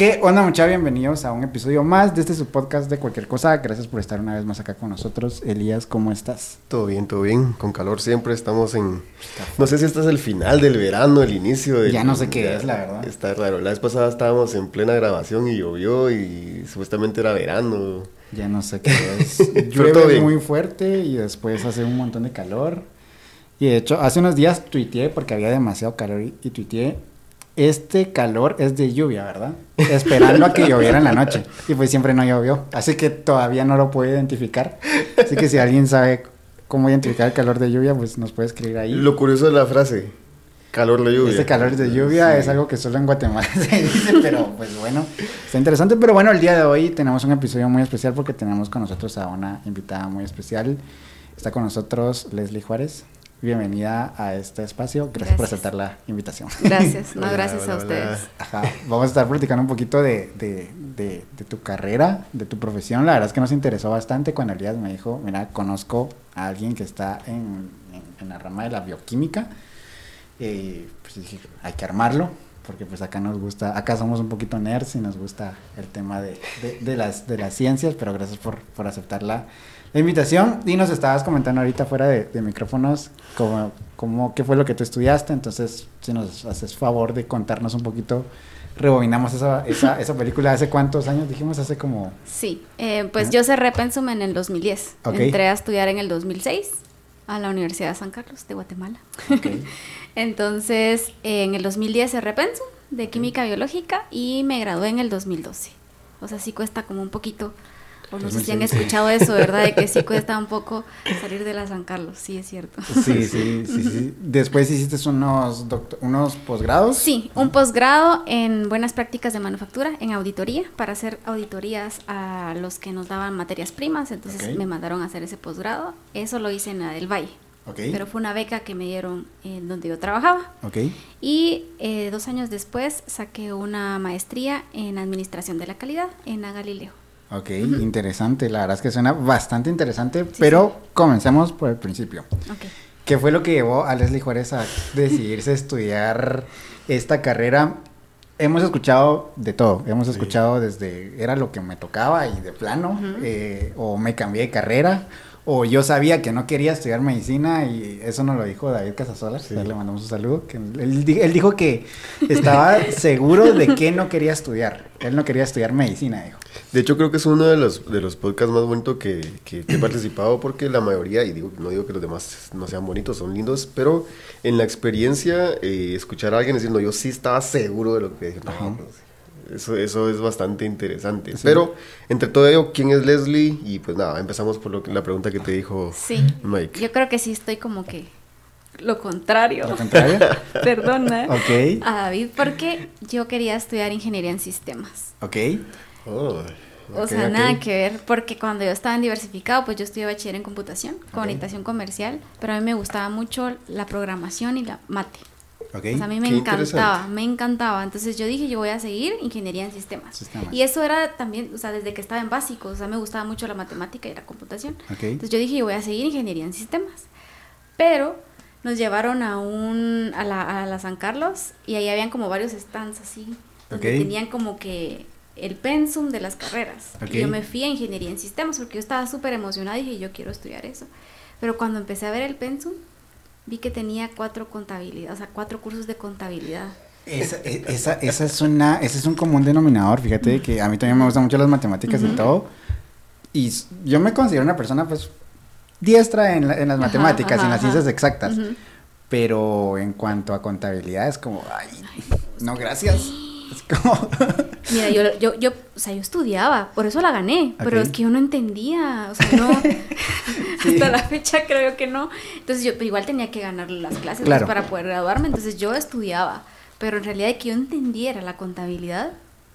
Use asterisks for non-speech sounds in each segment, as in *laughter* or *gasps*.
¿Qué onda, mucha? Bienvenidos a un episodio más de este su podcast de cualquier cosa. Gracias por estar una vez más acá con nosotros. Elías, ¿cómo estás? Todo bien, todo bien. Con calor siempre. Estamos en. No sé si este es el final del verano, el inicio del. Ya no sé qué es, la verdad. Está raro. La vez pasada estábamos en plena grabación y llovió y supuestamente era verano. Ya no sé qué es. *laughs* Llueve muy fuerte y después hace un montón de calor. Y de hecho, hace unos días tuiteé porque había demasiado calor y, y tuiteé este calor es de lluvia, ¿verdad? Esperando a que *laughs* lloviera en la noche. Y pues siempre no llovió. Así que todavía no lo puedo identificar. Así que si alguien sabe cómo identificar el calor de lluvia, pues nos puede escribir ahí. Lo curioso de la frase, calor de lluvia. Este calor de lluvia es algo que solo en Guatemala *laughs* se dice, pero pues bueno, está interesante. Pero bueno, el día de hoy tenemos un episodio muy especial porque tenemos con nosotros a una invitada muy especial. Está con nosotros Leslie Juárez. Bienvenida a este espacio. Gracias, por aceptar la invitación. Gracias, *laughs* no, gracias a ustedes. Ajá. Vamos a estar platicando un poquito de, de, de, tu carrera, de tu profesión. La verdad es que nos interesó bastante cuando Elías me dijo, mira, conozco a alguien que está en, en, la rama de la bioquímica. Y pues dije, hay que armarlo, porque pues acá nos gusta, acá somos un poquito nerds y nos gusta el tema de, de las, de las ciencias, pero gracias por, por aceptarla la invitación. Y nos estabas comentando ahorita fuera de, micrófonos como, como qué fue lo que tú estudiaste, entonces si nos haces favor de contarnos un poquito, rebobinamos esa, esa, *laughs* esa película, ¿hace cuántos años dijimos? Hace como... Sí, eh, pues yo cerré Pensum en el 2010, entré a estudiar en el 2006 a la Universidad de San Carlos de Guatemala. *laughs* entonces en el 2010 cerré Pensum de Química Biológica y me gradué en el 2012. O sea, sí cuesta como un poquito o no sé si han escuchado eso, ¿verdad? De que sí *laughs* cuesta un poco salir de la San Carlos, sí es cierto. Sí, sí, sí, sí. Después hiciste unos, unos posgrados. Sí, un posgrado en buenas prácticas de manufactura, en auditoría, para hacer auditorías a los que nos daban materias primas, entonces me mandaron a hacer ese posgrado. Eso lo hice en la del Valle. Okay. Pero fue una beca que me dieron en donde yo trabajaba. Okay. Y eh, dos años después saqué una maestría en Administración de la Calidad en la Galileo. Ok, interesante. La verdad es que suena bastante interesante, pero comencemos por el principio. Okay. ¿Qué fue lo que llevó a Leslie Juárez a decidirse estudiar esta carrera? Hemos escuchado de todo, hemos escuchado desde era lo que me tocaba y de plano, eh, o me cambié de carrera, o yo sabía que no quería estudiar medicina y eso nos lo dijo David Casasolas, le mandamos un saludo, que él, él, dijo que estaba *laughs* seguro de que no quería estudiar, él no quería estudiar medicina, dijo. De hecho creo que es uno de los, de los podcasts más bonitos que, que, he *clears throat* participado porque la mayoría, y digo, no digo que los demás no sean bonitos, son lindos, pero en la experiencia eh, escuchar a alguien diciendo yo sí estaba seguro de lo que dije, eso, eso es bastante interesante. Pero, entre todo ello, ¿quién es Leslie? Y pues nada, empezamos por lo que, la pregunta que te dijo sí. Mike. Yo creo que sí estoy como que lo contrario. ¿Lo contrario? *laughs* Perdona. Ok. A David, porque yo quería estudiar ingeniería en sistemas. Ok. Oh, o sea, nada que ver, porque cuando yo estaba en diversificado, pues yo estudié bachiller en computación, comunicación comercial, pero a mí me gustaba mucho la programación y la mate. O sea, a mí me encantaba, me encantaba. Entonces yo dije, yo voy a seguir ingeniería en sistemas. Y eso era también, o sea, desde que estaba en básico, o sea, me gustaba mucho la matemática y la computación. Entonces yo dije, yo voy a seguir ingeniería en sistemas. Pero nos llevaron a un, a la, a la San Carlos y ahí habían como varios stands así, donde tenían como que el pensum de las carreras. Y yo me fui a ingeniería en sistemas porque yo estaba súper emocionada y dije, yo quiero estudiar eso. Pero cuando empecé a ver el pensum, vi que tenía cuatro contabilidad, o sea, cuatro cursos de contabilidad. Esa, e, esa, esa es una, ese es un común denominador, fíjate que a mí también me gustan mucho las matemáticas y todo. Y yo me considero una persona, pues, diestra en, en las matemáticas, en las ciencias exactas. Pero en cuanto a contabilidad es como, ay, no, gracias. Es como... *laughs* Mira, yo, yo, yo, o sea, yo estudiaba, por eso la gané, pero es que yo no entendía, o sea, no, *laughs* hasta la fecha creo que no. Entonces yo igual tenía que ganar las clases pues, para poder graduarme, entonces yo estudiaba, pero en realidad que yo entendiera la contabilidad,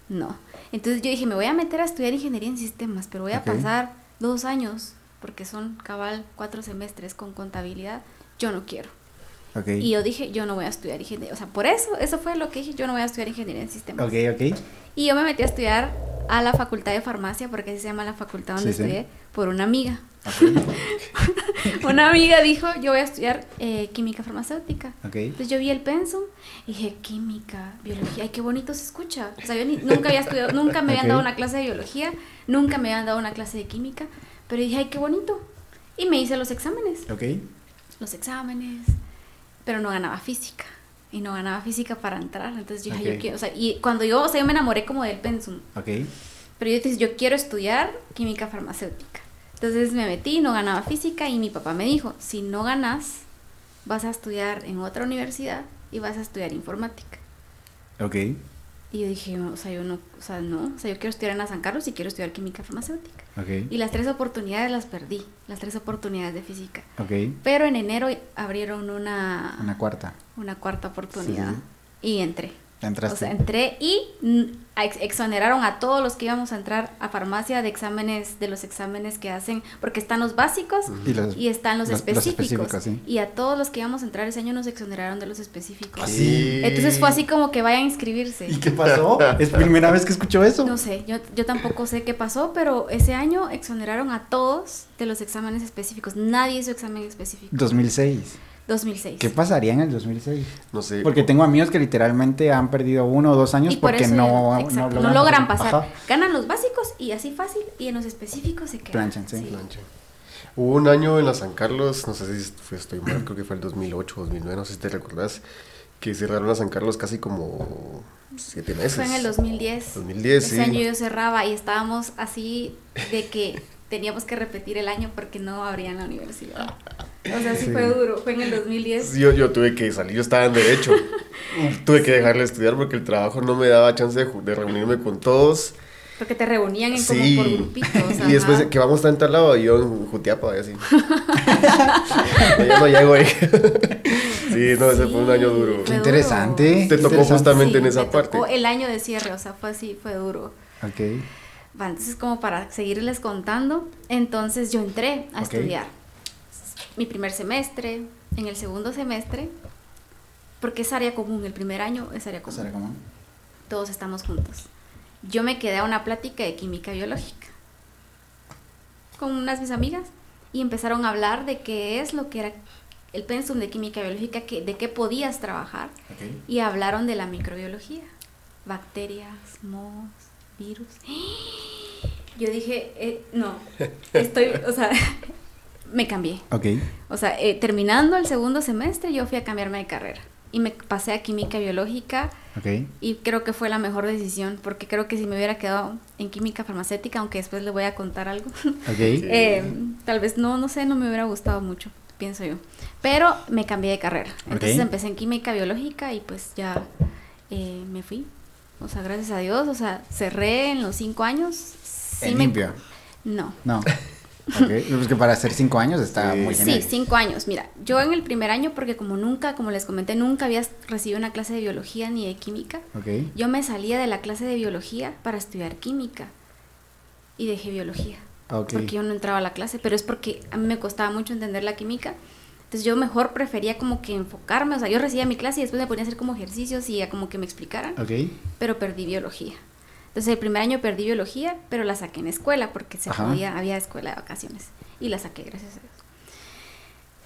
no. Entonces yo dije, me voy a meter a estudiar ingeniería en sistemas, pero voy a pasar dos años, porque son cabal cuatro semestres con contabilidad, yo no quiero. Y yo dije, yo no voy a estudiar ingeniería. O sea, por eso, eso fue lo que dije, yo no voy a estudiar ingeniería en sistemas. Ok, ok. Y yo me metí a estudiar a la facultad de farmacia, porque así se llama la facultad donde estudié, por una amiga. *laughs* una amiga dijo, yo voy a estudiar eh, química farmacéutica. Entonces yo vi el pensum y dije, química, biología, ay, qué bonito se escucha. O sea, yo nunca había estudiado, nunca me habían dado una clase de biología, nunca me habían dado una clase de química, pero dije, ay, qué bonito. Y me hice los exámenes. Ok. Los exámenes, pero no ganaba física. Y no ganaba física para entrar. Entonces yo dije, yo quiero, o sea, y cuando yo, o sea, yo me enamoré como del pensum. Ok. Pero yo dije, yo quiero estudiar química farmacéutica. Entonces me metí, no ganaba física y mi papá me dijo, si no ganas, vas a estudiar en otra universidad y vas a estudiar informática. Ok. Y yo dije, o sea, yo no, o sea, no, o sea, yo quiero estudiar en la San Carlos y quiero estudiar química farmacéutica. Okay. Y las tres oportunidades las perdí, las tres oportunidades de física. Okay. Pero en enero abrieron una... Una cuarta. Una cuarta oportunidad. Y entré. Entraste. O sea, entré y exoneraron a todos los que íbamos a entrar a farmacia de exámenes, de los exámenes que hacen, porque están los básicos y, están los, específicos. Y a todos los que íbamos a entrar ese año nos exoneraron de los específicos. ¿Así? Entonces fue así como que vayan a inscribirse. ¿Y qué pasó? *laughs* ¿Es primera vez que escucho eso? No sé, yo, yo tampoco sé qué pasó, pero ese año exoneraron a todos de los exámenes específicos. Nadie hizo examen específico. 2006. 2006. ¿Qué pasaría en el 2006? No sé. Porque tengo amigos que literalmente han perdido uno o dos años porque no, no, logran, pasar. Ganan los básicos y así fácil y en los específicos se quedan. Planchan, sí. Hubo un año en la San Carlos, no sé si fue, estoy mal, creo que fue el 2008 2009, no sé si te recordás, que cerraron la San Carlos casi como siete meses. Fue en el 2010. 2010, Ese año yo cerraba y estábamos así de que teníamos que repetir el año porque no abrían la universidad. O sea, sí, fue duro, fue en el 2010. Yo, yo tuve que salir, yo estaba en derecho. *laughs* tuve que dejarle estudiar porque el trabajo no me daba chance de, reunirme con todos. Porque te reunían en como por grupitos. Y después que vamos a estar en tal lado, yo en Jutiapa, y así. ya no llego *laughs* ahí. sí, no, ese fue un año duro. Qué interesante. Te tocó justamente en esa me parte. Tocó el año de cierre, o sea, fue así, fue duro. Ok. Vale, entonces como para seguirles contando, entonces yo entré a estudiar mi primer semestre, en el segundo semestre, porque es área común, el primer año es área común. área común? Todos estamos juntos. Yo me quedé a una plática de química biológica con unas mis amigas y empezaron a hablar de qué es lo que era el pensum de química biológica, que, de qué podías trabajar. Y hablaron de la microbiología, bacterias, mohos, virus. *gasps* Yo dije, eh, no, estoy, o sea, *laughs* me cambié. Ok. O sea, eh, terminando el segundo semestre, yo fui a cambiarme de carrera. Y me pasé a química biológica. Okay. Y creo que fue la mejor decisión, porque creo que si me hubiera quedado en química farmacéutica, aunque después le voy a contar algo, *laughs* okay. eh, tal vez no, no sé, no me hubiera gustado mucho, pienso yo. Pero me cambié de carrera. Entonces empecé en química biológica y pues ya eh, me fui. O sea, gracias a Dios, o sea, cerré en los cinco años. Sí ¿En limpio? No. No. *laughs* Okay. Pues que para hacer cinco años está muy genial. Sí, cinco años. Mira, yo en el primer año, porque como nunca, como les comenté, nunca había recibido una clase de biología ni de química, okay. yo me salía de la clase de biología para estudiar química y dejé biología. Okay. Porque yo no entraba a la clase, pero es porque a mí me costaba mucho entender la química. Entonces yo mejor prefería como que enfocarme, o sea, yo recibía mi clase y después me ponía a hacer como ejercicios y a como que me explicaran. Okay. Pero perdí biología. Entonces el primer año perdí biología, pero la saqué en escuela porque se podía, había escuela de vacaciones. Y la saqué, gracias a Dios.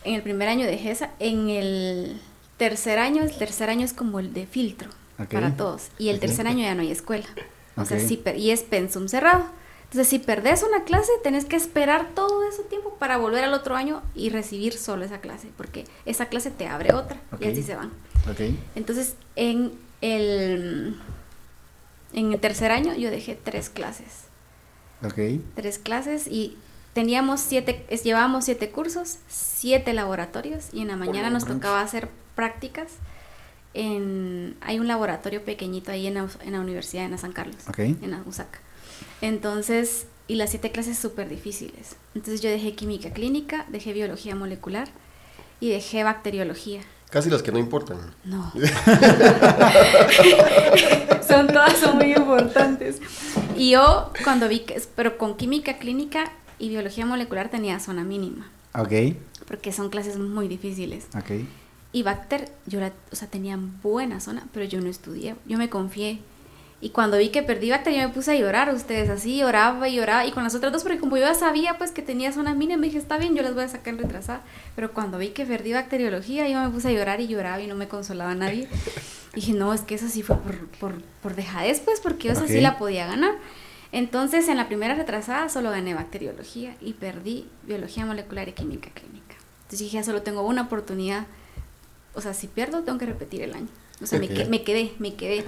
En el primer año dejé esa. En el tercer año, el tercer año es como el de filtro para todos. Y el tercer año ya no hay escuela. O sea, sí, y es pensum cerrado. Entonces, si perdés una clase, tenés que esperar todo ese tiempo para volver al otro año y recibir solo esa clase, porque esa clase te abre otra y así se van. Entonces, en el en el tercer año yo dejé tres clases. Ok. Tres clases y teníamos siete, llevábamos siete cursos, siete laboratorios y en la mañana nos tocaba hacer prácticas. En, hay un laboratorio pequeñito ahí en la, en la Universidad de San Carlos, en la USAC. Entonces, y las siete clases súper difíciles. Entonces yo dejé química clínica, dejé biología molecular y dejé bacteriología. Casi las que no importan. No. *laughs* *laughs* son todas son muy importantes. Y yo cuando vi que, pero con química clínica y biología molecular tenía zona mínima. Ok. Porque son clases muy difíciles. Ok. Y Bacter, yo la, o sea, tenía buena zona, pero yo no estudié. Yo me confié Y cuando vi que perdí bacteria, me puse a llorar, ustedes así, lloraba y lloraba. Y con las otras dos, porque como yo ya sabía pues que tenía zona mina, me dije, está bien, yo las voy a sacar retrasada. Pero cuando vi que perdí bacteriología, yo me puse a llorar y lloraba y no me consolaba nadie. *laughs* dije, no, es que eso sí fue por, por, por dejadez, pues, porque yo esa sí la podía ganar. Entonces, en la primera retrasada solo gané bacteriología y perdí biología molecular y química clínica. Entonces dije, ya solo tengo una oportunidad. O sea, si pierdo, tengo que repetir el año. O sea, me, me, quedé, me quedé.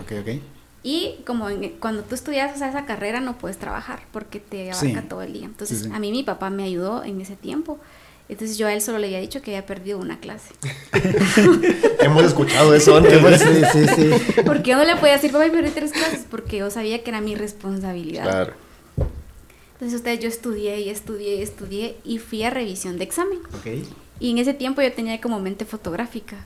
Y como cuando tú estudias esa carrera no puedes trabajar porque te abarca todo el día. Entonces, a mí mi papá me ayudó en ese tiempo. Entonces yo a él solo le había dicho que había perdido una clase. *laughs* Hemos escuchado eso antes. sí, sí, sí. *laughs* Porque yo no le podía decir, papá, perdí tres clases, porque yo sabía que era mi responsabilidad. Claro. Entonces ustedes, yo estudié y estudié y estudié y fui a revisión de examen. Okay. Y en ese tiempo yo tenía como mente fotográfica.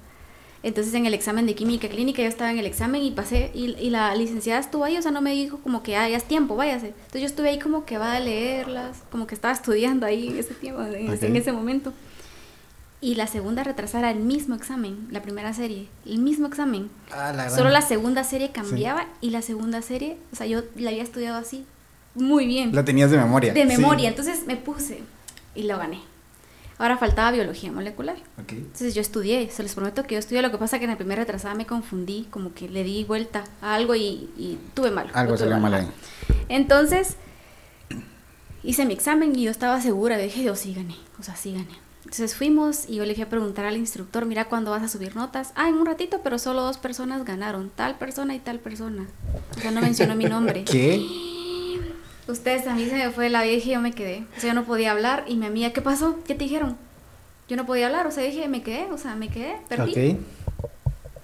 Entonces en el examen de química clínica yo estaba en el examen y pasé y, y la licenciada estuvo ahí, o sea, no me dijo como que ah, ya es tiempo, váyase. Entonces yo estuve ahí como que va a leerlas, como que estaba estudiando ahí en ese tiempo, en, ese momento. Y la segunda retrasara el mismo examen, la primera serie, el mismo examen. Ah, Solo la segunda serie cambiaba y la segunda serie, o sea, yo la había estudiado así muy bien. La tenías de memoria. De memoria, entonces me puse y lo gané. Ahora faltaba biología molecular. Entonces yo estudié, se les prometo que yo estudié. Lo que pasa es que en la primera retrasada me confundí, como que le di vuelta a algo y, tuve mal. Algo salió mal ahí. Entonces hice mi examen y yo estaba segura. Dije, yo sí gané, o sea, sí gané. Entonces fuimos y yo le fui a preguntar al instructor, mira, ¿cuándo vas a subir notas? Ah, en un ratito, pero solo dos personas ganaron, tal persona y tal persona. O sea, no mencionó mi nombre. ¿Qué? *laughs* Ustedes, a mí se me fue la vieja y yo me quedé. O sea, yo no podía hablar y mi amiga, ¿qué pasó? ¿Qué te dijeron? Yo no podía hablar, o sea, dije, me quedé, o sea, me quedé, perdí. Okay.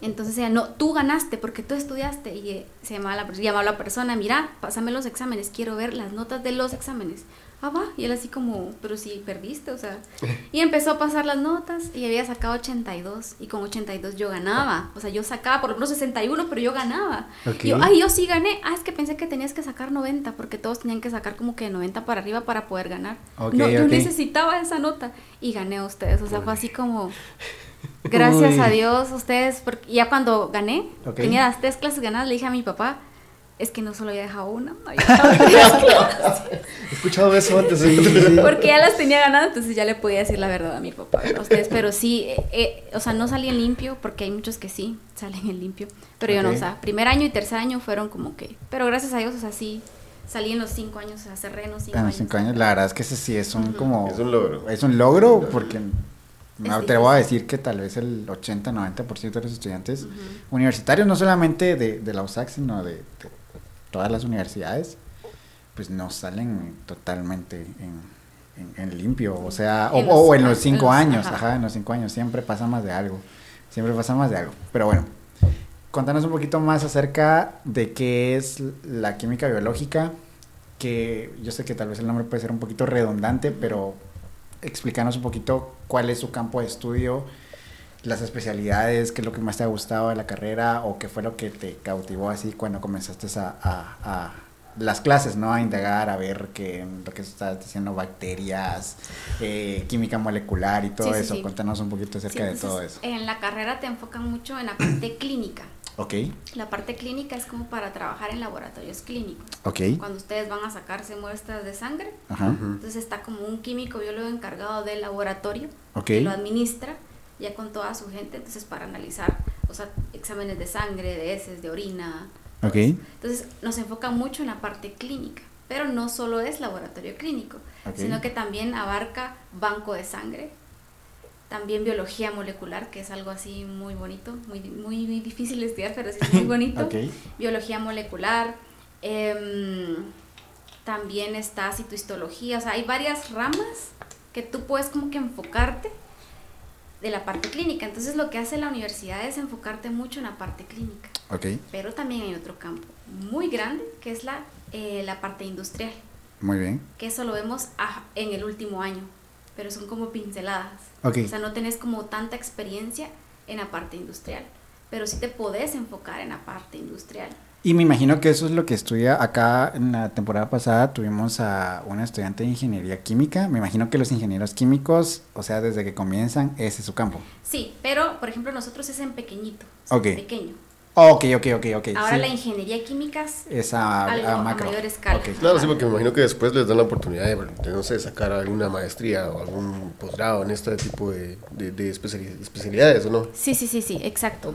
Entonces ella, no, tú ganaste porque tú estudiaste. Y eh, se llamaba la, llamaba la persona, mira, pásame los exámenes, quiero ver las notas de los exámenes ah, va. Y él así como, pero si perdiste, o sea. *laughs* Y empezó a pasar las notas y había sacado 82 y con 82 yo ganaba. O sea, yo sacaba por lo menos 61, pero yo ganaba. Y yo, ay, yo sí gané. Ah, es que pensé que tenías que sacar 90 porque todos tenían que sacar como que 90 para arriba para poder ganar. no, yo necesitaba esa nota y gané a ustedes. O sea, fue así como... Gracias a Dios, ustedes, porque ya cuando gané, tenía las tres clases ganadas, le dije a mi papá, es que no solo había dejado una, había dejado He escuchado eso antes. Porque ya las tenía ganadas, entonces ya le podía decir la verdad a mi papá, a ustedes. Pero sí, eh, eh, o sea, no salí en limpio, porque hay muchos que sí salen en limpio. Pero yo no, o sea, primer año y tercer año fueron como que. Pero gracias a Dios, o sea, sí. Salí en los cinco años, o sea, cerré en los cinco, años. cinco años. La verdad es que ese sí es un como... Es un logro. Es un logro porque me te voy a decir que tal vez el 80-90% de los estudiantes universitarios, no solamente de, de la USAC, sino de todas las universidades, pues no salen totalmente en, limpio, o sea, o, en los cinco años, ajá. en los cinco años, siempre pasa más de algo, siempre pasa más de algo. Pero bueno, contanos un poquito más acerca de qué es la química biológica, que yo sé que tal vez el nombre puede ser un poquito redundante, pero explícanos un poquito cuál es su campo de estudio, las especialidades, qué es lo que más te ha gustado de la carrera o qué fue lo que te cautivó así cuando comenzaste a, a, las clases, ¿no? A indagar, a ver qué, lo que estás diciendo, bacterias, eh, química molecular y todo eso. Cuéntanos un poquito acerca de todo eso. En la carrera te enfocan mucho en la parte *clears throat* clínica. Ok. La parte clínica es como para trabajar en laboratorios clínicos. Ok. Cuando ustedes van a sacarse muestras de sangre, entonces está como un químico biólogo encargado del laboratorio que lo administra ya con toda su gente, entonces para analizar, o sea, exámenes de sangre, de heces, de orina. Entonces nos enfoca mucho en la parte clínica, pero no solo es laboratorio clínico, sino que también abarca banco de sangre, también biología molecular, que es algo así muy bonito, muy, muy, difícil de estudiar, pero sí es muy *laughs* bonito. Biología molecular, em, también está citohistología, o sea, hay varias ramas que tú puedes como que enfocarte de la parte clínica. Entonces lo que hace la universidad es enfocarte mucho en la parte clínica. Okay. Pero también hay otro campo muy grande que es la, eh, la parte industrial. Muy bien. Que eso lo vemos en el último año, pero son como pinceladas. Okay. O sea, no tenés como tanta experiencia en la parte industrial, pero sí te podés enfocar en la parte industrial. Y me imagino que eso es lo que estudia acá en la temporada pasada. Tuvimos a una estudiante de ingeniería química. Me imagino que los ingenieros químicos, o sea, desde que comienzan, ese es su campo. Sí, pero por ejemplo nosotros es en pequeñito, okay. pequeño. Ok, ok, ok, ok. Ahora la ingeniería química es a, a, mayor escala. Claro, sí, porque me imagino que después les dan la oportunidad de, no sé, sacar alguna maestría o algún posgrado en este tipo de, de, especialidades, ¿o no? Sí, sí, sí, sí, exacto.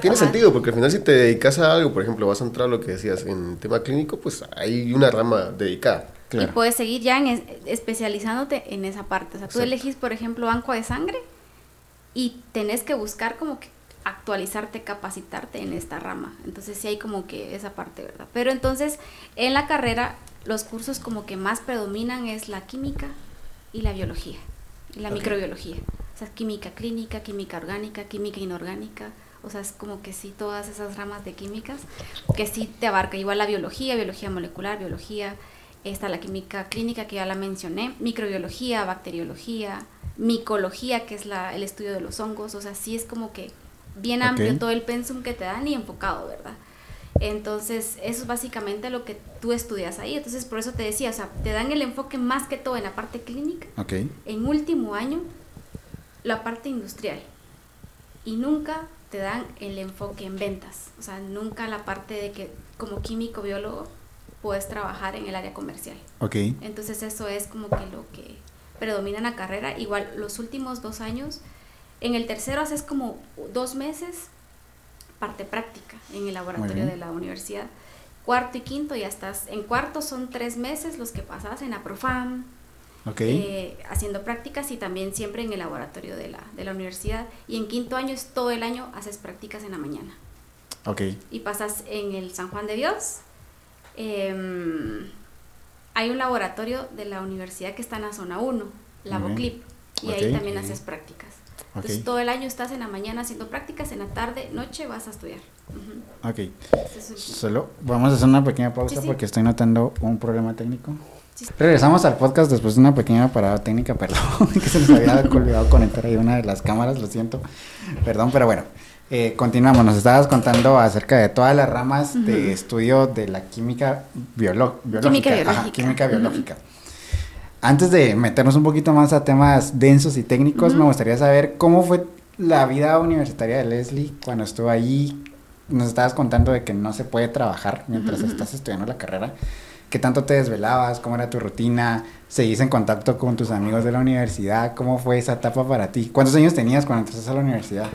Tiene sentido, porque al final si te dedicas a algo, por ejemplo, vas a entrar a lo que decías en tema clínico, pues hay una rama dedicada. Y puedes seguir ya en especializándote en esa parte. O sea, tú elegís, por ejemplo, banco de sangre y tenés que buscar como que actualizarte, capacitarte en esta rama. Entonces sí hay como que esa parte, ¿verdad? Pero entonces en la carrera los cursos como que más predominan es la química y la biología, y la microbiología. O sea, química clínica, química orgánica, química inorgánica. O sea, es como que sí, todas esas ramas de químicas que sí te abarca. Igual la biología, biología molecular, biología, está la química clínica que ya la mencioné, microbiología, bacteriología, micología, que es la, el estudio de los hongos. O sea, sí es como que bien amplio todo el pensum que te dan y enfocado, ¿verdad? Entonces, eso es básicamente lo que tú estudias ahí. Entonces, por eso te decía, o sea, te dan el enfoque más que todo en la parte clínica. Okay. En último año, la parte industrial. Y nunca te dan el enfoque en ventas. O sea, nunca la parte de que como químico biólogo puedes trabajar en el área comercial. Okay. Entonces, eso es como que lo que predomina en la carrera. Igual, los últimos dos años en el tercero haces como dos meses parte práctica en el laboratorio de la universidad. Cuarto y quinto ya estás. En cuarto son tres meses los que pasas en APROFAM, eh, haciendo prácticas y también siempre en el laboratorio de la, de la universidad. Y en quinto año es todo el año, haces prácticas en la mañana. Okay. Y pasas en el San Juan de Dios. Em, hay un laboratorio de la universidad que está en la zona 1, la BOCLIP, y ahí también haces prácticas. Entonces todo el año estás en la mañana haciendo prácticas, en la tarde, noche vas a estudiar. Ok. Solo vamos a hacer una pequeña pausa porque estoy notando un problema técnico. Regresamos al podcast después de una pequeña parada técnica, *laughs* perdón, que se nos había *laughs* olvidado conectar ahí una de las cámaras, lo siento. Perdón, pero bueno. Eh, continuamos, nos estabas contando acerca de todas las ramas de estudio de la química biológica. Química biológica. química biológica. Antes de meternos un poquito más a temas densos y técnicos, me gustaría saber cómo fue la vida universitaria de Leslie cuando estuvo ahí. Nos estabas contando de que no se puede trabajar mientras estás estudiando la carrera. ¿Qué tanto te desvelabas? ¿Cómo era tu rutina? ¿Seguís en contacto con tus amigos de la universidad? ¿Cómo fue esa etapa para ti? ¿Cuántos años tenías cuando entraste a la universidad?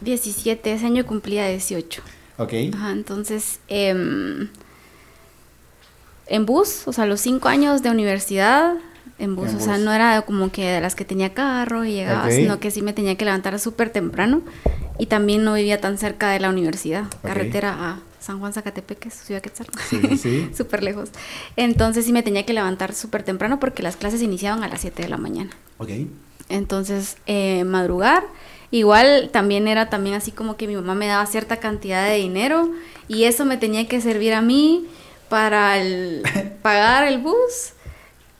17, ese año cumplía 18. Ok. Ajá, entonces, em, en bus, o sea, los cinco años de universidad, en bus. o sea, no era como que de las que tenía carro y llegaba, sino que sí me tenía que levantar súper temprano. Y también no vivía tan cerca de la universidad, carretera a San Juan Zacatepeque, Ciudad Quetzal. *laughs* Sí, sí. súper lejos. Entonces sí me tenía que levantar súper temprano porque las clases iniciaban a las 7 de la mañana. Ok. Entonces, eh, madrugar. Igual también era también así como que mi mamá me daba cierta cantidad de dinero y eso me tenía que servir a mí para el, *laughs* pagar el bus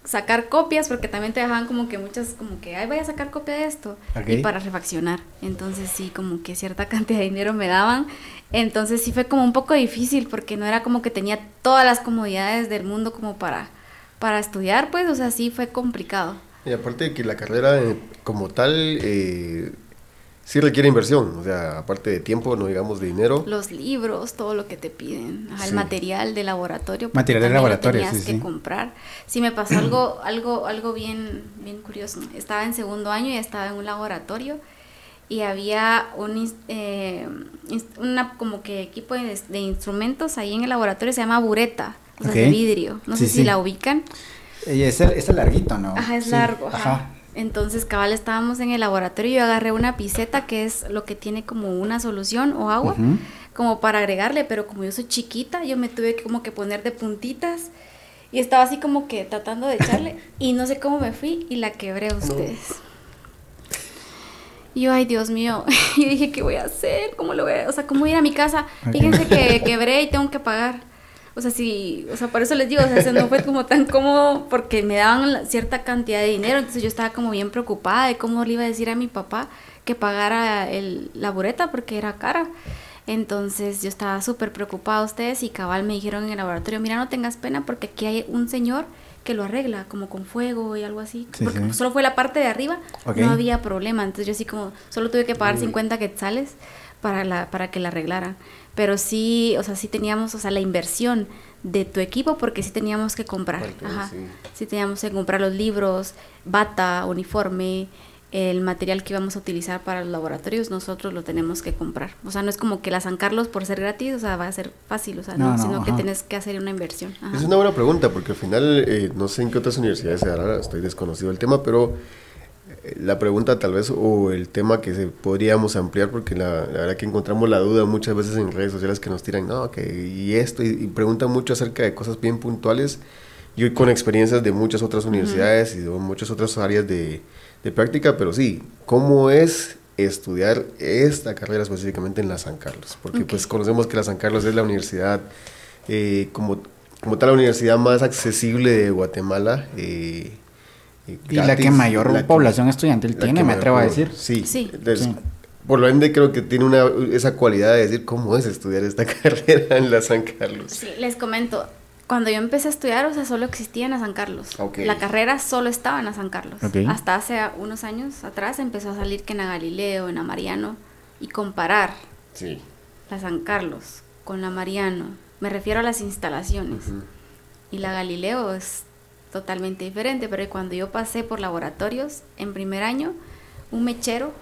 sacar copias, porque también te dejaban como que muchas, como que, ay, voy a sacar copia de esto, y para refaccionar. Entonces sí, como que cierta *laughs* cantidad de dinero me daban. Entonces sí fue como un poco difícil, porque no era como que tenía todas las comodidades del mundo como para, para estudiar, pues, o sea, sí fue complicado. Y aparte de que la carrera eh, como tal... Eh sí requiere inversión, o sea, aparte de tiempo, no digamos de dinero. Los libros, todo lo que te piden, el material de laboratorio. Material de laboratorio, tenías que comprar. Sí me pasó algo, *clears throat* algo, algo bien, bien curioso. Estaba en segundo año y estaba en un laboratorio y había un, eh, una como que equipo de, instrumentos ahí en el laboratorio, se llama bureta, de vidrio. No sé si la ubican. Y es el, es el larguito, ¿no? Ajá, es largo. ajá. Entonces, cabal, estábamos en el laboratorio y yo agarré una piseta que es lo que tiene como una solución o agua, como para agregarle, pero como yo soy chiquita, yo me tuve que como que poner de puntitas y estaba así como que tratando de echarle *laughs* y no sé cómo me fui y la quebré a ustedes. Y yo, ay, Dios mío, *laughs* y dije, ¿qué voy a hacer? ¿Cómo lo voy a...? O sea, ¿cómo ir a mi casa? Fíjense que *laughs* quebré y tengo que pagar. O sea, sí, o sea, por eso les digo, o sea, no fue como tan cómodo porque me daban cierta cantidad de dinero, entonces yo estaba como bien preocupada de cómo le iba a decir a mi papá que pagara el, la bureta porque era cara. Entonces yo estaba súper preocupada ustedes y cabal me dijeron en el laboratorio, mira, no tengas pena porque aquí hay un señor que lo arregla, como con fuego y algo así. porque solo fue la parte de arriba, no había problema. Entonces yo así como, solo tuve que pagar 50 quetzales para, la, para que la arreglaran. Pero sí, o sea, sí teníamos, o sea, la inversión de tu equipo porque sí teníamos que comprar, ajá, sí. teníamos que comprar los libros, bata, uniforme, el material que íbamos a utilizar para los laboratorios, nosotros lo tenemos que comprar. O sea, no es como que la San Carlos por ser gratis, o sea, va a ser fácil, o sea, no, sino que tienes que hacer una inversión. Es una buena pregunta, porque al final, eh, no sé en qué otras universidades se hará, estoy desconocido del tema, pero la pregunta tal vez, o el tema que se podríamos ampliar, porque la, verdad que encontramos la duda muchas veces en redes sociales que nos tiran, no, que y esto, y, preguntan mucho acerca de cosas bien puntuales. Yo con experiencias de muchas otras universidades y de muchas otras áreas de de práctica, pero sí, ¿cómo es estudiar esta carrera específicamente en la San Carlos? Porque pues conocemos que la San Carlos es la universidad, eh, como, como tal, la universidad más accesible de Guatemala. Eh, y la que mayor población estudiantil tiene, me atrevo a decir. Sí, sí. Por lo ende creo que tiene una, esa cualidad de decir cómo es estudiar esta *laughs* carrera en la San Carlos. Sí, les comento, cuando yo empecé a estudiar, o sea, solo existía en San Carlos. La carrera solo estaba en San Carlos. Hasta hace unos años atrás empezó a salir que en a Galileo, en a Mariano, y comparar la San Carlos con la Mariano. Me refiero a las instalaciones. Y la Galileo es totalmente diferente, pero cuando yo pasé por laboratorios en primer año, un mechero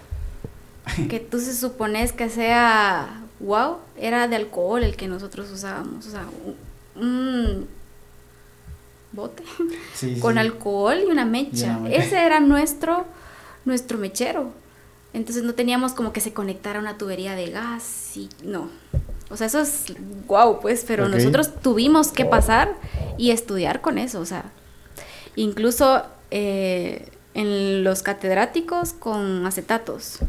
*laughs* que tú se supones que sea wow, era de alcohol el que nosotros usábamos, o sea, un bote *laughs* con alcohol y una mecha. Ese era nuestro, nuestro mechero. Entonces no teníamos como que se conectara una tubería de gas y no. O sea, eso es guau, pues, pero nosotros tuvimos que pasar y estudiar con eso, o sea, incluso eh, en los catedráticos con acetatos.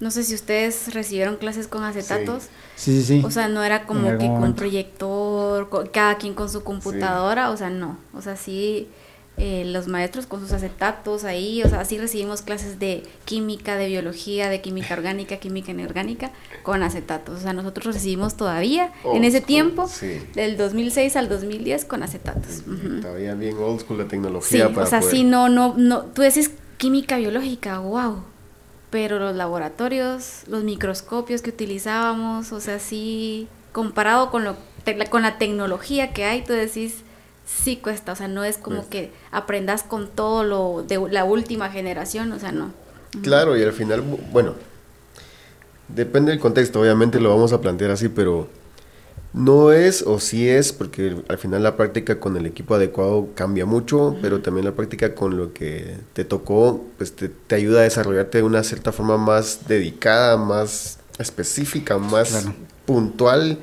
No sé si ustedes recibieron clases con acetatos. Sí, sí, sí. O sea, no era como que con proyector, cada quien con su computadora, o sea, no. O sea, sí, eh, los maestros con sus acetatos ahí, o sea, sí recibimos clases de química, de biología, de química orgánica, química inorgánica, con acetatos. O sea, nosotros recibimos todavía, en ese tiempo, del 2006 al 2010, con acetatos. Todavía bien old school la tecnología. Sí, o sea, sí, no, no, no, tú decís química biológica, wow pero los laboratorios, los microscopios que utilizábamos, o sea, sí, comparado con, lo, con la tecnología que hay, tú decís, sí cuesta, o sea, no es como pues que aprendas con todo lo de la última generación, o sea, no. Claro, y al final, bueno, depende del contexto, obviamente lo vamos a plantear así, pero no es o sí es, porque al final la práctica con el equipo adecuado cambia mucho, pero también la práctica con lo que te tocó, pues te, ayuda a desarrollarte de una cierta forma más dedicada, más específica, más puntual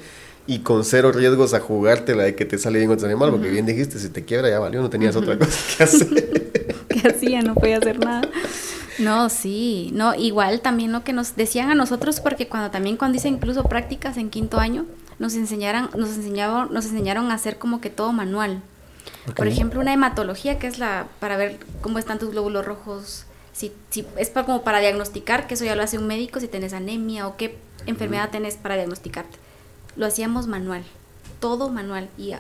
y con cero riesgos a jugarte la de que te sale bien otro animal, porque bien dijiste, si te quiebra ya valió, no tenías otra cosa que hacer. *laughs* ¿Qué hacía? No podía hacer nada. No, sí, no, igual también lo que nos decían a nosotros, porque cuando también cuando hice incluso prácticas en quinto año, nos enseñaron, nos enseñaron, nos enseñaron a hacer como que todo manual. Por ejemplo, una hematología, que es la para ver cómo están tus glóbulos rojos, si, si es para, como para diagnosticar, que eso ya lo hace un médico, si tenés anemia o qué enfermedad tenés para diagnosticarte. Lo hacíamos manual, todo manual. Y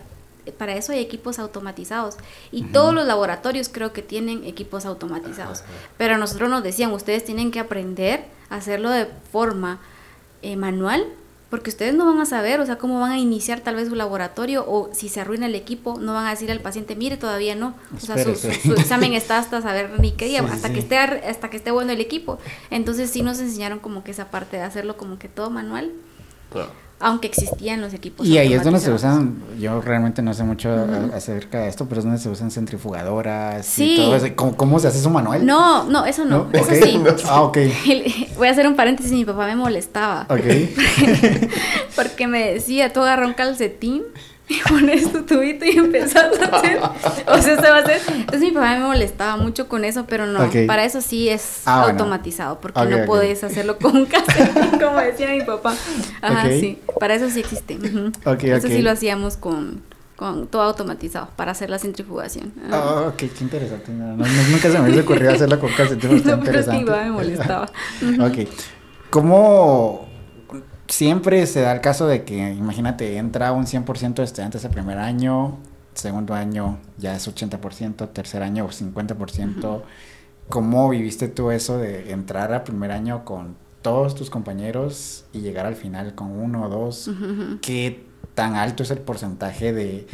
para eso hay equipos automatizados. Y todos los laboratorios creo que tienen equipos automatizados. Pero a nosotros nos decían, ustedes tienen que aprender a hacerlo de forma eh, manual porque ustedes no van a saber, o sea, cómo van a iniciar tal vez su laboratorio o si se arruina el equipo, no van a decir al paciente, mire, todavía no, o sea, su, examen está hasta saber ni qué *laughs* día, hasta que esté hasta que esté bueno el equipo. Entonces sí nos enseñaron como que esa parte de hacerlo como que todo manual aunque existían los equipos. Y ahí es donde se usan, yo realmente no sé mucho acerca de esto, pero es donde se usan centrifugadoras sí. y todo eso. ¿Cómo, se hace eso manual? No, no, eso no, eso sí. *laughs* ah, ok. Voy a hacer un paréntesis, mi papá me molestaba. Ok. *laughs* porque me decía, tú agarra un calcetín y pones tu tubito y empezás a hacer. o sea, se va a hacer. Entonces mi papá me molestaba mucho con eso, pero no, para eso sí es ah, automatizado, porque no puedes hacerlo con un calcetín, *laughs* como decía mi papá. Ajá, sí. Para eso sí existe. eso sí lo hacíamos con, con todo automatizado para hacer la centrifugación. Ah, ok, qué interesante. nunca se me había ocurrido hacerla con calcetín. *laughs* no, pero es que me molestaba. *laughs* ok. ¿Cómo siempre se da el caso de que, imagínate, entra un 100% de estudiantes el primer año, segundo año ya es 80%, tercer año 50%. ¿Cómo viviste tú eso de entrar al primer año con todos tus compañeros y llegar al final con uno o dos, ¿qué tan alto es el porcentaje de,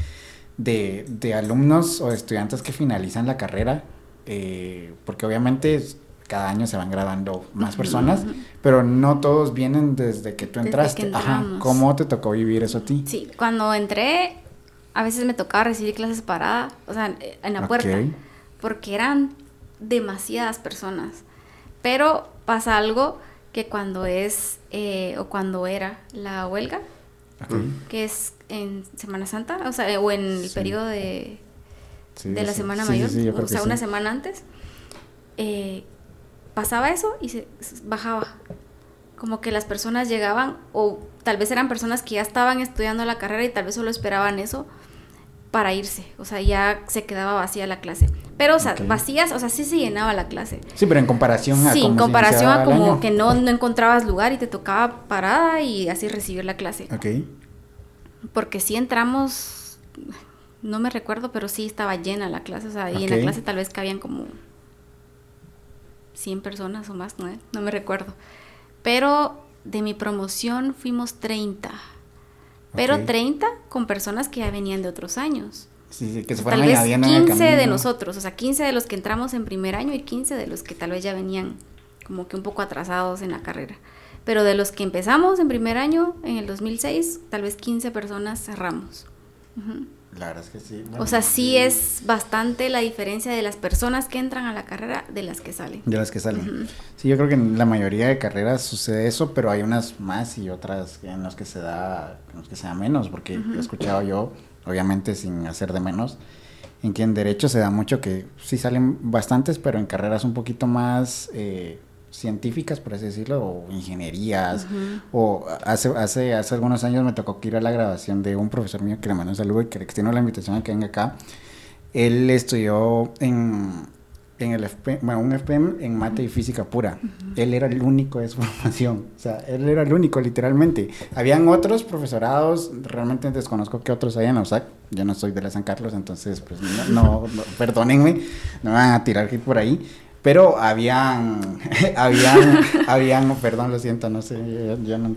de, alumnos o estudiantes que finalizan la carrera? Eh, porque obviamente cada año se van graduando más personas, pero no todos vienen desde que tú entraste. Ajá, ¿cómo te tocó vivir eso a ti? Sí, cuando entré, a veces me tocaba recibir clases parada, o sea, en la puerta, porque eran demasiadas personas. Pero pasa algo que cuando es eh, o cuando era la huelga, que es en Semana Santa, o sea, o en el periodo de, de la Semana Mayor, o sea, una semana antes, eh, pasaba eso y se bajaba. Como que las personas llegaban, o tal vez eran personas que ya estaban estudiando la carrera y tal vez solo esperaban eso para irse. O sea, ya se quedaba vacía la clase. Pero, o sea, vacías, o sea, sí se llenaba la clase. Sí, pero en comparación a. Sí, en comparación a como que no, no encontrabas lugar y te tocaba parada y así recibir la clase. Ok. Porque sí entramos, no me recuerdo, pero sí estaba llena la clase. O sea, y en la clase tal vez cabían como 100 personas o más, no, no me recuerdo. Pero de mi promoción fuimos 30. Pero 30 con personas que ya venían de otros años. Sí, sí, que se fueron tal vez 15 de nosotros, o sea, 15 de los que entramos en primer año y 15 de los que tal vez ya venían como que un poco atrasados en la carrera. Pero de los que empezamos en primer año, en el 2006, tal vez 15 personas cerramos. La verdad es que sí. o sea, sí es bastante la diferencia de las personas que entran a la carrera de las que salen. De las que salen. Sí, yo creo que en la mayoría de carreras sucede eso, pero hay unas más y otras en las que se da, en las que se da menos, porque he escuchado yo, obviamente sin hacer de menos, en que en derecho se da mucho que sí salen bastantes, pero en carreras un poquito más... Eh, científicas, por así decirlo, o ingenierías, o hace, hace, hace algunos años me tocó ir a la grabación de un profesor mío que le mandó un saludo y que le extiendo la invitación a que venga acá. Él estudió en, en el FP, bueno, un FPM en mate y física pura. Él era el único de su *laughs* formación, o sea, él era el único, literalmente. Habían otros profesorados, realmente desconozco que otros hayan en USAC, yo no soy de la San Carlos, entonces, pues, no, no, perdónenme, no me van a tirar por ahí, pero habían, *laughs* habían, habían, perdón, lo siento, no sé, yo, no,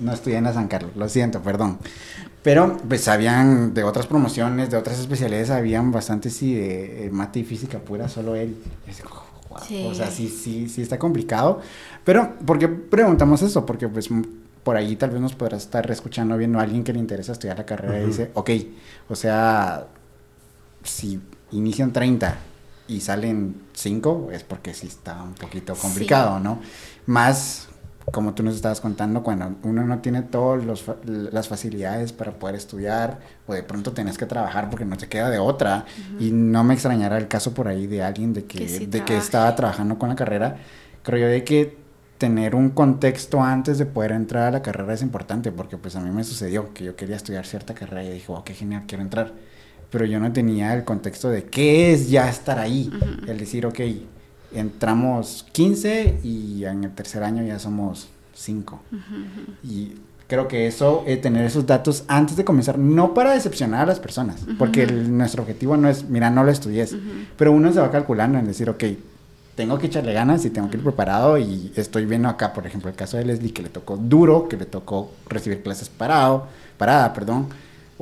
no, estudié en la San Carlos, lo siento, perdón. Pero pues habían de otras promociones, de otras especialidades, habían bastantes sí de mate y física pura, solo él. O sea, sí, sí, sí está complicado. Pero, ¿por qué preguntamos eso? Porque pues por ahí tal vez nos podrá estar escuchando viendo a alguien que le interesa estudiar la carrera y dice, ok, o sea, si inician 30 y salen cinco, es porque sí está un poquito complicado, ¿no? Más, como tú nos estabas contando, cuando uno no tiene todas las facilidades para poder estudiar, o de pronto tenés que trabajar porque no te queda de otra, y no me extrañará el caso por ahí de alguien de que, de que estaba trabajando con la carrera, creo yo de que tener un contexto antes de poder entrar a la carrera es importante, porque pues a mí me sucedió que yo quería estudiar cierta carrera y dije, oh, qué genial, quiero entrar pero yo no tenía el contexto de qué es ya estar ahí. El decir, ok, entramos 15 y en el tercer año ya somos 5. Y creo que eso, eh, tener esos datos antes de comenzar, no para decepcionar a las personas, porque nuestro objetivo no es, mira, no lo estudies, pero uno se va calculando en decir, ok, tengo que echarle ganas y tengo que ir preparado y estoy viendo acá, por ejemplo, el caso de Leslie, que le tocó duro, que le tocó recibir clases parado, parada, perdón,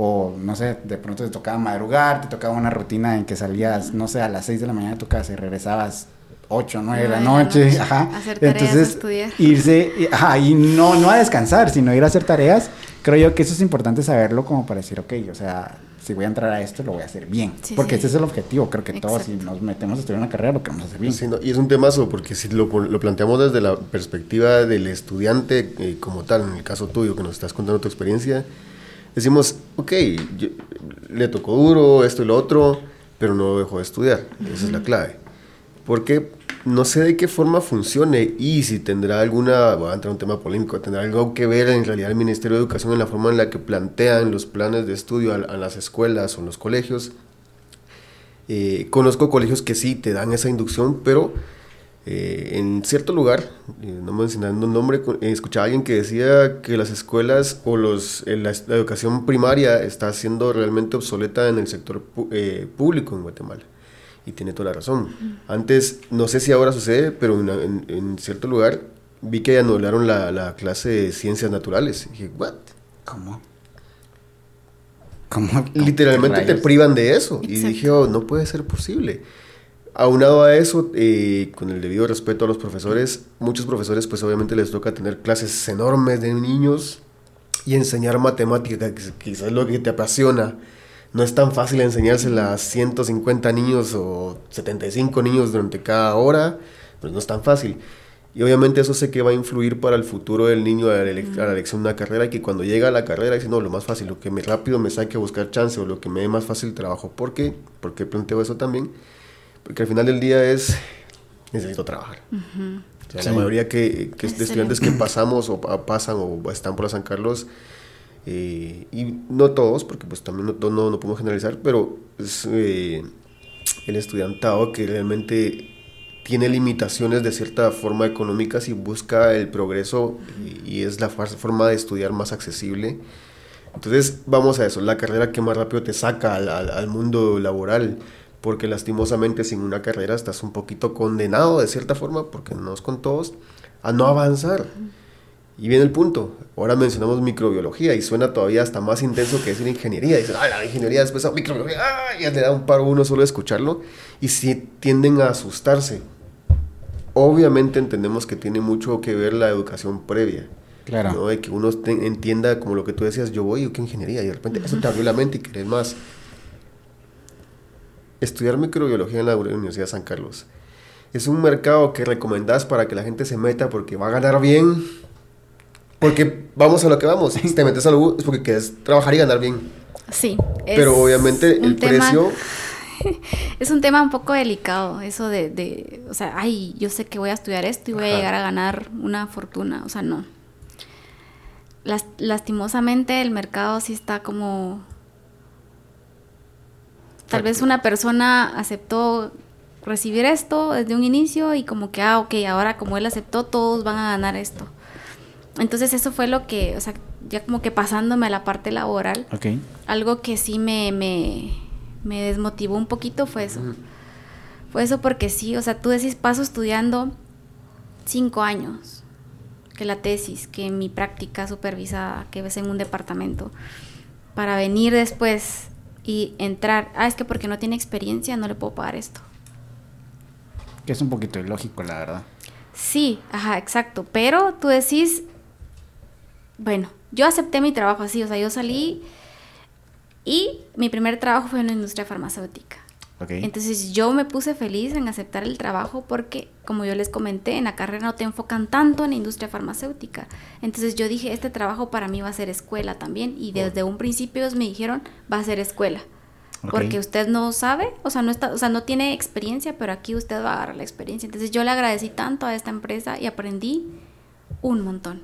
o no sé, de pronto te tocaba madrugar, te tocaba una rutina en que salías, no sé, a las 6 de la mañana de tu casa y regresabas 8, 9 de la noche, ajá. Hacer tareas, Entonces, estudiar. irse, ajá, y no, no a descansar, sino ir a hacer tareas. Creo yo que eso es importante saberlo como para decir, ok, o sea, si voy a entrar a esto, lo voy a hacer bien. porque ese es el objetivo. Creo que todos, si nos metemos a estudiar una carrera, lo queremos hacer bien. y es un temazo, porque si lo, lo, planteamos desde la perspectiva del estudiante eh, como tal, en el caso tuyo, que nos estás contando tu experiencia, decimos, ok, le tocó duro, esto y lo otro, pero no dejó de estudiar. Esa es la clave. Porque no sé de qué forma funcione y si tendrá alguna, voy a entrar en un tema polémico, tendrá algo que ver en realidad el Ministerio de Educación en la forma en la que plantean los planes de estudio a, las escuelas o en los colegios. Eh, conozco colegios que sí te dan esa inducción, pero eh, en cierto lugar, eh, no mencionando un nombre, eh, escuchaba a alguien que decía que las escuelas o los, la, educación primaria está siendo realmente obsoleta en el sector público en Guatemala. Y tiene toda la razón. Antes, no sé si ahora sucede, pero en, cierto lugar, vi que anularon la, la clase de ciencias naturales. Y dije, ¿what? ¿Cómo? ¿Cómo? Literalmente te privan de eso. Y dije, oh, no puede ser posible. Aunado a eso, eh, con el debido respeto a los profesores, muchos profesores pues obviamente les toca tener clases enormes de niños y enseñar matemática, que quizás es lo que te apasiona. No es tan fácil enseñársela a 150 niños o 75 niños durante cada hora, pues no es tan fácil. Y obviamente eso sé que va a influir para el futuro del niño a la, elección de una carrera y que cuando llega a la carrera dice, no, lo más fácil, lo que me rápido me saque a buscar chance o lo que me dé más fácil trabajo. ¿Por qué? Porque planteo eso también porque al final del día es, necesito trabajar. La mayoría que, que de estudiantes que pasamos o pasan o están por San Carlos, eh, y no todos, porque pues también no, no, no podemos generalizar, pero es eh, el estudiantado que realmente tiene limitaciones de cierta forma económicas y busca el progreso y, es la forma de estudiar más accesible. Entonces vamos a eso, la carrera que más rápido te saca al, al mundo laboral porque lastimosamente sin una carrera estás un poquito condenado de cierta forma, porque no es con todos, a no avanzar. Y viene el punto, ahora mencionamos microbiología y suena todavía hasta más intenso que decir ingeniería. Dicen, ah, la ingeniería después a microbiología, ah, ya le da un paro uno solo de escucharlo. Y si tienden a asustarse. Obviamente entendemos que tiene mucho que ver la educación previa. Claro. ¿no? De que uno entienda como lo que tú decías, yo voy, yo qué ingeniería, y de repente eso te abrió la mente y querés más estudiar microbiología en la Universidad de San Carlos. Es un mercado que recomendás para que la gente se meta porque va a ganar bien. Porque vamos a lo que vamos. Si te metes a lo es porque quieres trabajar y ganar bien. Sí. Pero obviamente el precio. *laughs* Es un tema un poco delicado, eso de, de, o sea, ay, yo sé que voy a estudiar esto y voy a llegar a ganar una fortuna. O sea, no. lastimosamente el mercado sí está como Tal vez una persona aceptó recibir esto desde un inicio y como que, ah, ok, ahora como él aceptó, todos van a ganar esto. Entonces eso fue lo que, o sea, ya como que pasándome a la parte laboral, algo que sí me, me, me, desmotivó un poquito fue eso. Fue eso porque sí, o sea, tú decís, paso estudiando cinco años, que la tesis, que mi práctica supervisada, que ves en un departamento, para venir después y entrar, ah, es que porque no tiene experiencia no le puedo pagar esto. Que es un poquito ilógico, la verdad. Sí, ajá, exacto. Pero tú decís, bueno, yo acepté mi trabajo así, o sea, yo salí y mi primer trabajo fue en la industria farmacéutica. Entonces yo me puse feliz en aceptar el trabajo porque, como yo les comenté, en la carrera no te enfocan tanto en la industria farmacéutica. Entonces yo dije, este trabajo para mí va a ser escuela también. Y desde un principio ellos me dijeron, va a ser escuela. Porque usted no sabe, o sea, no está, o sea, no tiene experiencia, pero aquí usted va a agarrar la experiencia. Entonces yo le agradecí tanto a esta empresa y aprendí un montón.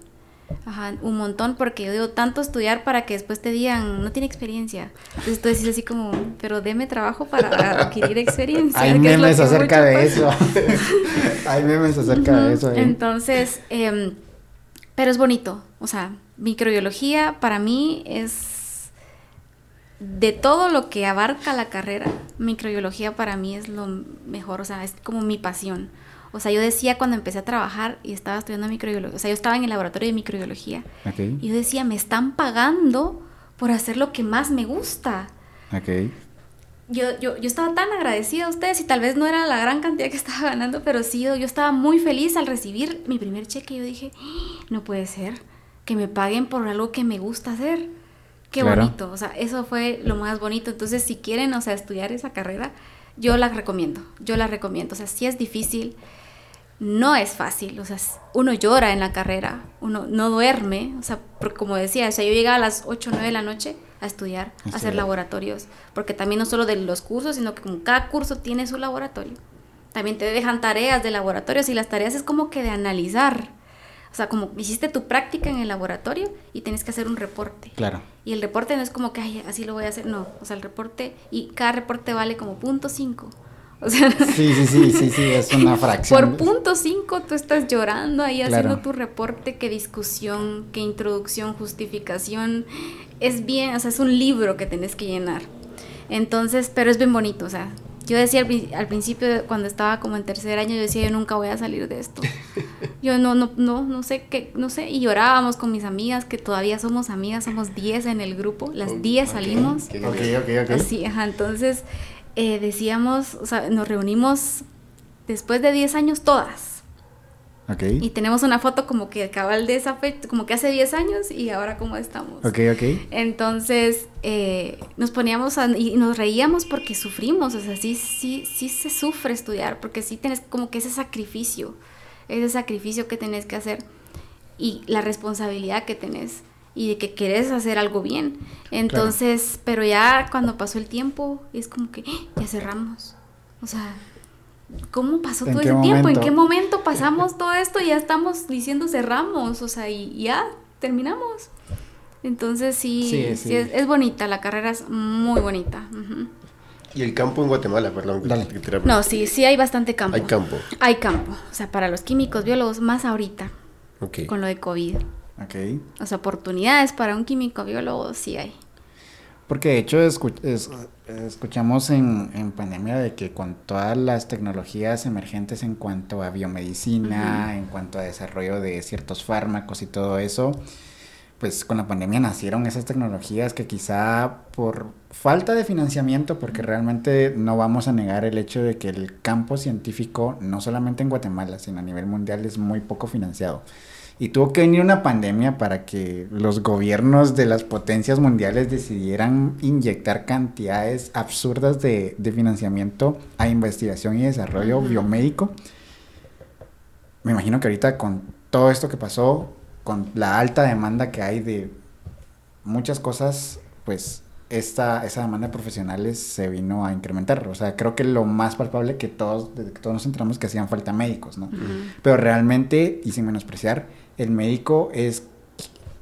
Ajá, un montón porque yo digo tanto estudiar para que después te digan, no tiene experiencia. Entonces tú decís así como, pero deme trabajo para adquirir experiencia. Hay *laughs* memes acerca de eso. *laughs* Hay memes acerca de eso. Entonces, em, pero es bonito. O sea, microbiología para mí es de todo lo que abarca la carrera, microbiología para mí es lo mejor, o sea, es como mi pasión. O sea, yo decía cuando empecé a trabajar y estaba estudiando microbiología, o sea, yo estaba en el laboratorio de microbiología. Y yo decía, me están pagando por hacer lo que más me gusta. Okay. Yo, yo, yo estaba tan agradecida a ustedes y tal vez no era la gran cantidad que *laughs* estaba ganando, pero sí, yo, estaba muy feliz al recibir mi primer cheque. Yo dije, ¡Ah! no puede ser que me paguen por algo que me gusta hacer. Qué bonito, o sea, eso fue lo más bonito. Entonces, si quieren, o sea, estudiar esa carrera, yo la recomiendo, yo la recomiendo. O sea, sí es difícil, no es fácil, o sea, uno llora en la carrera, uno no duerme, o sea, porque como decía, o sea, yo llegaba a las 8 o 9 de la noche a estudiar, a hacer laboratorios, porque también no solo de los cursos, sino que como cada curso tiene su laboratorio, también te dejan tareas de laboratorios y las tareas es como que de analizar, o sea, como hiciste tu práctica en el laboratorio y tienes que hacer un reporte. Claro. Y el reporte no es como que, ay, así lo voy a hacer, no, o sea, el reporte, y cada reporte vale como punto 5 sí, sí, sí, sí, sí, es una *laughs* fracción. Por punto 5 tú estás llorando ahí haciendo tu reporte, qué discusión, qué introducción, justificación. Es bien, o sea, es un libro que tenés que llenar. Entonces, pero es bien bonito, o sea, Yo decía al, principio, cuando estaba como en tercer año, yo decía, yo nunca voy a salir de esto. *laughs* Yo no, no, no, no sé qué, no sé. Y llorábamos con mis amigas, que todavía somos amigas, somos 10 en el grupo, las 10 salimos. Ok, ok, ok. Así, ajá, entonces eh, decíamos, o sea, nos reunimos después de 10 años todas y tenemos una foto como que cabal de esa fecha, como que hace 10 años y ahora cómo estamos. Ok, ok. Entonces eh, nos poníamos y nos reíamos porque sufrimos, o sea, sí, sí, sí se sufre estudiar, porque sí tienes como que ese sacrificio, ese sacrificio que tenés que hacer y la responsabilidad que tenés y de que querés hacer algo bien. Entonces, pero ya cuando pasó el tiempo, es como que ¡ah! ya cerramos. O sea, ¿cómo pasó todo ese tiempo? ¿En qué momento pasamos todo esto? Ya estamos diciendo cerramos, o sea, y ya terminamos. Entonces sí, es, bonita, la carrera es muy bonita. Y el campo en Guatemala, perdón. No, sí, sí hay bastante campo. Hay campo. Hay campo. O sea, para los químicos, biólogos, más ahorita. Con lo de COVID. Ok. O sea, oportunidades para un químico biólogo sí hay. Porque de hecho escuchamos en, pandemia de que con todas las tecnologías emergentes en cuanto a biomedicina, en cuanto a desarrollo de ciertos fármacos y todo eso, pues con la pandemia nacieron esas tecnologías que quizá por falta de financiamiento, porque realmente no vamos a negar el hecho de que el campo científico, no solamente en Guatemala, sino a nivel mundial, es muy poco financiado. Y tuvo que venir una pandemia para que los gobiernos de las potencias mundiales decidieran inyectar cantidades absurdas de, financiamiento a investigación y desarrollo biomédico. Me imagino que ahorita con todo esto que pasó, con la alta demanda que hay de muchas cosas, pues esta, esa demanda de profesionales se vino a incrementar. O sea, creo que lo más palpable que todos, desde que todos nos enteramos que hacían falta médicos, ¿no? Pero realmente, y sin menospreciar, el médico es,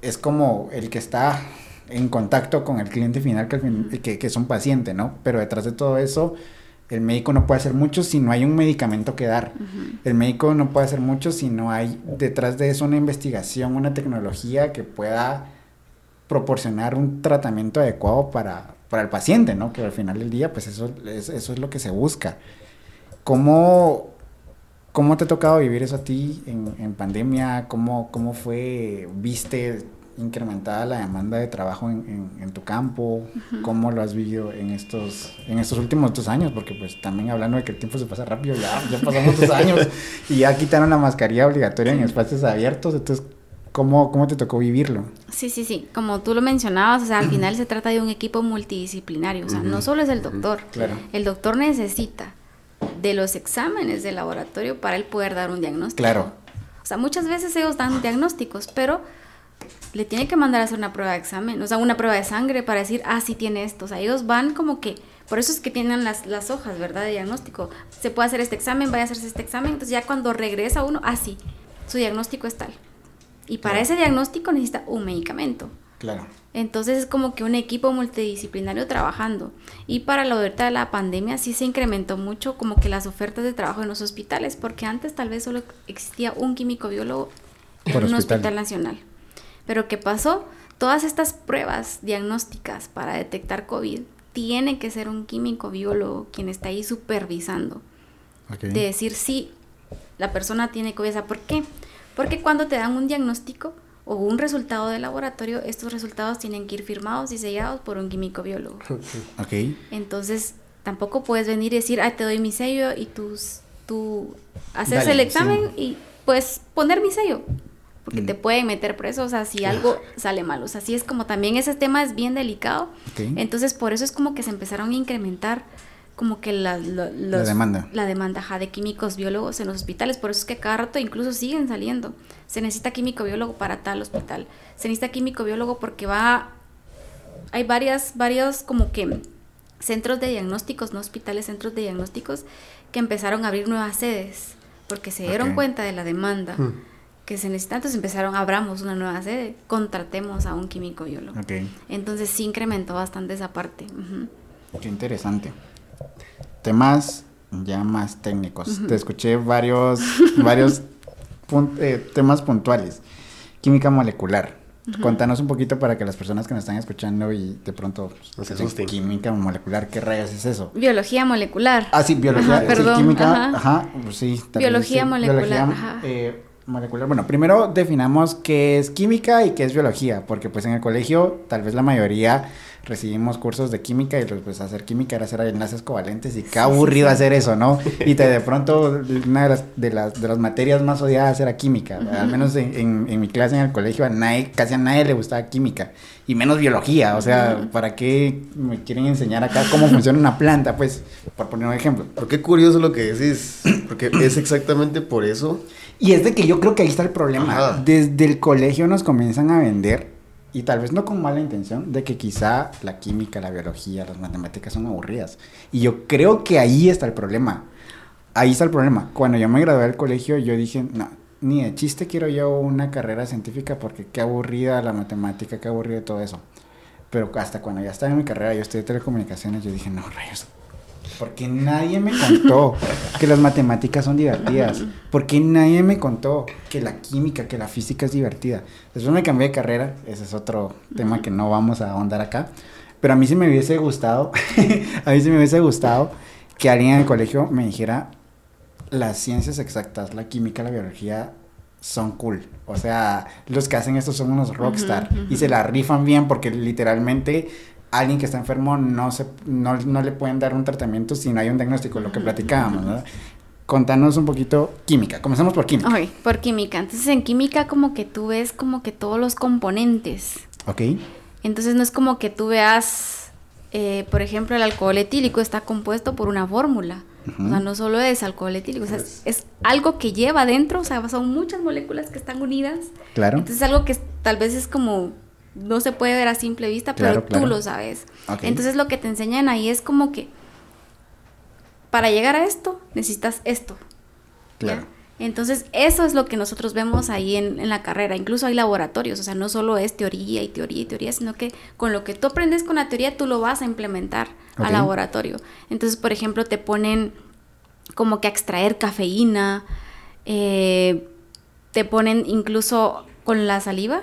es como el que está en contacto con el cliente final, que, que, es un paciente, ¿no? Pero detrás de todo eso, el médico no puede hacer mucho si no hay un medicamento que dar. El médico no puede hacer mucho si no hay detrás de eso una investigación, una tecnología que pueda proporcionar un tratamiento adecuado para, para el paciente, ¿no? Que al final del día, pues eso es, eso es lo que se busca. ¿Cómo, ¿Cómo te ha tocado vivir eso a ti en, pandemia? ¿Cómo, ¿Cómo fue, viste incrementada la demanda de trabajo en, tu campo? ¿Cómo lo has vivido en estos, en estos últimos dos años? Porque pues también hablando de que el tiempo se pasa rápido, ya, ya pasamos dos años y ya quitaron la mascarilla obligatoria en espacios abiertos, entonces... ¿Cómo, ¿Cómo te tocó vivirlo? Sí, sí, sí. Como tú lo mencionabas, o sea, al *clears throat* final se trata de un equipo multidisciplinario. O sea, no solo es el doctor. Claro. El doctor necesita de los exámenes de laboratorio para él poder dar un diagnóstico. Claro. O sea, muchas veces ellos dan diagnósticos, pero le tiene que mandar a hacer una prueba de examen, o sea, una prueba de sangre para decir, ah, sí tiene esto. O sea, ellos van como que, por eso es que tienen las, las hojas, ¿verdad? De diagnóstico. Se puede hacer este examen, vaya a hacerse este examen. Entonces ya cuando regresa uno, ah, sí, su diagnóstico es tal. Y para ese diagnóstico necesita un medicamento. Claro. Entonces es como que un equipo multidisciplinario trabajando. Y para la oferta de la pandemia sí se incrementó mucho como que las ofertas de trabajo en los hospitales, porque antes tal vez solo existía un químico biólogo en un hospital. nacional. Pero ¿qué pasó? Todas estas pruebas diagnósticas para detectar COVID tiene que ser un químico biólogo quien está ahí supervisando. De decir si la persona tiene COVID. ¿Por qué? Porque cuando te dan un diagnóstico, o un resultado de laboratorio, estos resultados tienen que ir firmados y sellados por un químico biólogo. Ok. Entonces, tampoco puedes venir y decir, ah, te doy mi sello y tú, tú haces el examen y puedes poner mi sello. Porque te mm. pueden meter preso, o sea, si algo sale mal. O sea, así es como también ese tema es bien delicado. Entonces, por eso es como que se empezaron a incrementar como que la, la demanda. La demanda de químicos biólogos en los hospitales. Por eso es que cada rato incluso siguen saliendo. Se necesita químico biólogo para tal hospital. Se necesita químico biólogo porque va... Hay varias, varios como que centros de diagnósticos, no hospitales, centros de diagnósticos que empezaron a abrir nuevas sedes porque se dieron cuenta de la demanda. Hmm. que se necesita, entonces empezaron, abramos una nueva sede, contratemos a un químico biólogo. Entonces sí incrementó bastante esa parte. Qué interesante temas ya más técnicos. Te escuché varios, *laughs* varios eh, temas puntuales. Química molecular. Contanos un poquito para que las personas que nos están escuchando y de pronto no se asusten. Química molecular, ¿qué rayas es eso? Biología molecular. Ah, sí, biología, perdón, química, ajá, pues sí. Biología molecular, ajá. Eh, molecular. Bueno, primero definamos qué es química y qué es biología, porque pues en el colegio tal vez la mayoría recibimos cursos de química y pues hacer química era hacer enlaces covalentes y qué aburrido hacer eso, ¿no? *laughs* Y te, de pronto una de las, de las, de las materias más odiadas era química, al menos en, en, mi clase en el colegio a nadie, casi a nadie le gustaba química y menos biología, o sea, ¿para qué me quieren enseñar acá cómo funciona una planta? Pues, por poner un ejemplo. Pero qué curioso lo que decís, porque es exactamente por eso. Y es de que yo creo que ahí está el problema. Desde el colegio nos comienzan a vender y tal vez no con mala intención, de que quizá la química, la biología, las matemáticas son aburridas. Y yo creo que ahí está el problema. Ahí está el problema. Cuando yo me gradué del colegio, yo dije, no, ni de chiste quiero yo una carrera científica porque qué aburrida la matemática, qué aburrido todo eso. Pero hasta cuando ya estaba en mi carrera, yo estudié telecomunicaciones, yo dije, no, rayos, porque nadie me contó que las matemáticas son divertidas. Porque nadie me contó que la química, que la física es divertida. Después me cambié de carrera. Ese es otro tema que no vamos a ahondar acá. Pero a mí sí me hubiese gustado, *laughs* a mí sí me hubiese gustado que alguien en el colegio me dijera las ciencias exactas, la química, la biología son cool. O sea, los que hacen esto son unos rockstar y se la rifan bien porque literalmente alguien que está enfermo no, se, no, le pueden dar un tratamiento si no hay un diagnóstico, lo que platicábamos, ¿no? Contanos un poquito química. Comenzamos por química. Ok, por química. Entonces, en química como que tú ves como que todos los componentes. Ok. Entonces, no es como que tú veas, eh, por ejemplo, el alcohol etílico está compuesto por una fórmula. O sea, no solo es alcohol etílico, o sea, es, es, algo que lleva dentro, o sea, son muchas moléculas que están unidas. Claro. Entonces, algo que tal vez es como no se puede ver a simple vista, pero tú lo sabes. Entonces lo que te enseñan ahí es como que para llegar a esto necesitas esto. Claro. Entonces eso es lo que nosotros vemos ahí en, la carrera. Incluso hay laboratorios, o sea, no solo es teoría y teoría y teoría, sino que con lo que tú aprendes con la teoría tú lo vas a implementar al laboratorio. Entonces, por ejemplo, te ponen como que a extraer cafeína, eh, te ponen incluso con la saliva,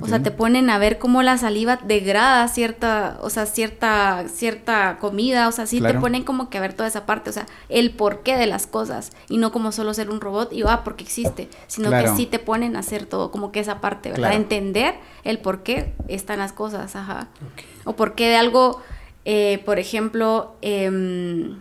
o sea, te ponen a ver cómo la saliva degrada cierta, o sea, cierta, cierta comida, o sea, sí te ponen como que a ver toda esa parte, o sea, el porqué de las cosas, y no como solo ser un robot y, ah, porque existe, sino que sí te ponen a hacer todo, como que esa parte, ¿verdad? Entender el por qué están las cosas, ajá. O por qué de algo, eh, por ejemplo, eh,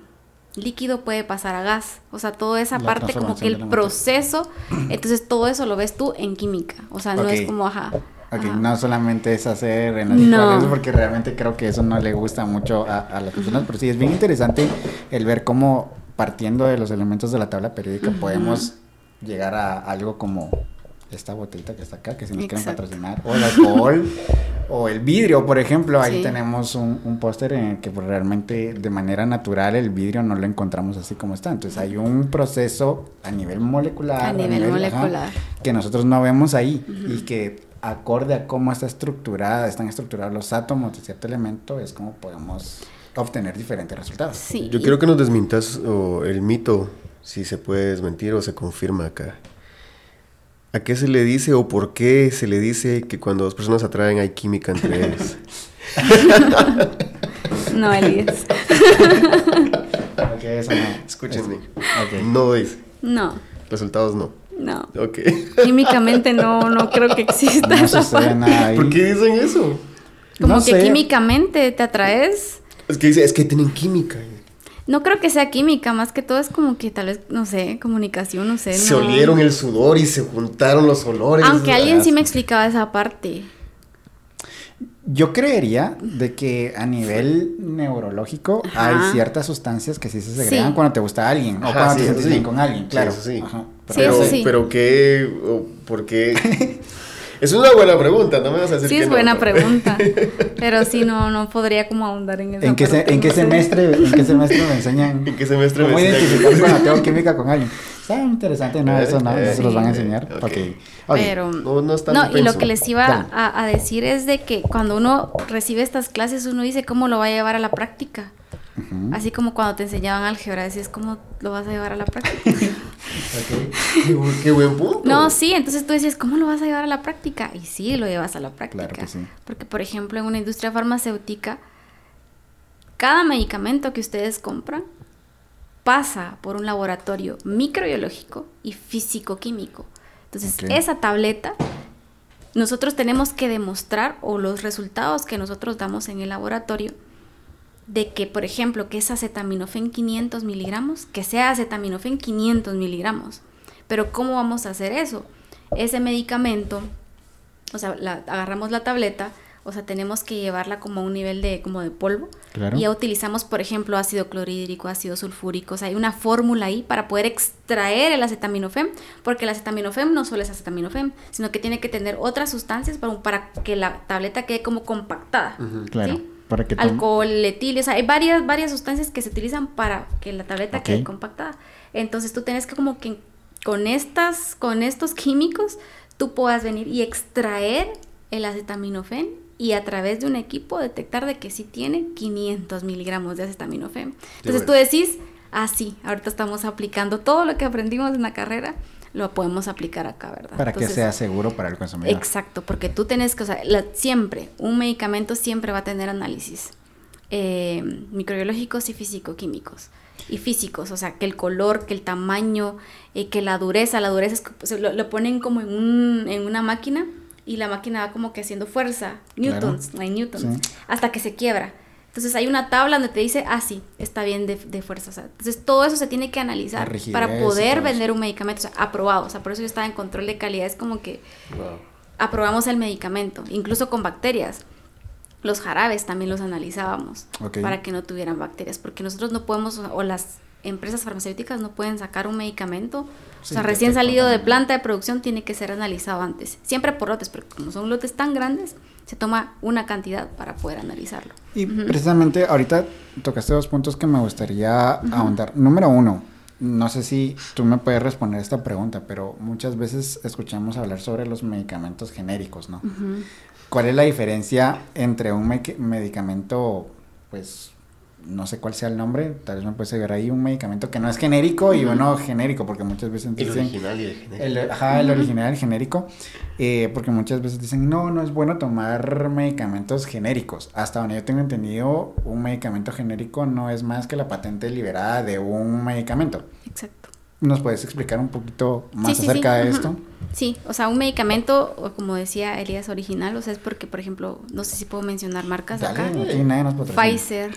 líquido puede pasar a gas. O sea, toda esa parte como que el proceso, *clears throat* entonces todo eso lo ves tú en química. O sea, no es como, ajá. Ok, no solamente es hacer en no. porque realmente creo que eso no le gusta mucho a, las personas, pero sí es bien interesante el ver cómo partiendo de los elementos de la tabla periódica podemos llegar a algo como esta botellita que está acá, que si nos quieren patrocinar, o el alcohol, *laughs* o el vidrio, por ejemplo, ahí tenemos un, un póster en el que pues, realmente de manera natural el vidrio no lo encontramos así como está. Entonces hay un proceso a nivel molecular, a nivel, molecular. que nosotros no vemos ahí y que acorde a cómo está estructurada, están estructurados los átomos de cierto elemento, es como podemos obtener diferentes resultados. Sí. Yo quiero que nos desmintas el mito, si se puede desmentir o se confirma acá. ¿A qué se le dice o por qué se le dice que cuando dos personas atraen hay química entre ellas? *laughs* no, Elías. ok, eso no. Escúchenme. No dice. No. Resultados no. No. Ok. Químicamente no, no creo que exista no esa nada ahí. ¿Por qué dicen eso? Como que químicamente te atraes. Es que dice, es que tienen química. No creo que sea química, más que todo es como que tal vez, no sé, comunicación, no sé. Se olieron el sudor y se juntaron los olores. Aunque alguien sí me explicaba esa parte. Yo creería de que a nivel neurológico hay ciertas sustancias que sí se segregan cuando te gusta alguien o cuando te sientes bien con alguien, claro. Sí, Pero, pero qué, por qué *laughs* Es una buena pregunta, no me vas a decir Sí, es buena pregunta. *laughs* Pero sí, no, no podría como ahondar en eso. ¿En qué, ¿en qué semestre, ¿En qué semestre me enseñan? *laughs* ¿En qué semestre cómo me identificar cuando *laughs* tengo química con alguien? Está interesante, no, eso no, no se los van a enseñar. Okay. Pero, no, no, no y lo que les iba a, a decir es de que cuando uno recibe estas clases, uno dice cómo lo va a llevar a la práctica. Así como cuando te enseñaban álgebra, decías cómo lo vas a llevar a la práctica. Qué, buen punto. No, sí, entonces tú decías, ¿cómo lo vas a llevar a la práctica? Y sí, lo llevas a la práctica. Claro que sí. Porque, por ejemplo, en una industria farmacéutica, cada medicamento que ustedes compran pasa por un laboratorio microbiológico y físico-químico. Entonces, esa tableta, nosotros tenemos que demostrar, o los resultados que nosotros damos en el laboratorio, de que, por ejemplo, que es acetaminofén 500 miligramos, que sea acetaminofén 500 miligramos. Pero ¿cómo vamos a hacer eso? Ese medicamento, o sea, agarramos la tableta, o sea, tenemos que llevarla como a un nivel de, como de polvo. Y ya utilizamos, por ejemplo, ácido clorhídrico, ácido sulfúrico. O sea, hay una fórmula ahí para poder extraer el acetaminofén, porque el acetaminofén no solo es acetaminofén, sino que tiene que tener otras sustancias para, para que la tableta quede como compactada. Claro. Para que Alcohol, etilio, o sea, hay varias, varias sustancias que se utilizan para que la tableta quede compactada. Entonces tú tienes que como que con estas, con estos químicos, tú puedas venir y extraer el acetaminofén y a través de un equipo detectar de que sí tiene 500 miligramos de acetaminofén. Entonces tú decís, ah, sí, ahorita estamos aplicando todo lo que aprendimos en la carrera, lo podemos aplicar acá, ¿verdad? Para que sea seguro para el consumidor. Exacto, porque tú tienes que, o sea, siempre, un medicamento siempre va a tener análisis eh, microbiológicos y físico-químicos. Y físicos, o sea, que el color, que el tamaño, eh, que la dureza, la dureza es, lo, lo ponen como en, un, en una máquina y la máquina va como que haciendo fuerza, newtons, no hay newtons, hasta que se quiebra. Entonces hay una tabla donde te dice, ah, sí, está bien de, de fuerza. entonces todo eso se tiene que analizar para poder vender un medicamento, o sea, aprobado. O sea, por eso yo estaba en control de calidad. Es como que aprobamos el medicamento, incluso con bacterias. Los jarabes también los analizábamos para que no tuvieran bacterias, porque nosotros no podemos, o las empresas farmacéuticas no pueden sacar un medicamento, o sea, recién salido de planta de producción tiene que ser analizado antes, siempre por lotes, pero como son lotes tan grandes, se toma una cantidad para poder analizarlo. Y precisamente ahorita tocaste dos puntos que me gustaría ahondar. Número uno, no sé si tú me puedes responder esta pregunta, pero muchas veces escuchamos hablar sobre los medicamentos genéricos, ¿no? ¿Cuál es la diferencia entre un medicamento, pues, no sé cuál sea el nombre, tal vez me puede ver ahí un medicamento que no es genérico y uno genérico, porque muchas veces dicen... El original y el genérico. El, ajá, el original y el genérico, eh, porque muchas veces dicen, no, no es bueno tomar medicamentos genéricos. Hasta donde yo tengo entendido, un medicamento genérico no es más que la patente liberada de un medicamento. Exacto. ¿Nos puedes explicar un poquito más acerca de esto? Sí, o sea, un medicamento, como decía Elías, original, o sea, es porque, por ejemplo, no sé si puedo mencionar marcas acá. Pfizer,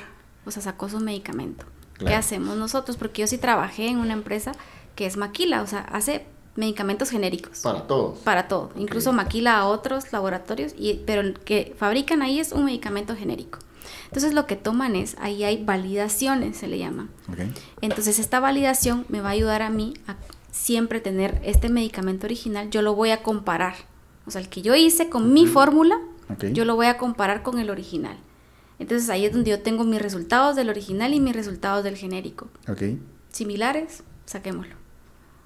o sea, sacó su medicamento. ¿Qué hacemos nosotros? Porque yo sí trabajé en una empresa que es Maquila, o sea, hace medicamentos genéricos. Para todos. Para todo. Incluso maquila a otros laboratorios, y, pero el que fabrican ahí es un medicamento genérico. Entonces lo que toman es, ahí hay validaciones, se le llama. Entonces esta validación me va a ayudar a mí a siempre tener este medicamento original, yo lo voy a comparar. O sea, el que yo hice con mi fórmula, yo lo voy a comparar con el original. Entonces ahí es donde yo tengo mis resultados del original y mis resultados del genérico. Ok. Similares, saquémoslo.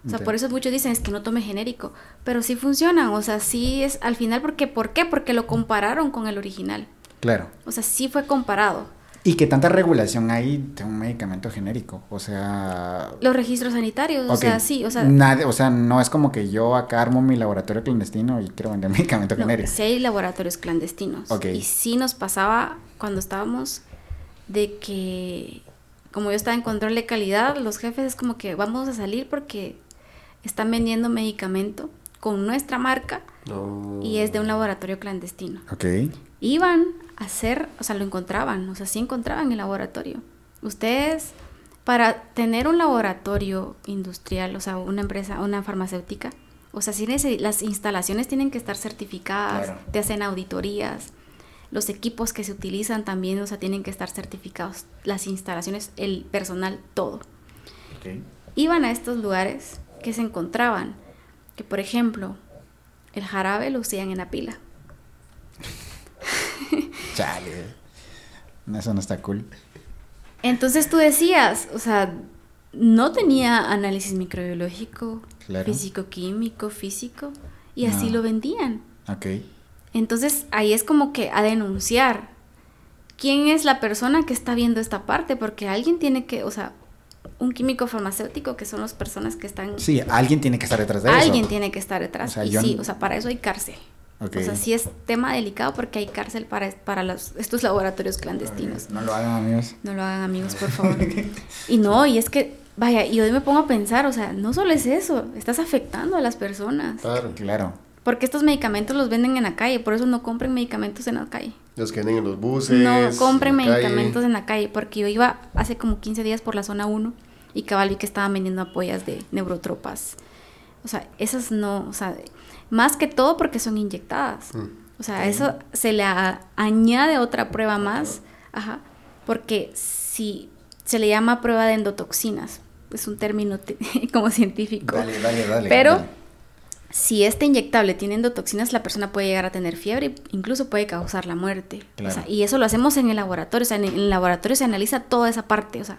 O sea, por eso muchos dicen es que no tome genérico, pero sí funcionan, o sea, sí es al final porque ¿por qué? Porque lo compararon con el original. Claro. O sea, sí fue comparado. ¿Y qué tanta regulación hay de un medicamento genérico? O sea... Los registros sanitarios, o sea, sí, o sea... o sea, no es como que yo acá armo mi laboratorio clandestino y quiero vender *laughs* medicamento no, genérico. Sí hay laboratorios clandestinos. Ok. Y sí nos pasaba cuando estábamos de que, como yo estaba en control de calidad, los jefes es como que vamos a salir porque están vendiendo medicamento con nuestra marca y es de un laboratorio clandestino. Ok. Iban hacer, o sea, lo encontraban, o sea, sí encontraban el laboratorio. Ustedes, para tener un laboratorio industrial, o sea, una empresa, una farmacéutica, o sea, las instalaciones tienen que estar certificadas, te hacen auditorías, los equipos que se utilizan también, o sea, tienen que estar certificados, las instalaciones, el personal, todo. Iban a estos lugares que se encontraban, que por ejemplo, el jarabe lo usaban en la pila. *laughs* Chale. Eso no está cool. Entonces tú decías, o sea, no tenía análisis microbiológico, físico-químico, físico, y así lo vendían. Ok. Entonces ahí es como que a denunciar quién es la persona que está viendo esta parte, porque alguien tiene que, o sea, un químico farmacéutico, que son las personas que están... Sí, alguien tiene que estar detrás de alguien eso. Alguien tiene que estar detrás. y sí, o sea, para eso hay cárcel. O sea, sí es tema delicado porque hay cárcel para, para los, estos laboratorios clandestinos. No lo hagan amigos. No lo hagan amigos, por *laughs* favor. y no, y es que, vaya, y hoy me pongo a pensar, o sea, no solo es eso, estás afectando a las personas. Claro, claro. Porque estos medicamentos los venden en la calle, por eso no compren medicamentos en la calle. Los que venden en los buses. No compren medicamentos en la calle, porque yo iba hace como 15 días por la zona 1 y cabal vi que estaban vendiendo apoyas de neurotropas. O sea, esas no, o sea, más que todo porque son inyectadas. Mm. O sea, eso se le añade otra prueba más, ajá, porque si se le llama prueba de endotoxinas, es un término *laughs* como científico. Dale, dale, dale. Pero si este inyectable tiene endotoxinas, la persona puede llegar a tener fiebre e incluso puede causar la muerte. y eso lo hacemos en el laboratorio. O sea, en el laboratorio se analiza toda esa parte. O sea,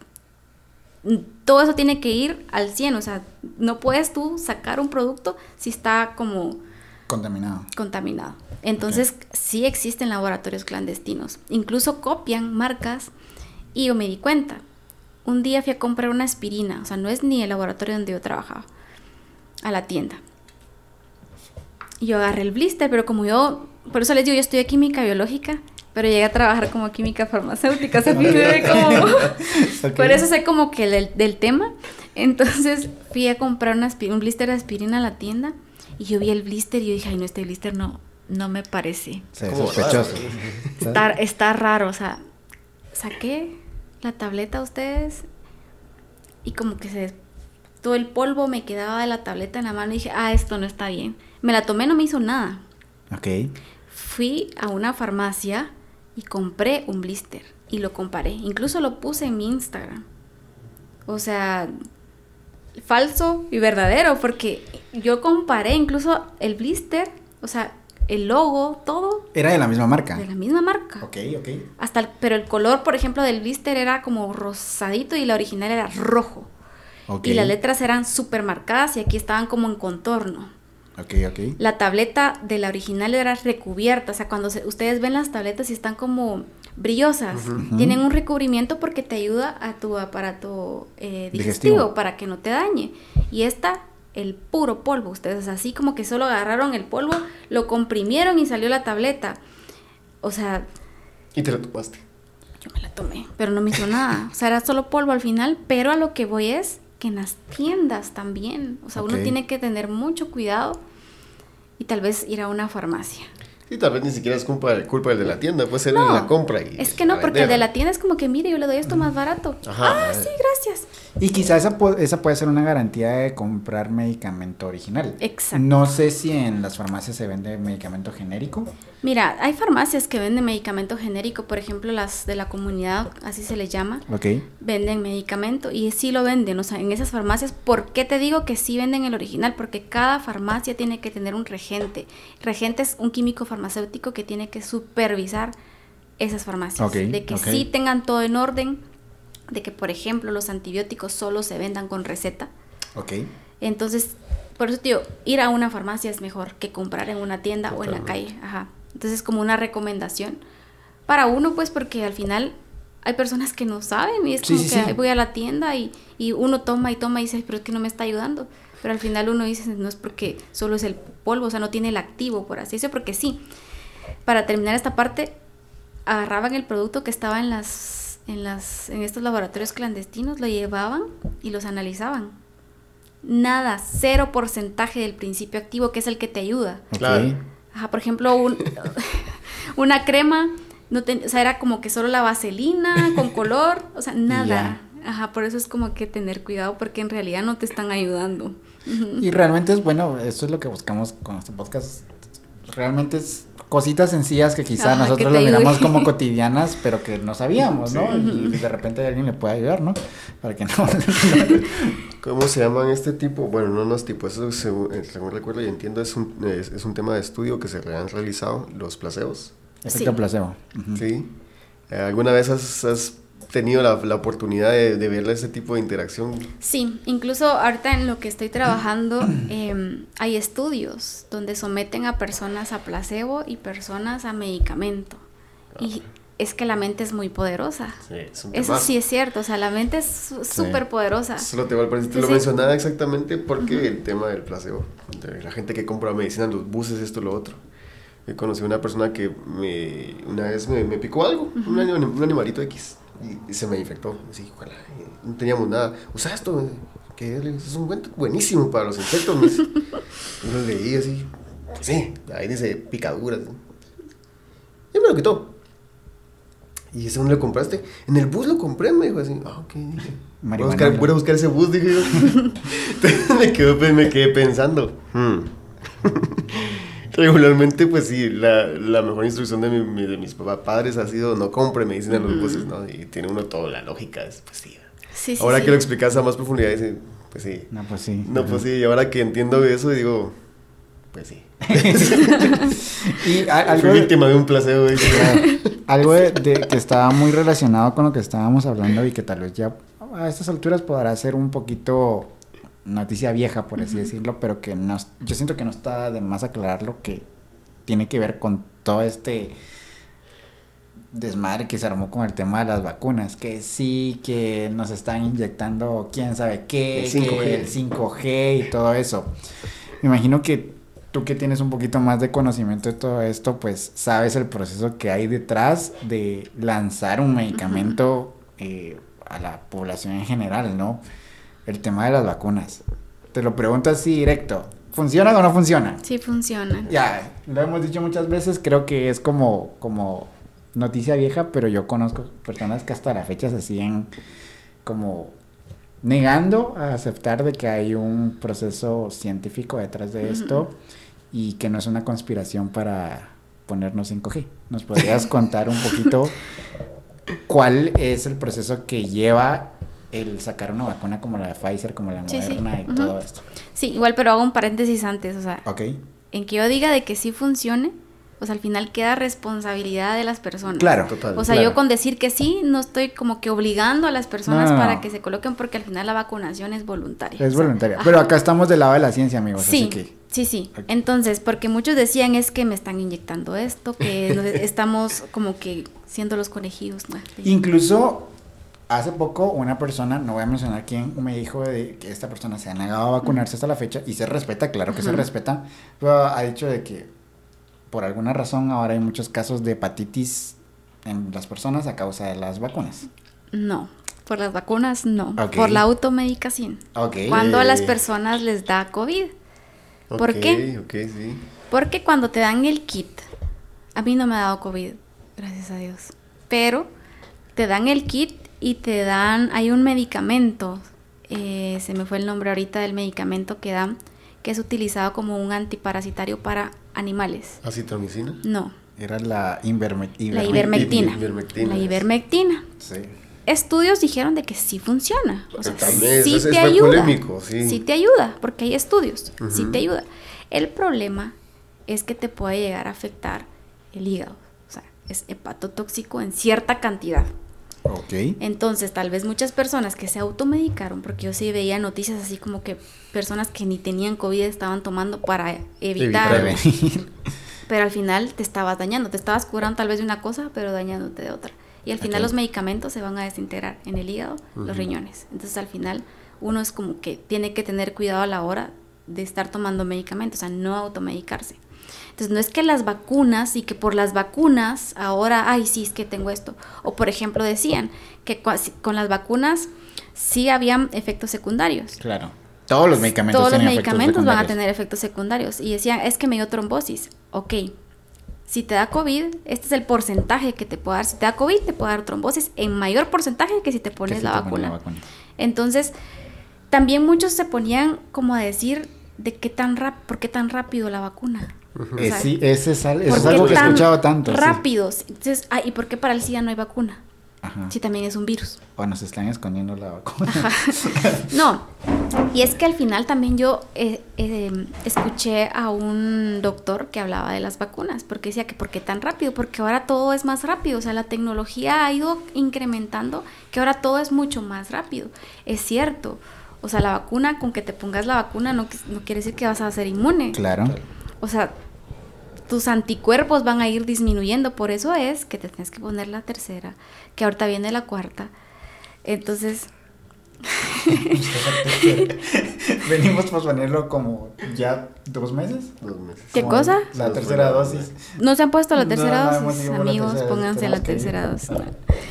todo eso tiene que ir al 100, o sea, no puedes tú sacar un producto si está como... Contaminado. Contaminado. Entonces, sí existen laboratorios clandestinos. Incluso copian marcas y yo me di cuenta. Un día fui a comprar una aspirina, o sea, no es ni el laboratorio donde yo trabajaba, a la tienda. Y yo agarré el blister, pero como yo, por eso les digo, yo estudié química biológica, pero llegué a trabajar como química farmacéutica, o sea, *laughs* como... *laughs* Por eso sé como que del, tema. Entonces fui a comprar una un blister de aspirina a la tienda y yo vi el blister y yo dije, ay, no, este blister no, no me parece. sospechoso. Está, está raro, o sea, saqué la tableta a ustedes y como que se... Todo el polvo me quedaba de la tableta en la mano y dije, ah, esto no está bien. Me la tomé, no me hizo nada. Ok. Fui a una farmacia y compré un blister y lo comparé. Incluso lo puse en mi Instagram. O sea, falso y verdadero, porque yo comparé incluso el blister, o sea, el logo, todo. Era de la misma marca. De la misma marca. Ok, ok. Hasta pero el color, por ejemplo, del blister era como rosadito y la original era rojo. Okay. Y las letras eran súper marcadas y aquí estaban como en contorno. Ok, ok. La tableta de la original era recubierta, o sea, cuando ustedes ven las tabletas y están como brillosas, tienen un recubrimiento porque te ayuda a tu aparato eh, digestivo, para que no te dañe. Y esta, el puro polvo, ustedes así como que solo agarraron el polvo, lo comprimieron y salió la tableta. O sea... Y te la tomaste. Yo me la tomé, pero no me hizo nada. O sea, era solo polvo al final, pero a lo que voy es que en las tiendas también. O sea, uno tiene que tener mucho cuidado y tal vez ir a una farmacia. Sí, tal vez ni siquiera es culpa, culpa del de la tienda, puede ser el de la compra. Y es que no, porque el de la tienda es como que, mire, yo le doy esto más barato. Ajá, ah, sí, gracias. Y quizá esa, esa puede ser una garantía de comprar medicamento original. Exacto. No sé si en las farmacias se vende medicamento genérico. Mira, hay farmacias que venden medicamento genérico, por ejemplo, las de la comunidad, así se les llama. Ok. Venden medicamento y sí lo venden, o sea, en esas farmacias, ¿por qué te digo que sí venden el original? Porque cada farmacia tiene que tener un regente. Regente es un químico farmacéutico que tiene que supervisar esas farmacias. de que sí tengan todo en orden, de que, por ejemplo, los antibióticos solo se vendan con receta. Ok. Entonces, por eso, tío, ir a una farmacia es mejor que comprar en una tienda o en la calle. Ajá. Entonces, como una recomendación para uno, pues, porque al final hay personas que no saben y es como que voy a la tienda y, y, uno toma y toma y dice, pero es que no me está ayudando. Pero al final uno dice, no es porque solo es el polvo, o sea, no tiene el activo, por así decirlo, porque sí. Para terminar esta parte, agarraban el producto que estaba en las, en las, en estos laboratorios clandestinos, lo llevaban y los analizaban. Nada, cero porcentaje del principio activo que es el que te ayuda. Claro. Ajá, por ejemplo, un, *laughs* una crema, no o sea, era como que solo la vaselina con *laughs* color, o sea, nada. Ajá, por eso es como que tener cuidado porque en realidad no te están ayudando. Y realmente es bueno, esto es lo que buscamos con este podcast. Realmente es cositas sencillas que quizá nosotros lo miramos como cotidianas, pero que no sabíamos, ¿no? Y de repente alguien le puede ayudar, ¿no? Para que no. *laughs* ¿Cómo se llaman este tipo? Bueno, no, no es tipo, eso según, eh, recuerdo y entiendo, es un, es, un tema de estudio que se han realizado, los placebos. Efecto placebo. Sí. ¿Alguna vez has, has tenido la, la oportunidad de, de, ver ese tipo de interacción? Sí, incluso ahorita en lo que estoy trabajando *clears throat* em, hay estudios donde someten a personas a placebo y personas a medicamento. Y es que la mente es muy poderosa. Sí, es un Eso sí es cierto, o sea, la mente es súper poderosa. Solo te, te lo mencionaba exactamente porque el tema del placebo, de la gente que compra medicina en los buses, esto, lo otro. He conocido una persona que me, una vez me, me picó algo, un, un, animalito X, y, se me infectó. Así, no teníamos nada. Usa esto, que es un buen, buenísimo para los insectos. *laughs* lo leí así, sí, ahí dice picaduras. Y me lo quitó. ¿Y ese dónde lo compraste? En el bus lo compré, me dijo así. Ah, ok. Voy a, buscar, voy a buscar ese bus, dije yo. *laughs* me, quedé, me quedé pensando. Hmm. *laughs* *laughs* Regularmente, pues sí, la, la mejor instrucción de, mi, de mis padres ha sido no compre medicina en los buses, ¿no? Y tiene uno todo, la lógica es, pues sí. sí, ahora que lo explicas a más profundidad, dice, pues sí. No, pues sí. No, pues sí, y ahora que entiendo eso, digo, pues sí. *laughs* y algo Fui víctima de un placebo. *laughs* algo de, que estaba muy relacionado con lo que estábamos hablando y que tal vez ya a estas alturas podrá ser un poquito noticia vieja, por así decirlo, pero que no, yo siento que no está de más aclararlo que tiene que ver con todo este desmadre que se armó con el tema de las vacunas, que sí, que nos están inyectando quién sabe qué, el 5G, el 5G y todo eso. Me imagino que tú que tienes un poquito más de conocimiento de todo esto, pues sabes el proceso que hay detrás de lanzar un medicamento eh, a la población en general, ¿no? El tema de las vacunas. Te lo pregunto así directo. ¿Funciona o no funciona? Sí, funciona. Ya, lo hemos dicho muchas veces, creo que es como, como noticia vieja, pero yo conozco personas que hasta la fecha se siguen como negando a aceptar de que hay un proceso científico detrás de esto y que no es una conspiración para ponernos en g ¿Nos podrías contar un poquito *laughs* cuál es el proceso que lleva el sacar una vacuna como la de Pfizer, como la Moderna y todo esto? Sí, igual, pero hago un paréntesis antes, o sea, en que yo diga de que sí funcione, pues al final queda responsabilidad de las personas. Claro, total. O sea, yo con decir que sí, no estoy como que obligando a las personas para que se coloquen porque al final la vacunación es voluntaria. Es voluntaria. Pero acá estamos del lado de la ciencia, amigos. Sí, sí, sí. Entonces, porque muchos decían es que me están inyectando esto, que *laughs* estamos como que siendo los conejillos. ¿no? Incluso hace poco una persona, no voy a mencionar quién, me dijo de que esta persona se ha negado a vacunarse hasta la fecha y se respeta, claro que se respeta, pero ha dicho de que por alguna razón ahora hay muchos casos de hepatitis en las personas a causa de las vacunas. No, por las vacunas no, por la automedicación. Cuando a las personas les da COVID. ¿Por qué? Sí. Porque cuando te dan el kit, a mí no me ha dado COVID, gracias a Dios, pero te dan el kit y te dan, hay un medicamento, eh, se me fue el nombre ahorita del medicamento que dan, que es utilizado como un antiparasitario para animales. ¿Acitromicina? No. Era la, ivermectina. La ivermectina. La ivermectina. Sí. Estudios dijeron de que sí funciona. O sea, sí te ayuda. sí. te ayuda, porque hay estudios. Sí te ayuda. El problema es que te puede llegar a afectar el hígado. O sea, es hepatotóxico en cierta cantidad. Ok. Entonces, tal vez muchas personas que se automedicaron, porque yo sí veía noticias así como que personas que ni tenían COVID estaban tomando para evitar. *laughs* pero al final te estabas dañando, te estabas curando tal vez de una cosa, pero dañándote de otra. Y al final los medicamentos se van a desintegrar en el hígado, los riñones. Entonces, al final uno es como que tiene que tener cuidado a la hora de estar tomando medicamentos, o sea, no automedicarse. Entonces, no es que las vacunas y que por las vacunas ahora, ay, sí, es que tengo esto. O, por ejemplo, decían que con las vacunas sí habían efectos secundarios. Claro. Todos los medicamentos Todos los medicamentos van a tener efectos secundarios. Y decían, es que me dio trombosis. Ok. Si te da COVID, este es el porcentaje que te puede dar. Si te da COVID, te puede dar trombosis en mayor porcentaje que si te pones la, vacuna. Entonces, también muchos se ponían como a decir de qué tan rap por qué tan rápido la vacuna. Sí, ese es, algo que he escuchado tanto. Rápido. Entonces, ah, ¿y por qué para el SIDA no hay vacuna? Si también es un virus. O nos están escondiendo la vacuna. *laughs* no, y es que al final también yo eh, eh, escuché a un doctor que hablaba de las vacunas, porque decía que ¿por qué tan rápido? Porque ahora todo es más rápido, o sea, la tecnología ha ido incrementando, que ahora todo es mucho más rápido. Es cierto, o sea, la vacuna, con que te pongas la vacuna no, no quiere decir que vas a ser inmune. Claro. O sea, tus anticuerpos van a ir disminuyendo. Por eso es que te tienes que poner la tercera, que ahorita viene la cuarta. Entonces... *laughs* Venimos a ponerlo como ya dos meses. Dos meses. ¿Qué cosa? La tercera dosis. ¿No se han puesto la tercera dosis? Amigos, pónganse la tercera dosis.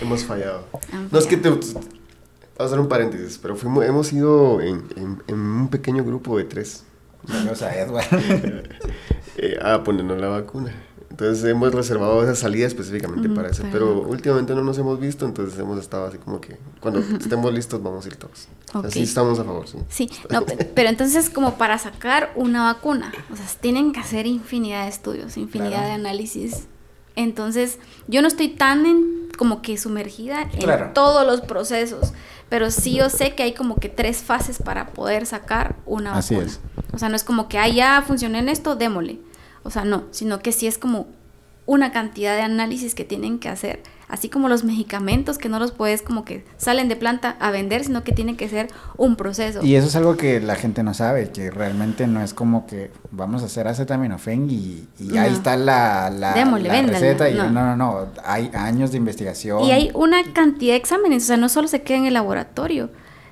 Hemos fallado. no, es que te, Vamos a hacer un paréntesis, pero fuimos, hemos ido en, en, un pequeño grupo de tres. Vamos a Edward. eh, a ponernos la vacuna. Entonces hemos reservado esa salida específicamente para eso. Pero últimamente no nos hemos visto, entonces hemos estado así como que cuando estemos listos vamos a ir todos. Así estamos a favor, sí. Sí, no, pero entonces como para sacar una vacuna, o sea, tienen que hacer infinidad de estudios, infinidad de análisis. Entonces yo no estoy tan como que sumergida en todos los procesos, pero sí yo sé que hay como que tres fases para poder sacar una vacuna. Así es. O sea, no es como que, ah, ya funcionó en esto, démosle o sea, no, sino que sí es como una cantidad de análisis que tienen que hacer, así como los medicamentos que no los puedes como que salen de planta a vender, sino que tiene que ser un proceso. Y eso es algo que la gente no sabe, que realmente no es como que vamos a hacer acetaminofén y, y ahí está la, la, receta y no. no, no, no, hay años de investigación. Y hay una cantidad de exámenes, o sea, no solo se queda en el laboratorio,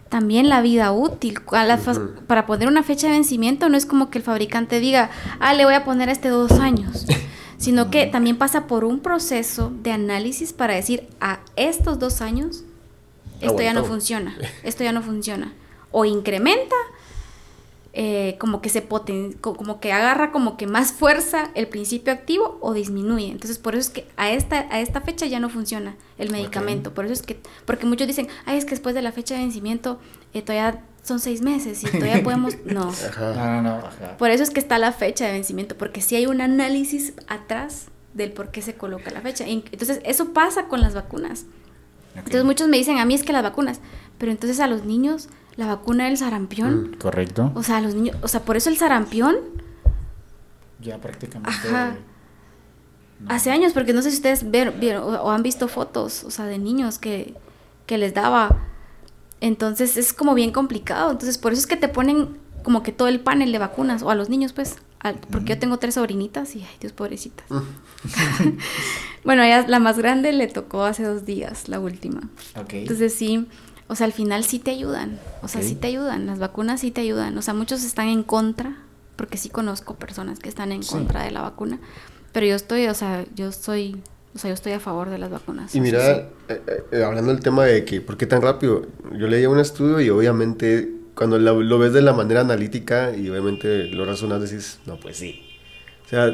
también la vida útil. Para poner una fecha de vencimiento no es como que el fabricante diga, ah, le voy a poner este dos años, *laughs* sino que también pasa por un proceso de análisis para decir, a estos dos años, esto ya no funciona, *laughs* esto ya no funciona. O incrementa eh, como que se poten como que agarra como que más fuerza el principio activo o disminuye. Entonces, por eso es que a esta, a esta fecha ya no funciona el medicamento. Por eso es que, porque muchos dicen, ay, es que después de la fecha de vencimiento eh, todavía son seis meses y todavía podemos. *laughs* No. No, no, Por eso es que está la fecha de vencimiento, porque si hay un análisis atrás del por qué se coloca la fecha. Entonces, eso pasa con las vacunas. Entonces, muchos me dicen, a mí es que las vacunas, pero entonces a los niños la vacuna del sarampión. Mm, correcto. O sea, los niños, o sea, por eso el sarampión. Ya prácticamente. Ajá. Hace años, porque no sé si ustedes vieron, o, han visto fotos, o sea, de niños que, que les daba. Entonces es como bien complicado. Entonces por eso es que te ponen como que todo el panel de vacunas, o a los niños, pues, porque yo tengo tres sobrinitas y, ay, Dios, pobrecita. *laughs* bueno, ella, la más grande le tocó hace dos días, la última. Okay. Entonces sí, o sea, al final sí te ayudan, o sea, sí te ayudan, las vacunas sí te ayudan, o sea, muchos están en contra, porque sí conozco personas que están en contra de la vacuna, pero yo estoy, o sea, yo estoy, o sea, yo estoy a favor de las vacunas. Y mira, eh, eh, hablando del tema de que, ¿por qué tan rápido? Yo leí un estudio y obviamente cuando lo, ves de la manera analítica y obviamente lo razonas, decís, no, pues sí. O sea,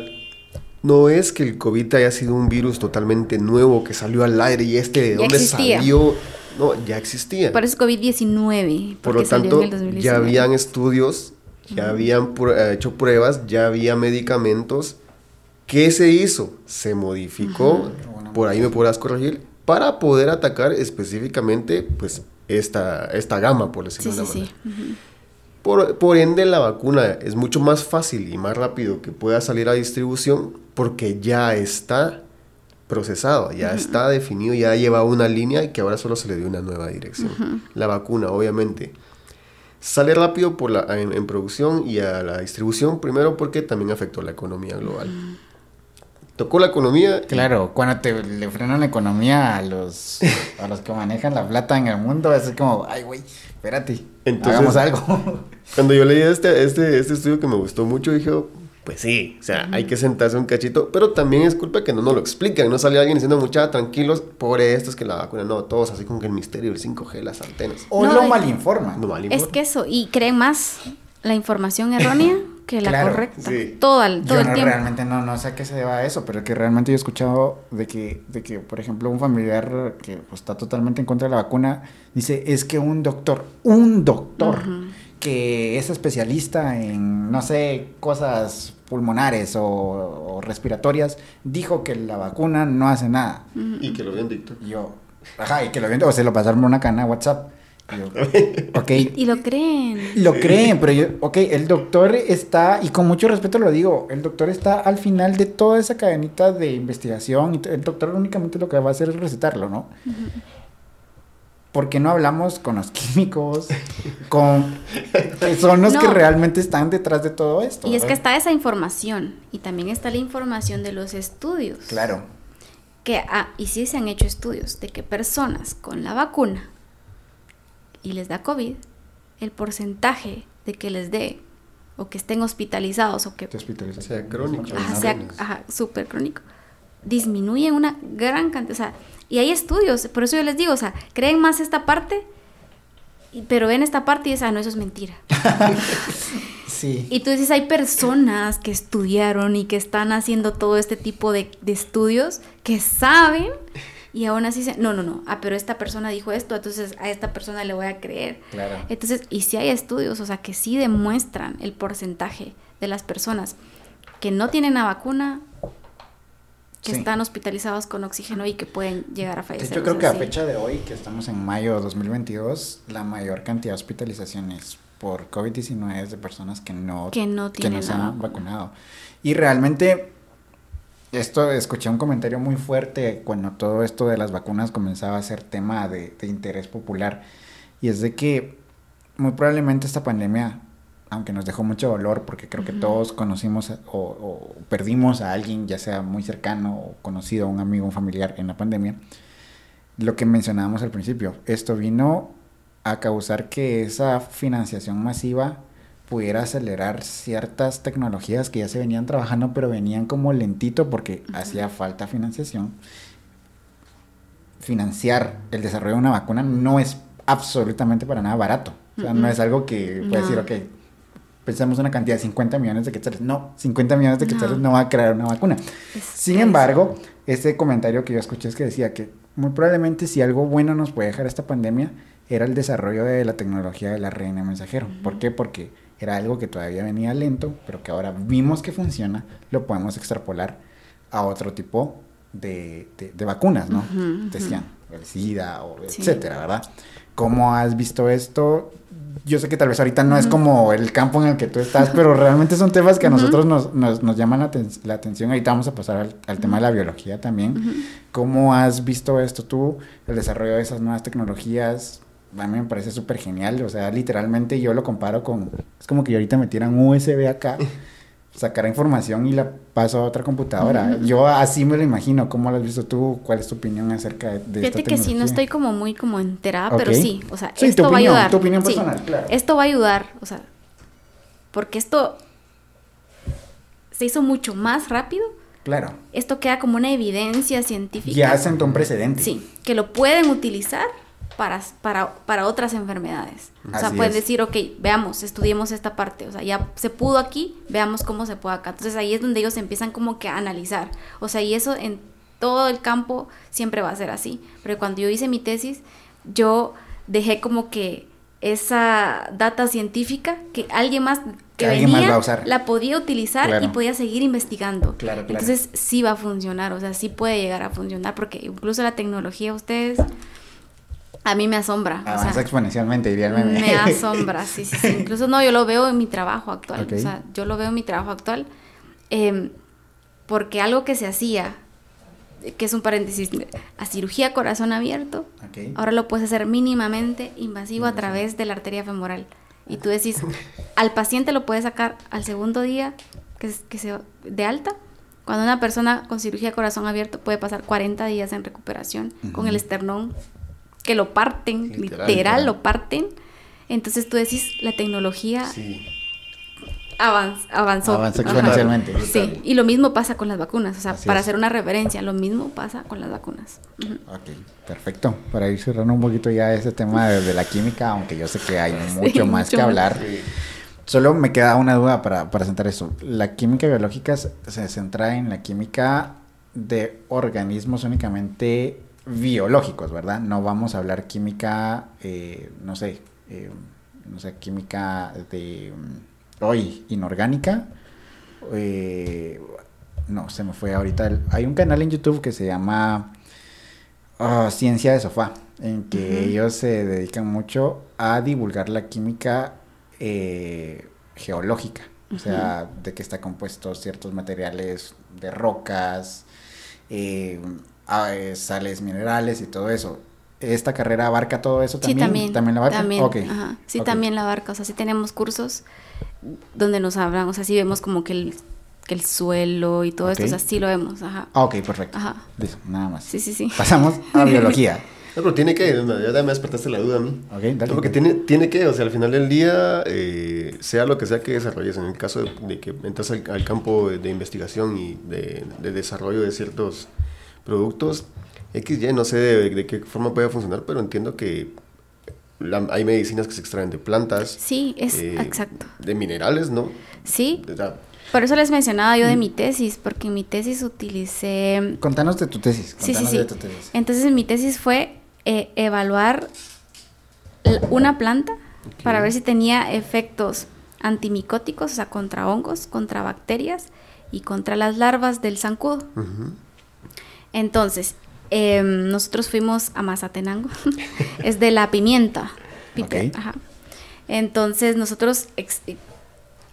no es que el COVID haya sido un virus totalmente nuevo que salió al aire y este de dónde salió no, ya existía. Por eso COVID-19. Por lo tanto, ya habían estudios, ya habían eh, hecho pruebas, ya había medicamentos. ¿Qué se hizo? Se modificó, por ahí me podrás corregir, para poder atacar específicamente pues esta, esta gama, por decirlo de sí, sí, Por, por, ende, la vacuna es mucho más fácil y más rápido que pueda salir a distribución porque ya está procesado, ya está definido, ya lleva una línea y que ahora solo se le dio una nueva dirección. La vacuna, obviamente, sale rápido por la, en, producción y a la distribución, primero porque también afectó la economía global. Tocó la economía. Claro, cuando te le frenan la economía a los, *laughs* a los que manejan la plata en el mundo, es como, ay, güey, espérate, hagamos algo. *laughs* Cuando yo leí este, este, este estudio que me gustó mucho, dije, pues sí, o sea, hay que sentarse un cachito, pero también es culpa que no nos lo explican, no sale alguien diciendo, mucha tranquilos, pobre estos que la vacuna, no, todos así con que el misterio del 5G, las antenas. O lo malinforman. Es que eso, y creen más la información errónea *laughs* que la correcta. Todo, el, todo yo no, Realmente no, no sé a qué se deba eso, pero que realmente yo he escuchado de que, de que por ejemplo, un familiar que pues, está totalmente en contra de la vacuna, dice, es que un doctor, un doctor que es especialista en, no sé, cosas pulmonares o, respiratorias, dijo que la vacuna no hace nada. Y que lo habían dictado. Yo, ajá, y que lo habían o se lo pasaron por una cana WhatsApp. *laughs* Y lo creen. Lo creen, pero yo, ok, el doctor está, y con mucho respeto lo digo, el doctor está al final de toda esa cadenita de investigación, y el doctor únicamente lo que va a hacer es recetarlo, ¿no? ¿por qué no hablamos con los químicos? Con, son los que realmente están detrás de todo esto. Y es que está esa información y también está la información de los estudios. Claro. Que, ah, y sí se han hecho estudios de que personas con la vacuna y les da COVID, el porcentaje de que les dé o que estén hospitalizados o que sea crónico, sea súper crónico, disminuye una gran cantidad. O sea, y hay estudios, por eso yo les digo, o sea, creen más esta parte, pero ven esta parte y dicen, ah, no, eso es mentira. *laughs* sí. Y tú dices, hay personas que estudiaron y que están haciendo todo este tipo de, de estudios que saben y aún así dicen, no, no, no, ah, pero esta persona dijo esto, entonces a esta persona le voy a creer. Claro. Entonces, y si hay estudios, o sea, que sí demuestran el porcentaje de las personas que no tienen la vacuna que están hospitalizados con oxígeno y que pueden llegar a fallecer. Yo creo que a fecha de hoy, que estamos en mayo de 2022, la mayor cantidad de hospitalizaciones por COVID-19 es de personas que no, que no, tienen se han vacunado. Y realmente, esto escuché un comentario muy fuerte cuando todo esto de las vacunas comenzaba a ser tema de, de interés popular. Y es de que muy probablemente esta pandemia aunque nos dejó mucho dolor porque creo que todos conocimos o, perdimos a alguien, ya sea muy cercano o conocido, un amigo, un familiar en la pandemia, lo que mencionábamos al principio, esto vino a causar que esa financiación masiva pudiera acelerar ciertas tecnologías que ya se venían trabajando, pero venían como lentito porque hacía falta financiación. Financiar el desarrollo de una vacuna no es absolutamente para nada barato. O sea, no es algo que puede decir, ok, pensamos una cantidad de 50 millones de quetzales. No, 50 millones de quetzales no, va a crear una vacuna. Sin embargo, ese comentario que yo escuché es que decía que muy probablemente si algo bueno nos puede dejar esta pandemia era el desarrollo de la tecnología de la reina mensajero. ¿Por qué? Porque era algo que todavía venía lento, pero que ahora vimos que funciona, lo podemos extrapolar a otro tipo de, de, vacunas, ¿no? Decían, el SIDA o etcétera, ¿verdad? ¿Cómo has visto esto? yo sé que tal vez ahorita no es como el campo en el que tú estás, pero realmente son temas que a nosotros nos, nos, llaman la, atención. Ahorita vamos a pasar al, tema de la biología también. ¿Cómo has visto esto tú, el desarrollo de esas nuevas tecnologías? A mí me parece súper genial, o sea, literalmente yo lo comparo con, es como que ahorita me tiran USB acá *laughs* sacar información y la paso a otra computadora. Yo así me lo imagino. ¿Cómo lo has visto tú? ¿Cuál es tu opinión acerca de, de Fíjate que sí, no estoy como muy como enterada, pero sí, o sea, esto va a ayudar. Tu opinión personal, claro. Esto va a ayudar, o sea, porque esto se hizo mucho más rápido. Claro. Esto queda como una evidencia científica. Ya sentó un precedente. Sí, que lo pueden utilizar para, para, para otras enfermedades. O sea, pueden decir, ok, veamos, estudiemos esta parte. O sea, ya se pudo aquí, veamos cómo se puede acá. Entonces ahí es donde ellos empiezan como que a analizar. O sea, y eso en todo el campo siempre va a ser así. Pero cuando yo hice mi tesis, yo dejé como que esa data científica que alguien más que, venía la podía utilizar y podía seguir investigando. Claro, Entonces sí va a funcionar, o sea, sí puede llegar a funcionar porque incluso la tecnología ustedes a mí me asombra. Avanza exponencialmente, diría el meme. Me *laughs* asombra, sí, sí, sí. Incluso no, yo lo veo en mi trabajo actual. O sea, yo lo veo en mi trabajo actual. Em, porque algo que se hacía, que es un paréntesis, a cirugía corazón abierto, ahora lo puedes hacer mínimamente invasivo a través de la arteria femoral. Y tú decís, al paciente lo puedes sacar al segundo día que, que se, de alta. Cuando una persona con cirugía corazón abierto puede pasar 40 días en recuperación con el esternón que lo parten, literal, lo parten. Entonces tú decís, la tecnología avanzó. Avanzó exponencialmente. Sí, y lo mismo pasa con las vacunas. O sea, para hacer una referencia, lo mismo pasa con las vacunas. Ok, perfecto. Para ir cerrando un poquito ya ese tema de, la química, aunque yo sé que hay *laughs* mucho más que hablar. Solo me queda una duda para, para sentar eso. La química biológica se centra en la química de organismos únicamente biológicos, ¿verdad? No vamos a hablar química, eh, no sé, eh, no sé, química de mm, hoy inorgánica. Eh, no, se me fue ahorita. hay un canal en YouTube que se llama ah, Ciencia de Sofá, en que ellos se dedican mucho a divulgar la química geológica. O sea, de que está compuesto ciertos materiales de rocas, eh, sales minerales y todo eso. esta carrera abarca todo eso también. Sí, también. ¿También la abarca? También, ajá. Sí, también la abarca. O sea, sí tenemos cursos donde nos hablan, o sea, sí vemos como que el, que el suelo y todo esto, o sea, sí lo vemos, ajá. Ah, ok, perfecto. Ajá. Listo, nada más. Sí, sí, sí. Pasamos a *laughs* biología. No, pero tiene que, ya me despertaste la duda a mí. Ok, dale. porque tiene, tiene que, o sea, al final del día, eh, sea lo que sea que desarrolles, en el caso de, que entras al, campo de, investigación y de, desarrollo de ciertos productos, XY, no sé de, qué forma puede funcionar, pero entiendo que hay medicinas que se extraen de plantas. Sí, es eh, exacto. De minerales, ¿no? Sí. por eso les mencionaba yo de mi tesis, porque en mi tesis utilicé... Contanos de tu tesis. sí, sí, sí. Entonces mi tesis fue eh, evaluar una planta para ver si tenía efectos antimicóticos, o sea, contra hongos, contra bacterias y contra las larvas del zancudo. Entonces, em, nosotros fuimos a Mazatenango, *laughs* es de la pimienta. Entonces, nosotros,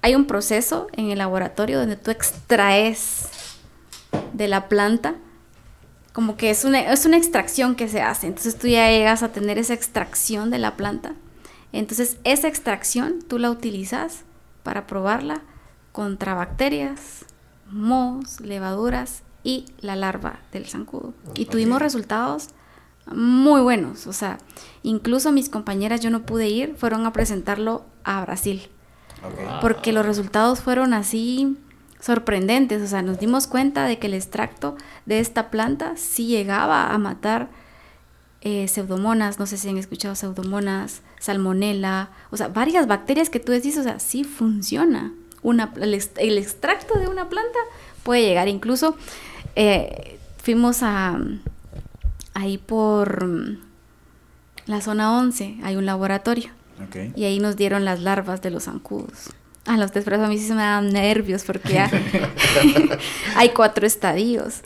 hay un proceso en el laboratorio donde tú extraes de la planta como que es una, es una extracción que se hace. Entonces tú ya llegas a tener esa extracción de la planta. Entonces esa extracción tú la utilizas para probarla contra bacterias, mohos, levaduras y la larva del zancudo. Y tuvimos resultados muy buenos. O sea, incluso mis compañeras, yo no pude ir, fueron a presentarlo a Brasil. Porque los resultados fueron así sorprendentes. O sea, nos dimos cuenta de que el extracto de esta planta sí llegaba a matar eh, pseudomonas, no sé si han escuchado pseudomonas, salmonela, o sea, varias bacterias que tú decís, o sea, sí funciona. Una, el, extracto de una planta puede llegar. Incluso eh, fuimos a ahí por la zona 11, hay un laboratorio. Y ahí nos dieron las larvas de los zancudos. A los test, a mí sí se me dan nervios porque *laughs* hay cuatro estadios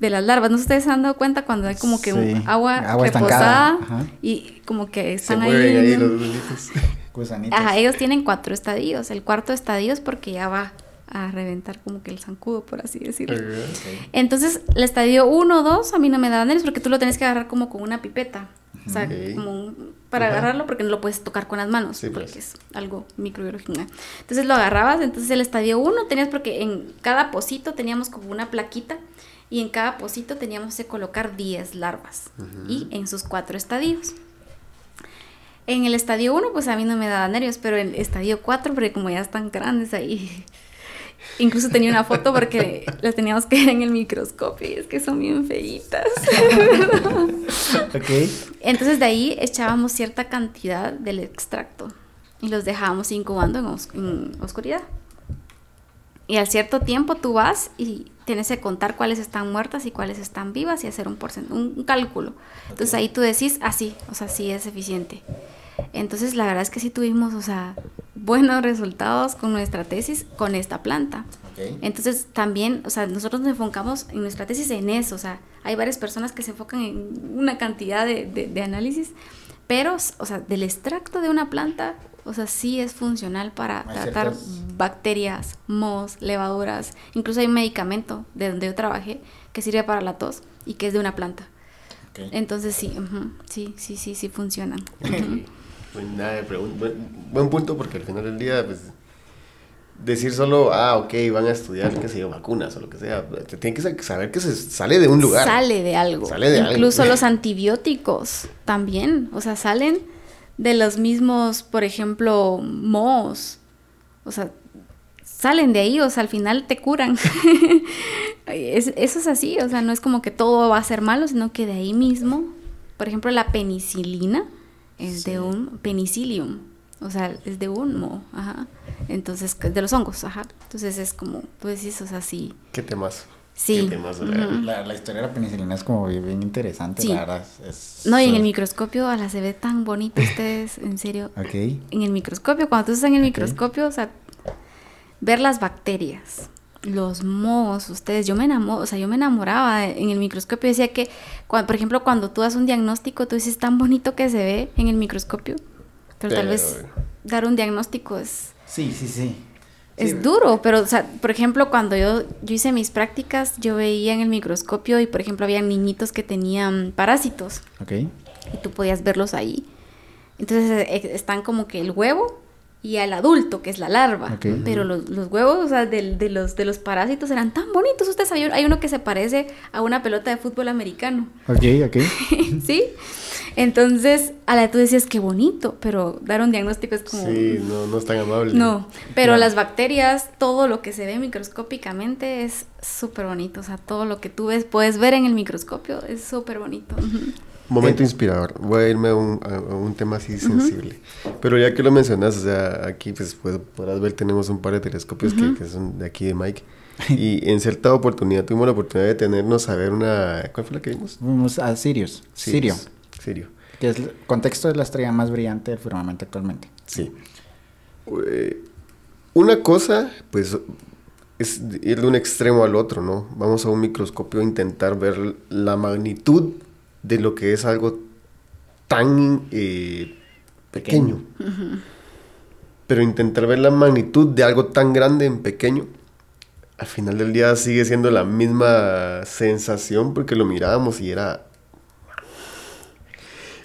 de las larvas. ¿No ustedes se han dado cuenta cuando hay como que un agua, reposada y como que están ahí? los Ajá, ellos tienen cuatro estadios. El cuarto estadio es porque ya va a reventar como que el zancudo, por así decirlo. Entonces, el estadio 1 o 2 a mí no me da nervios porque tú lo tienes que agarrar como con una pipeta. O sea, como para agarrarlo porque no lo puedes tocar con las manos, porque pues. es algo microbiológico. Entonces lo agarrabas, entonces el estadio 1 tenías porque en cada pocito teníamos como una plaquita y en cada pocito teníamos que colocar 10 larvas y en sus cuatro estadios. En el estadio 1 pues a mí no me daba nervios, pero en el estadio 4 porque como ya están grandes ahí Incluso tenía una foto porque las teníamos que ver en el microscopio y es que son bien feitas. *laughs* Entonces de ahí echábamos cierta cantidad del extracto y los dejábamos incubando en, oscuridad. Y al cierto tiempo tú vas y tienes que contar cuáles están muertas y cuáles están vivas y hacer un, un cálculo. Entonces ahí tú decís, así, ah, o sea, sí es eficiente. Entonces la verdad es que sí tuvimos, o sea, buenos resultados con nuestra tesis con esta planta. Entonces también, o sea, nosotros nos enfocamos en nuestra tesis en eso, o sea, hay varias personas que se enfocan en una cantidad de, de, análisis, pero, o sea, del extracto de una planta, o sea, sí es funcional para tratar bacterias, mohos, levaduras, incluso hay un medicamento de donde yo trabajé que sirve para la tos y que es de una planta. Entonces sí, sí, sí, sí, sí funcionan. Buen, punto porque al final del día, pues, decir solo, ah, ok, van a estudiar, qué sé yo, vacunas o lo que sea, tienen que saber que se sale de un lugar. Sale de algo. Sale de Incluso los *laughs* antibióticos también, o sea, salen de los mismos, por ejemplo, mohos. O sea, salen de ahí, o sea, al final te curan. *laughs* eso es así, o sea, no es como que todo va a ser malo, sino que de ahí mismo, por ejemplo, la penicilina es de un penicillium, o sea, es de un moho, ajá. Entonces, de los hongos, ajá. Entonces es como, tú decís, o sea, sí. ¿Qué temas? Sí. la, la, historia de la penicilina es como bien interesante, la verdad. no, y en el microscopio, a la se ve tan bonito *laughs* ustedes, en serio. Ok. En el microscopio, cuando tú estás en el microscopio, o sea, ver las bacterias, los mohos, ustedes, yo me enamoro, o sea, yo me enamoraba en el microscopio, decía que, por ejemplo, cuando tú das un diagnóstico, tú dices tan bonito que se ve en el microscopio, pero, tal vez dar un diagnóstico es... Sí, sí, sí. Es duro, pero, o sea, por ejemplo, cuando yo, yo hice mis prácticas, yo veía en el microscopio y, por ejemplo, había niñitos que tenían parásitos. Ok. y tú podías verlos ahí. Entonces eh, están como que el huevo y al adulto, que es la larva. Pero los, los, huevos, o sea, de, de, los, de los parásitos eran tan bonitos. Ustedes saben, hay uno que se parece a una pelota de fútbol americano. Ok, ok. *laughs* sí. Entonces, a la tú decías, qué bonito, pero dar un diagnóstico es como... Sí, no, no es tan amable. No, pero las bacterias, todo lo que se ve microscópicamente es súper bonito. O sea, todo lo que tú ves, puedes ver en el microscopio, es súper bonito. Momento inspirador. Voy a irme a un, a un tema así sensible. Pero ya que lo mencionas, o sea, aquí pues, pues podrás ver, tenemos un par de telescopios que, que, son de aquí de Mike. *laughs* Y en cierta oportunidad tuvimos la oportunidad de tenernos a ver una... ¿Cuál fue la que vimos? Vimos a Sirius. Sirio. Sirio. Que es el contexto de la estrella más brillante del firmamento actualmente. Sí. Una cosa, pues, es ir de un extremo al otro, ¿no? Vamos a un microscopio a intentar ver la magnitud de lo que es algo tan eh, pequeño. Pero intentar ver la magnitud de algo tan grande en pequeño, al final del día sigue siendo la misma sensación porque lo mirábamos y era...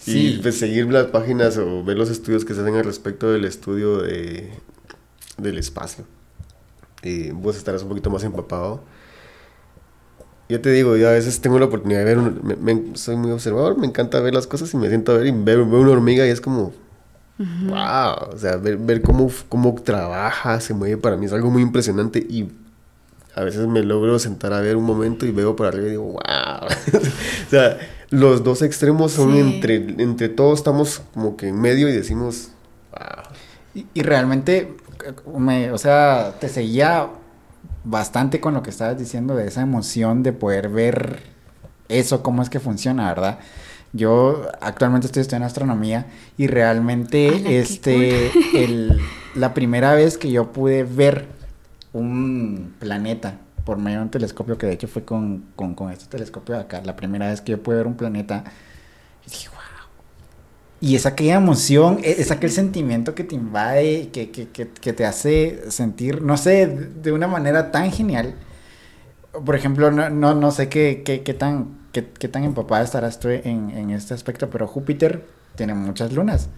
Y pues, seguir las páginas o ver los estudios que se hacen al respecto del estudio de, del espacio. Y vos estarás un poquito más empapado yo te digo, yo a veces tengo la oportunidad de ver, soy muy observador, me encanta ver las cosas y me siento a ver y veo, una hormiga y es como, wow, o sea, ver, ver cómo, cómo trabaja, se mueve, para mí es algo muy impresionante y a veces me logro sentar a ver un momento y veo para arriba y digo, wow, *laughs* o sea, los dos extremos son entre, entre todos, estamos como que en medio y decimos, wow. Y, y realmente, me, o sea, te seguía bastante con lo que estabas diciendo de esa emoción de poder ver eso, cómo es que funciona, ¿verdad? Yo actualmente estoy estudiando astronomía y realmente este *laughs* el, *laughs* la primera vez que yo pude ver un planeta por medio de un telescopio, que de hecho fue con, con, con este telescopio de acá, la primera vez que yo pude ver un planeta, dije, y es aquella emoción, e, es aquel sentimiento que te invade, que, que, que, que, te hace sentir, no sé, de una manera tan genial. Por ejemplo, no, no, no sé qué, qué, qué tan, qué, tan empapada estarás tú en, en, este aspecto, pero Júpiter tiene muchas lunas.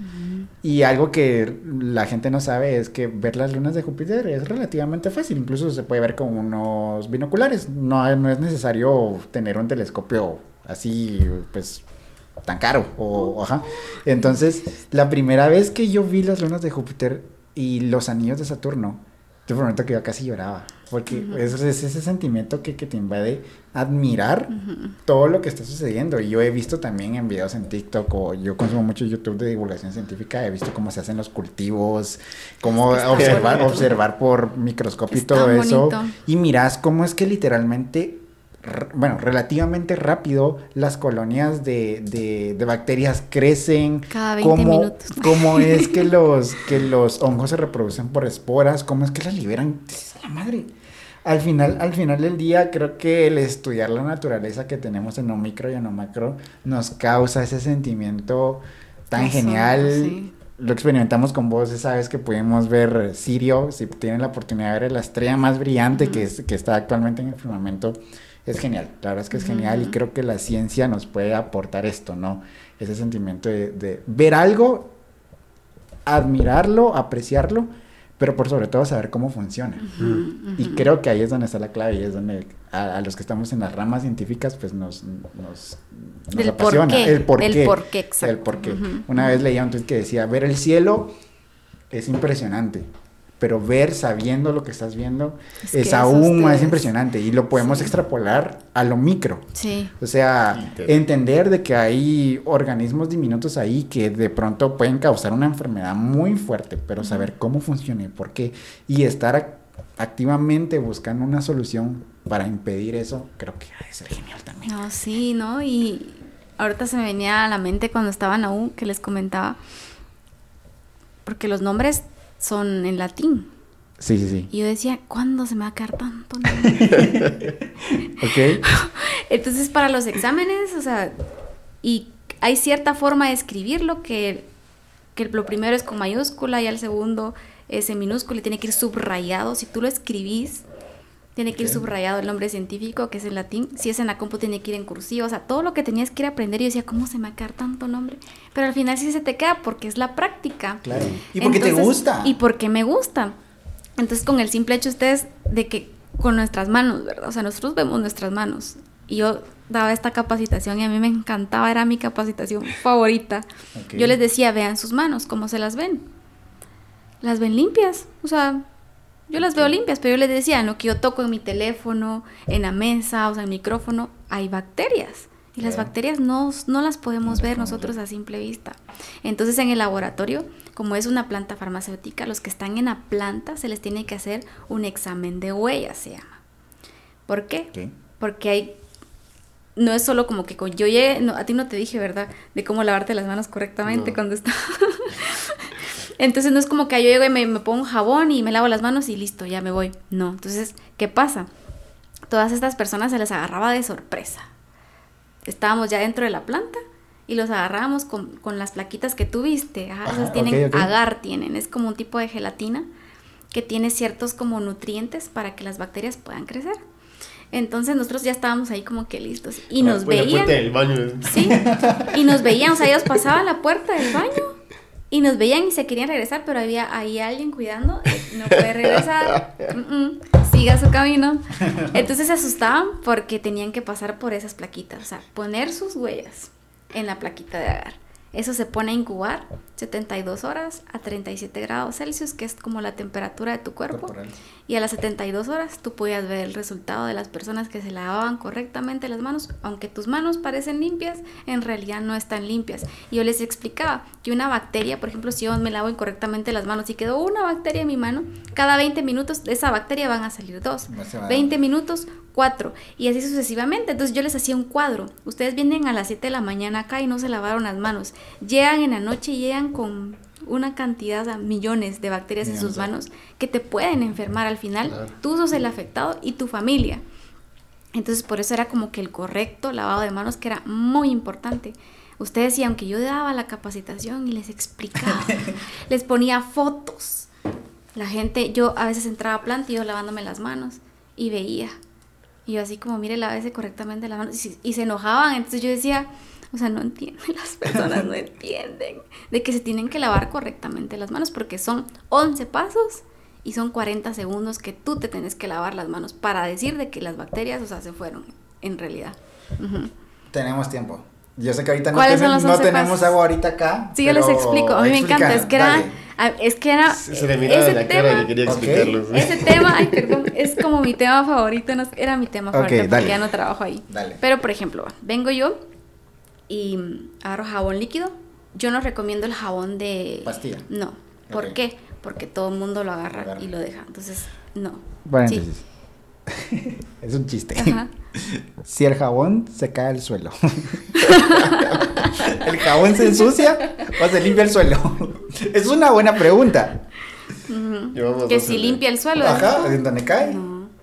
Y algo que la gente no sabe es que ver las lunas de Júpiter es relativamente fácil. Incluso se puede ver con unos binoculares. No, no es necesario tener un telescopio así, pues tan caro. O, ajá. Entonces, la primera vez que yo vi las lunas de Júpiter y los anillos de Saturno, te prometo que yo casi lloraba. Porque es, ese sentimiento que, que, te invade admirar todo lo que está sucediendo. Y yo he visto también en videos en TikTok o yo consumo mucho YouTube de divulgación científica. He visto cómo se hacen los cultivos, cómo observar, observar por microscopio y todo eso. Y miras cómo es que literalmente bueno, relativamente rápido las colonias de, de, bacterias crecen. Cada 20 minutos. ¿Cómo *laughs* es que los, que los hongos se reproducen por esporas? ¿Cómo es que las liberan? la madre. Al final, al final del día, creo que el estudiar la naturaleza que tenemos en un micro y en un macro nos causa ese sentimiento tan genial. Lo experimentamos con vos esa vez que pudimos ver Sirio, si tienen la oportunidad de ver la estrella más brillante que, es, que está actualmente en el firmamento es genial, la verdad es que es genial y creo que la ciencia nos puede aportar esto, ¿no? Ese sentimiento de, ver algo, admirarlo, apreciarlo, pero por sobre todo saber cómo funciona. Y creo que ahí es donde está la clave y es donde a, los que estamos en las ramas científicas pues nos, nos, apasiona. El por qué. El por qué, exacto. El por qué. Una vez leía un tweet que decía, ver el cielo es impresionante pero ver sabiendo lo que estás viendo es, aún más impresionante y lo podemos extrapolar a lo micro. Sí. O sea, entender de que hay organismos diminutos ahí que de pronto pueden causar una enfermedad muy fuerte, pero saber cómo funciona y por qué y estar activamente buscando una solución para impedir eso, creo que ha de ser genial también. No, sí, ¿no? Y ahorita se me venía a la mente cuando estaban aún que les comentaba porque los nombres son en latín. Sí, sí, sí. Y yo decía, ¿cuándo se me va a quedar tanto? *laughs* ok. *laughs* Entonces, para los exámenes, o sea, y hay cierta forma de escribirlo que, que lo primero es con mayúscula y el segundo es en minúscula y tiene que ir subrayado. Si tú lo escribís, tiene que ir subrayado el nombre científico, que es en latín. Si es en la compu, tiene que ir en cursivo. O sea, todo lo que tenías que ir a aprender. Y yo decía, ¿cómo se me va a quedar tanto nombre? Pero al final sí se te queda porque es la práctica. Claro. Y porque te gusta. Y porque me gusta. Entonces, con el simple hecho ustedes de que con nuestras manos, ¿verdad? O sea, nosotros vemos nuestras manos. Y yo daba esta capacitación y a mí me encantaba, era mi capacitación *laughs* favorita. Yo les decía, vean sus manos, ¿cómo se las ven? Las ven limpias, o sea, yo las veo limpias, pero yo les decía, lo que yo toco en mi teléfono, en la mesa, o sea, en el micrófono, hay bacterias. Y las bacterias no, no las podemos ver nosotros a simple vista. Entonces en el laboratorio, como es una planta farmacéutica, los que están en la planta se les tiene que hacer un examen de huellas, se llama. ¿Por qué? Porque hay no es solo como que yo llegué, a ti no te dije, ¿verdad? De cómo lavarte las manos correctamente cuando *laughs* está. Entonces no es como que yo llego y me, me, pongo jabón y me lavo las manos y listo, ya me voy. No, entonces, ¿qué pasa? Todas estas personas se les agarraba de sorpresa. Estábamos ya dentro de la planta y los agarrábamos con, con las plaquitas que tuviste. Ajá, esas tienen agar, tienen, es como un tipo de gelatina que tiene ciertos como nutrientes para que las bacterias puedan crecer. Entonces nosotros ya estábamos ahí como que listos. Y nos veían. del baño. Sí. Y nos veían, o sea, ellos pasaban la puerta del baño y nos veían y se querían regresar, pero había ahí alguien cuidando. No puede regresar. *laughs* siga su camino. Entonces se asustaban porque tenían que pasar por esas plaquitas. O sea, poner sus huellas en la plaquita de agar. Eso se pone a incubar 72 horas a 37 grados Celsius, que es como la temperatura de tu cuerpo. Y a las 72 horas tú podías ver el resultado de las personas que se lavaban correctamente las manos. Aunque tus manos parecen limpias, en realidad no están limpias. Y yo les explicaba que una bacteria, por ejemplo, si yo me lavo incorrectamente las manos y quedó una bacteria en mi mano, cada 20 minutos de esa bacteria van a salir dos. 20 minutos, cuatro. Y así sucesivamente. Entonces yo les hacía un cuadro. Ustedes vienen a las 7 de la mañana acá y no se lavaron las manos. Llegan en la noche y llegan con una cantidad, de millones de bacterias en sus manos que te pueden enfermar al final. Tú sos el afectado y tu familia. Entonces por eso era como que el correcto lavado de manos que era muy importante. Ustedes y aunque yo daba la capacitación y les explicaba, *laughs* les ponía fotos. La gente, yo a veces entraba a planta y yo lavándome las manos y veía. Y yo así como, mire, lávese correctamente las manos. Y, y se enojaban. Entonces yo decía, o sea, no entienden, *laughs* las personas no entienden de que se tienen que lavar correctamente las manos porque son 11 pasos y son 40 segundos que tú te tienes que lavar las manos para decir de que las bacterias, o sea, se fueron en realidad. Tenemos tiempo. Yo sé que ahorita no, no tenemos agua ahorita acá. Sí, yo les explico. A mí me encanta. Es que era. Es que era. Se, le ese la tema, cara que quería explicarlo. Ese tema, ay, perdón, es como mi tema favorito. era mi tema favorito porque ya no trabajo ahí. Dale. Pero, por ejemplo, vengo yo y agarro jabón líquido. Yo no recomiendo el jabón de... Pastilla. No. ¿Por qué? Porque todo el mundo lo agarra, y lo deja. Entonces, no. Bueno, entonces... *laughs* es un chiste. *laughs* Si el jabón se cae al suelo. *laughs* ¿El jabón se ensucia o se limpia el suelo? es una buena pregunta. Que si limpia el suelo. Ajá, ¿en dónde cae?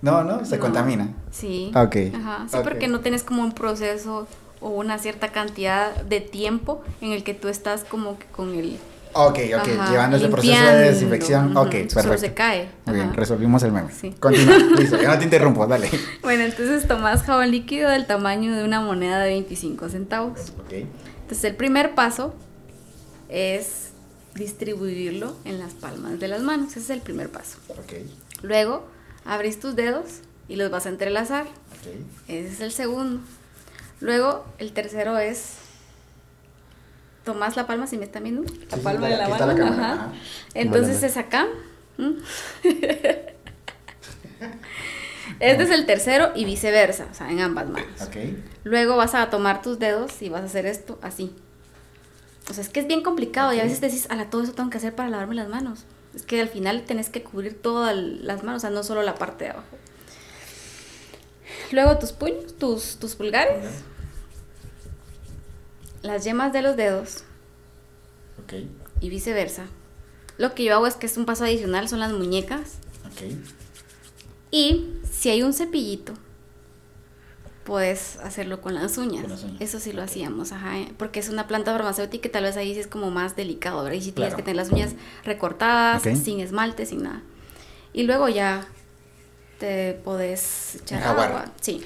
No, no, se contamina. Sí. Ok. Ajá. Sí, porque no tienes como un proceso o una cierta cantidad de tiempo en el que tú estás como que con el... Ok, ok, llevando ese proceso de desinfección. Ok, perfecto. se cae. Muy bien, resolvimos el meme. Sí. Continúa, listo, ya no te interrumpo, dale. *laughs* Bueno, entonces tomas jabón líquido del tamaño de una moneda de 25 centavos. Ok. Entonces el primer paso es distribuirlo en las palmas de las manos. Ese es el primer paso. Ok. Luego, abrís tus dedos y los vas a entrelazar. Ok. Ese es el segundo. Luego, el tercero es. Tomas la palma, si me están viendo. La palma de la mano. Ajá. Entonces es acá. *laughs* este es el tercero y viceversa, o sea, en ambas manos. Luego vas a tomar tus dedos y vas a hacer esto así. O sea, es que es bien complicado y a veces te dices, ala, todo eso tengo que hacer para lavarme las manos. Es que al final tenés que cubrir todas las manos, o sea, no solo la parte de abajo. Luego tus puños, tus, tus pulgares. Las yemas de los dedos. Ok. Y viceversa. Lo que yo hago es que es un paso adicional, son las muñecas. Ok. Y si hay un cepillito, puedes hacerlo con las uñas. Eso sí lo hacíamos, ajá, eh, porque es una planta farmacéutica y tal vez ahí sí es como más delicado, ¿verdad? Y si tienes que tener las uñas recortadas, sin esmalte, sin nada. Y luego ya te podés echar agua. Sí.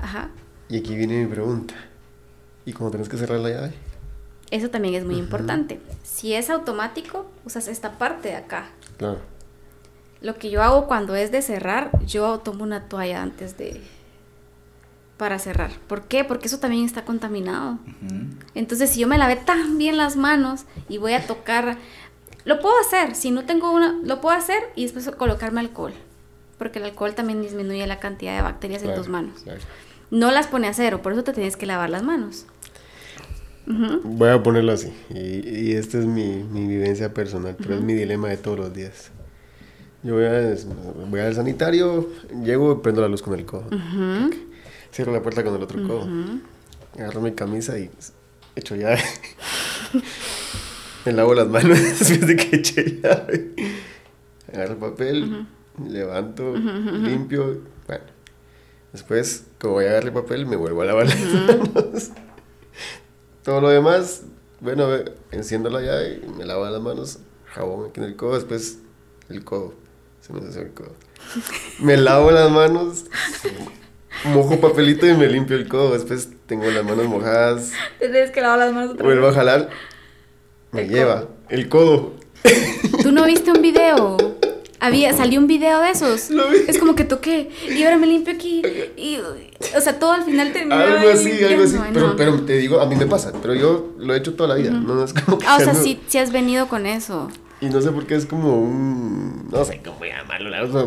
Ajá. Y aquí viene mi pregunta. ¿Y cómo tenés que cerrar la llave? Eso también es muy importante. Si es automático, usas esta parte de acá. Claro. Lo que yo hago cuando es de cerrar, yo tomo una toalla antes de para cerrar. ¿Por qué? Porque eso también está contaminado. Entonces, si yo me lavé tan bien las manos y voy a tocar, lo puedo hacer. Si no tengo una, lo puedo hacer y después colocarme alcohol porque el alcohol también disminuye la cantidad de bacterias en tus manos. No las pone a cero, por eso te tienes que lavar las manos. Voy a ponerlo así, y, esta es mi, vivencia personal, pero es mi dilema de todos los días. Yo voy, a, voy al sanitario, llego y prendo la luz con el codo. Cierro la puerta con el otro codo. Agarro mi camisa y echo llave. *laughs* Me lavo las manos *laughs* después de que eché llave. Agarro papel, levanto, limpio, bueno. Después, como voy a darle papel, me vuelvo a lavar las manos. *laughs* Todo lo demás, bueno, enciendo la llave y me lavo las manos, jabón aquí en el codo, después el codo. Se me hace el codo. *laughs* Me lavo las manos, mojo papelito y me limpio el codo. Después tengo las manos mojadas. Tienes que lavar las manos otra Vuelvo a jalar. Me lleva el codo. ¿Tú no viste un video había, salió un video de esos. Es como que toqué y ahora me limpio aquí. Y, o sea, todo al final terminó. Algo así, algo así. pero, pero te digo, a mí me pasa. Pero yo lo he hecho toda la vida. No, es como que. Ah, o sea, sí, sí has venido con eso. Y no sé por qué es como un. No sé cómo llamarlo. La cosa,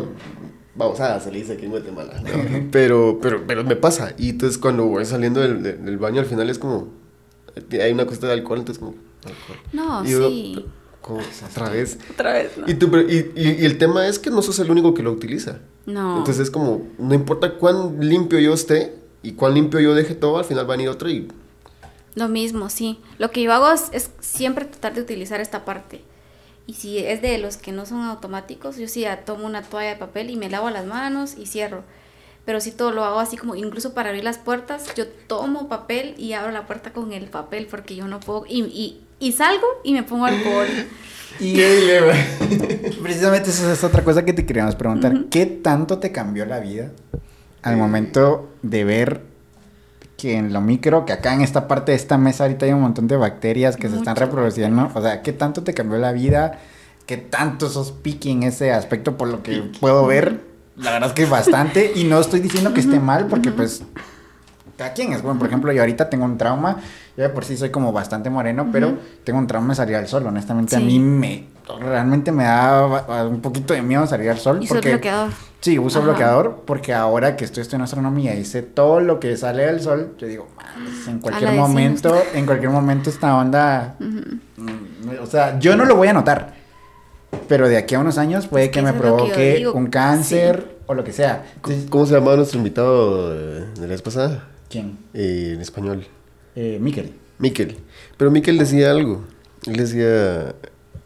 vamos a se dice aquí en Guatemala. pero, pero, pero me pasa. Y entonces cuando voy saliendo del, del, baño al final es como. Hay una cuesta de alcohol, entonces como. Alcohol. No, sí otra vez. Otra vez, y, y, el tema es que no sos el único que lo utiliza. No. Entonces es como, no importa cuán limpio yo esté y cuán limpio yo deje todo, al final va a ir otro y... Lo mismo, sí. Lo que yo hago es, siempre tratar de utilizar esta parte. Y si es de los que no son automáticos, yo sí tomo una toalla de papel y me lavo las manos y cierro. Pero si todo lo hago así como, incluso para abrir las puertas, yo tomo papel y abro la puerta con el papel porque yo no puedo... y y salgo y me pongo alcohol. *laughs* Y *laughs* precisamente eso es otra cosa que te queríamos preguntar. ¿Qué tanto te cambió la vida al momento de ver que en lo micro, que acá en esta parte de esta mesa ahorita hay un montón de bacterias que se están reproduciendo? O sea, ¿qué tanto te cambió la vida? ¿Qué tanto sos picky en ese aspecto por lo que puedo ver? La verdad es que bastante. Y no estoy diciendo que esté mal porque pues cada quien es bueno. Por ejemplo, yo ahorita tengo un trauma. Yo de por sí soy como bastante moreno, pero tengo un trauma de salir al sol. Honestamente, a mí me realmente me da un poquito de miedo salir al sol. ¿Y porque, bloqueador? Sí, uso bloqueador porque ahora que estoy estudiando astronomía y sé todo lo que sale del sol, yo digo, en cualquier momento, en cualquier momento esta onda, mm, o sea, yo no lo voy a notar. Pero de aquí a unos años puede que, me provoque un cáncer o lo que sea. ¿Cómo se llamaba nuestro invitado de la vez pasada? ¿Quién? Eh, en español. Eh, Miquel. Miquel. Pero Miquel decía algo. Él decía.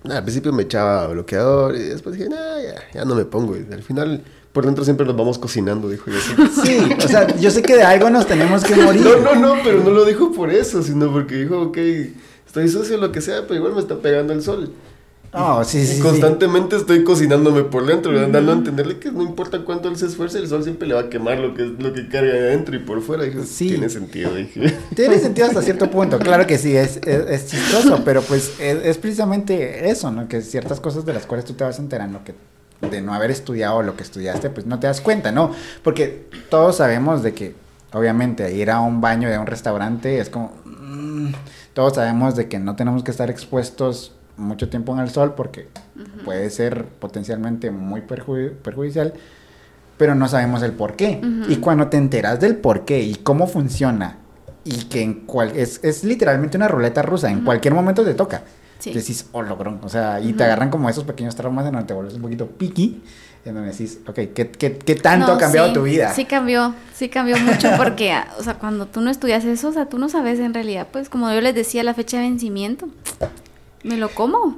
al principio me echaba bloqueador y después dije, nah, ya, ya no me pongo. Y al final, por dentro siempre nos vamos cocinando, dijo yo. *laughs* Sí, o sea, yo sé que de algo nos tenemos que morir. No, no, no, pero no lo dijo por eso, sino porque dijo, ok, estoy sucio, lo que sea, pero igual me está pegando el sol. Oh, sí, sí, constantemente estoy cocinándome por dentro, dando a entenderle que no importa cuánto él se esfuerce, el sol siempre le va a quemar lo que, lo que carga adentro y por fuera. Dije, sí. Tiene sentido, dije. *laughs* Tiene sentido hasta cierto punto, claro que sí, es, es, chistoso, pero pues es, precisamente eso, ¿no? Que ciertas cosas de las cuales tú te vas enterando que de no haber estudiado lo que estudiaste, pues no te das cuenta, ¿no? Porque todos sabemos de que, obviamente, ir a un baño de un restaurante es como... Mm, todos sabemos de que no tenemos que estar expuestos mucho tiempo en el sol porque puede ser potencialmente muy perjudicial, pero no sabemos el por qué. Y cuando te enteras del por qué y cómo funciona, y que en cual, es, es literalmente una ruleta rusa, en cualquier momento te toca. Decís, oh, logrón. O sea, y te agarran como esos pequeños traumas en donde te vuelves un poquito piqui, en donde decís, ok, ¿qué, qué, qué tanto ha cambiado tu vida? Sí cambió, sí cambió mucho porque, o sea, cuando tú no estudias eso, o sea, tú no sabes en realidad, pues, como yo les decía, la fecha de vencimiento. ¿Me lo como?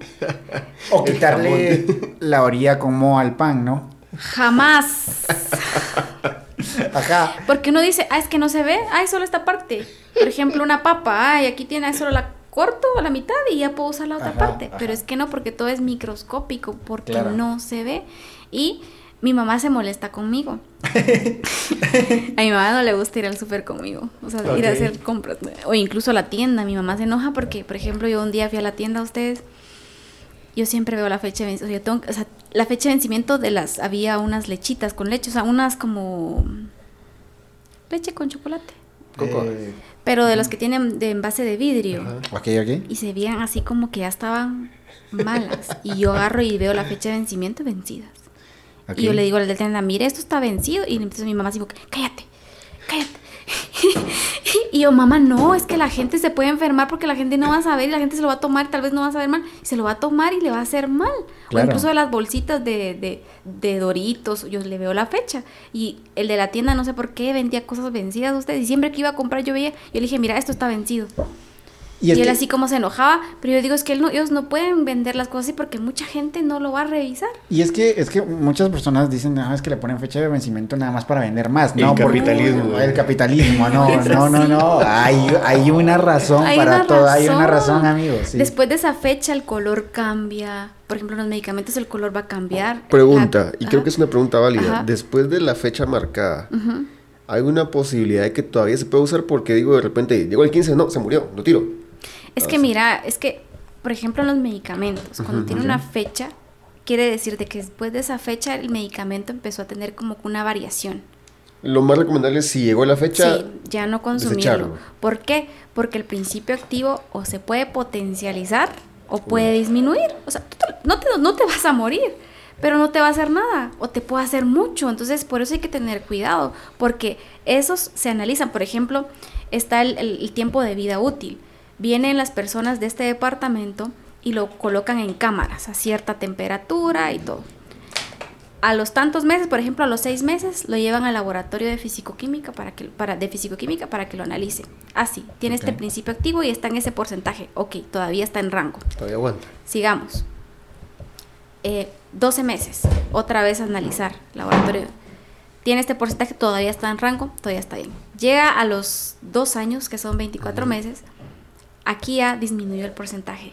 o quitarle la orilla como al pan, ¿no? Jamás. *laughs* Ajá. Porque uno dice, ah, es que no se ve, ay, solo esta parte. Por ejemplo, una papa, ay, aquí tiene solo la corto a la mitad y ya puedo usar la otra parte. Pero es que no, porque todo es microscópico, porque no se ve. Y mi mamá se molesta conmigo. *laughs* a mi mamá no le gusta ir al súper conmigo, o sea, ir a hacer compras, o incluso a la tienda. Mi mamá se enoja porque, por ejemplo, yo un día fui a la tienda a ustedes, yo siempre veo la fecha de vencimiento, o sea, la fecha de vencimiento de las, había unas lechitas con leche, o sea, unas como leche con chocolate. Eh, pero de los que tienen de envase de vidrio. Y se veían así como que ya estaban malas. y yo agarro y veo la fecha de vencimiento vencidas. Y yo le digo al del tienda, mire, esto está vencido. Y entonces mi mamá dice, cállate, cállate. *laughs* y yo, mamá, no, es que la gente se puede enfermar porque la gente no va a saber y la gente se lo va a tomar, tal vez no va a saber mal, y se lo va a tomar y le va a hacer mal. O incluso de las bolsitas de, de, de, Doritos, yo le veo la fecha. Y el de la tienda, no sé por qué, vendía cosas vencidas usted. Y siempre que iba a comprar, yo veía, yo le dije, mira, esto está vencido. Y, él así como se enojaba, pero yo digo, es que ellos no pueden vender las cosas así porque mucha gente no lo va a revisar. Y es que es que muchas personas dicen, no, es que le ponen fecha de vencimiento nada más para vender más, ¿no? El capitalismo. el capitalismo, no, *laughs* no, no, no. Hay, hay una razón para todo, hay una razón, amigos. Después de esa fecha el color cambia. Por ejemplo, los medicamentos el color va a cambiar. Pregunta, y creo que es una pregunta válida. Después de la fecha marcada, ¿hay una posibilidad de que todavía se pueda usar? Porque digo, de repente, llegó el 15, no, se murió, lo tiro es que mira, es que, por ejemplo, en los medicamentos, cuando tiene una fecha, quiere decir de que después de esa fecha el medicamento empezó a tener como una variación. Lo más recomendable es si llegó la fecha. Sí, ya no consumirlo. ¿Por qué? Porque el principio activo o se puede potencializar o puede disminuir. O sea, no te, no te vas a morir, pero no te va a hacer nada o te puede hacer mucho. Entonces, por eso hay que tener cuidado, porque esos se analizan. Por ejemplo, está el tiempo de vida útil vienen las personas de este departamento y lo colocan en cámaras a cierta temperatura y todo. A los tantos meses, por ejemplo, a los seis meses, lo llevan al laboratorio de fisicoquímica para que, para, de fisicoquímica para que lo analice. Así, ah, tiene este principio activo y está en ese porcentaje. Ok, todavía está en rango. Todavía aguanta. Sigamos. 12 eh, meses, otra vez a analizar laboratorio. Tiene este porcentaje, todavía está en rango, todavía está bien. Llega a los dos años, que son 24 meses, aquí ya disminuyó el porcentaje.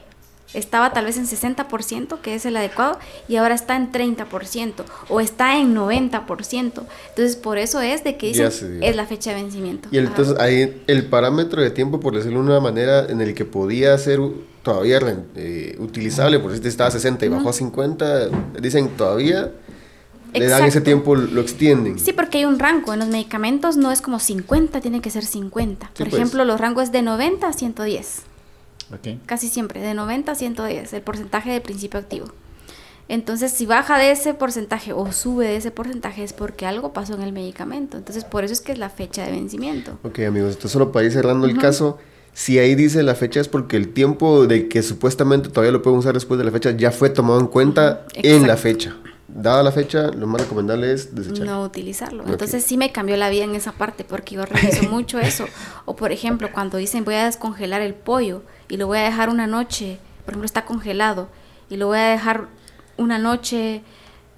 Estaba tal vez en 60%, que es el adecuado, y ahora está en 30% o está en 90%. Entonces, por eso es de que dicen, es la fecha de vencimiento. Y entonces ahí el parámetro de tiempo, por decirlo de una manera, en el que podía ser todavía eh, utilizable, por si estaba a 60 y bajó a 50, dicen todavía le dan ese tiempo, lo extienden. Sí, porque hay un rango. En los medicamentos no es como 50, tiene que ser 50. Por pues. ejemplo, los rangos es de 90 a 110. Casi siempre, de 90 a 110, el porcentaje de principio activo. Entonces, si baja de ese porcentaje o sube de ese porcentaje es porque algo pasó en el medicamento. Entonces, por eso es que es la fecha de vencimiento. Ok, amigos, entonces solo para ir cerrando el caso, si ahí dice la fecha es porque el tiempo de que supuestamente todavía lo pueden usar después de la fecha ya fue tomado en cuenta en la fecha dada la fecha, lo más recomendable es desecharlo. No utilizarlo. Entonces sí me cambió la vida en esa parte porque yo reviso *laughs* mucho eso. O por ejemplo, cuando dicen voy a descongelar el pollo y lo voy a dejar una noche, por ejemplo está congelado y lo voy a dejar una noche,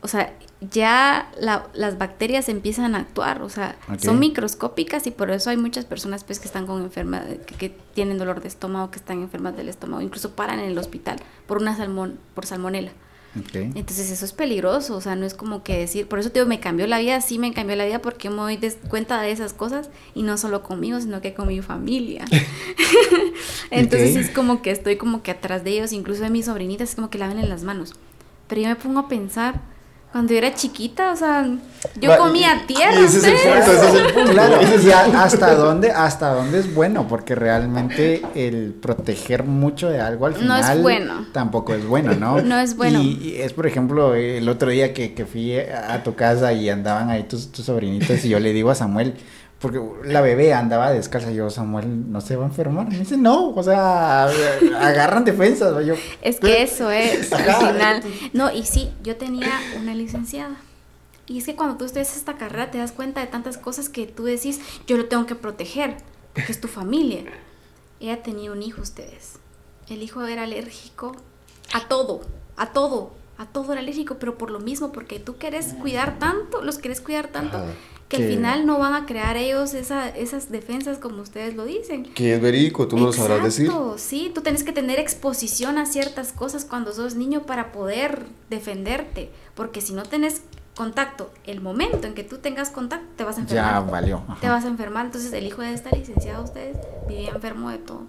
o sea, ya las bacterias empiezan a actuar, o sea, son microscópicas y por eso hay muchas personas pues que están con enfermedad, que, tienen dolor de estómago, que están enfermas del estómago, incluso paran en el hospital por una salmón, por salmonela. Entonces eso es peligroso, o sea, no es como que decir, por eso te digo, me cambió la vida, sí me cambió la vida porque me doy cuenta de esas cosas y no solo conmigo, sino que con mi familia. *laughs* *laughs* Entonces es como que estoy como que atrás de ellos, incluso de mis sobrinitas, es como que laven en las manos. Pero yo me pongo a pensar, cuando yo era chiquita, o sea, yo comía tierra. ese es el punto, ese es el punto. Claro, hasta dónde, hasta dónde es bueno, porque realmente el proteger mucho de algo al final no es bueno. tampoco es bueno, ¿no? *laughs* No es bueno. Y, es, por ejemplo, el otro día que, que fui a tu casa y andaban ahí tus, tus sobrinitos y yo le digo a Samuel, porque la bebé andaba descalza y yo, Samuel, ¿no se va a enfermar? Me dice, no, o sea, agarran defensas. Yo, es que eso es, al *laughs* final. No, y sí, yo tenía una licenciada. Y es que cuando tú estudias esta carrera te das cuenta de tantas cosas que tú decís, yo lo tengo que proteger, porque es tu familia. Ella tenía un hijo, ustedes. El hijo era alérgico a todo, a todo, a todo era alérgico, pero por lo mismo, porque tú quieres cuidar tanto, los quieres cuidar tanto, que, al final no van a crear ellos esa, esas defensas como ustedes lo dicen. Que es verídico, tú no lo sabrás decir. Sí, tú tienes que tener exposición a ciertas cosas cuando sos niño para poder defenderte, porque si no tenés contacto, el momento en que tú tengas contacto, te vas a enfermar. Ya valió. Te vas a enfermar. Entonces, el hijo de esta licenciada, ustedes, vivía enfermo de todo.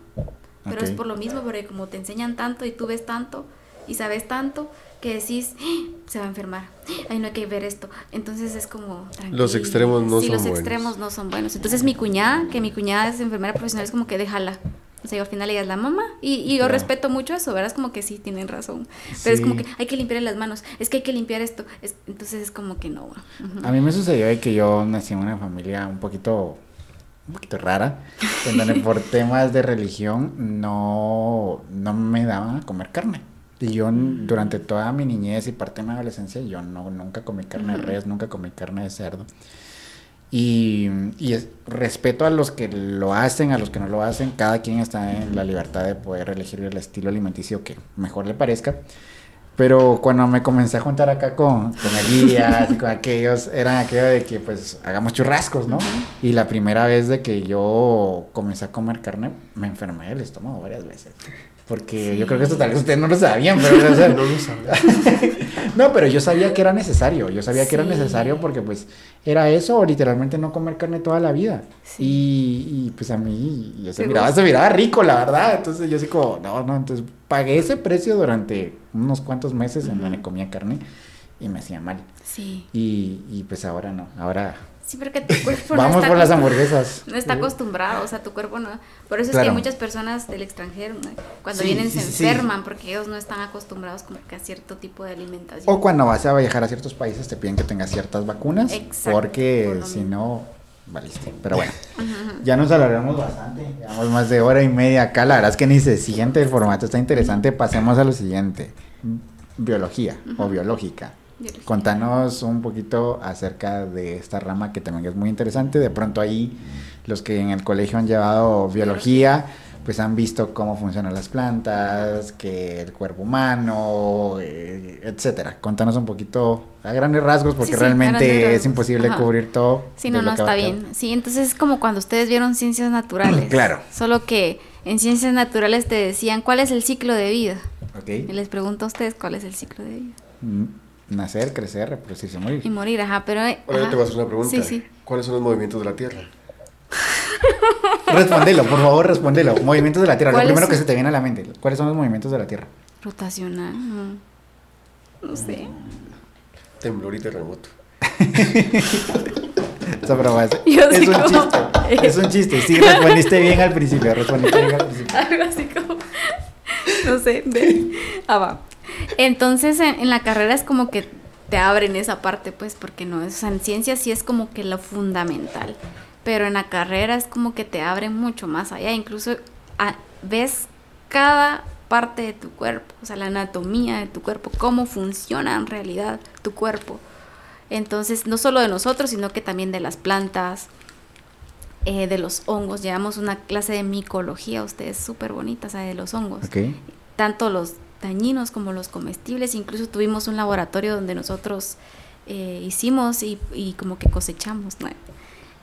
Pero es por lo mismo, porque como te enseñan tanto y tú ves tanto y sabes tanto, que decís, ¡Ah! se va a enfermar, ay, no hay que ver esto. Entonces es como... Los extremos no sí, son los extremos no son buenos. Entonces mi cuñada, que mi cuñada es enfermera profesional, es como que déjala. O sea, al final ella es la mamá. Y, y yo respeto mucho eso, ¿verdad? Es como que sí, tienen razón. Pero es como que hay que limpiar las manos, es que hay que limpiar esto. Es, entonces es como que no. A mí me sucedió de que yo nací en una familia un poquito un poquito rara, en donde *laughs* por temas de religión no, no me daban a comer carne. Y yo mm. durante toda mi niñez y parte de mi adolescencia, yo no, nunca comí carne de res, nunca comí carne de cerdo. Y, y respeto a los que lo hacen, a los que no lo hacen, cada quien está en la libertad de poder elegir el estilo alimenticio que mejor le parezca. Pero cuando me comencé a juntar acá con, con Elías y con aquellos, era aquello de que pues hagamos churrascos, ¿no? Y la primera vez de que yo comencé a comer carne, me enfermé del estómago varias veces. Porque yo creo que esto tal vez ustedes no lo sabían, pero *laughs* no lo sabían. *laughs* no, pero yo sabía que era necesario. Yo sabía que era necesario porque pues era eso o literalmente no comer carne toda la vida. Y, y, pues a mí yo se miraba, se miraba rico, la verdad. Entonces yo así como, no, no, entonces pagué ese precio durante unos cuantos meses en donde comía carne y me hacía mal. Sí. Y, y pues ahora no, ahora Sí, porque tu cuerpo *laughs* Vamos no está por las hamburguesas. *laughs* No está acostumbrado, o sea, tu cuerpo no. Por eso es que hay muchas personas del extranjero, cuando vienen se enferman porque ellos no están acostumbrados como que a cierto tipo de alimentación. O cuando vas a viajar a ciertos países te piden que tengas ciertas vacunas, porque si no valiste. Pero bueno, *laughs* ya nos alargamos bastante, llevamos más de hora y media acá, la verdad es que ni se siente, el formato está interesante, pasemos a lo siguiente, biología o biológica. Contanos un poquito acerca de esta rama que también es muy interesante. De pronto ahí los que en el colegio han llevado biología, pues han visto cómo funcionan las plantas, que el cuerpo humano, eh, etcétera. Contanos un poquito a grandes rasgos porque realmente es imposible cubrir todo. Sí, no, no está bien. Sí, entonces es como cuando ustedes vieron ciencias naturales. *clears throat* claro. Solo que en ciencias naturales te decían cuál es el ciclo de vida. Y les pregunto a ustedes cuál es el ciclo de vida. Mm. Nacer, crecer, reproducirse, morir. Y morir, ajá, pero... Ahora te voy a hacer una pregunta. Sí, sí. ¿Cuáles son los movimientos de la Tierra? *laughs* respondelo, por favor, respondelo. Movimientos de la Tierra, lo primero que se te viene a la mente. ¿Cuáles son los movimientos de la Tierra? Rotacional, no, sé. Temblor y terremoto. *laughs* Esa broma es, *laughs* es un chiste. Es un chiste. Sí, respondiste bien al principio. Respondiste bien al principio. Algo así como. No sé. De... Ah, va. Entonces en, la carrera es como que te abren esa parte, pues, porque no es, o sea, en ciencia sí es como que lo fundamental, pero en la carrera es como que te abren mucho más allá, incluso ves cada parte de tu cuerpo, o sea, la anatomía de tu cuerpo, cómo funciona en realidad tu cuerpo. Entonces, no solo de nosotros, sino que también de las plantas, eh, de los hongos. Llevamos una clase de micología, ustedes súper bonita, o sea, de los hongos. Tanto los dañinos como los comestibles. Incluso tuvimos un laboratorio donde nosotros eh, hicimos y, como que cosechamos,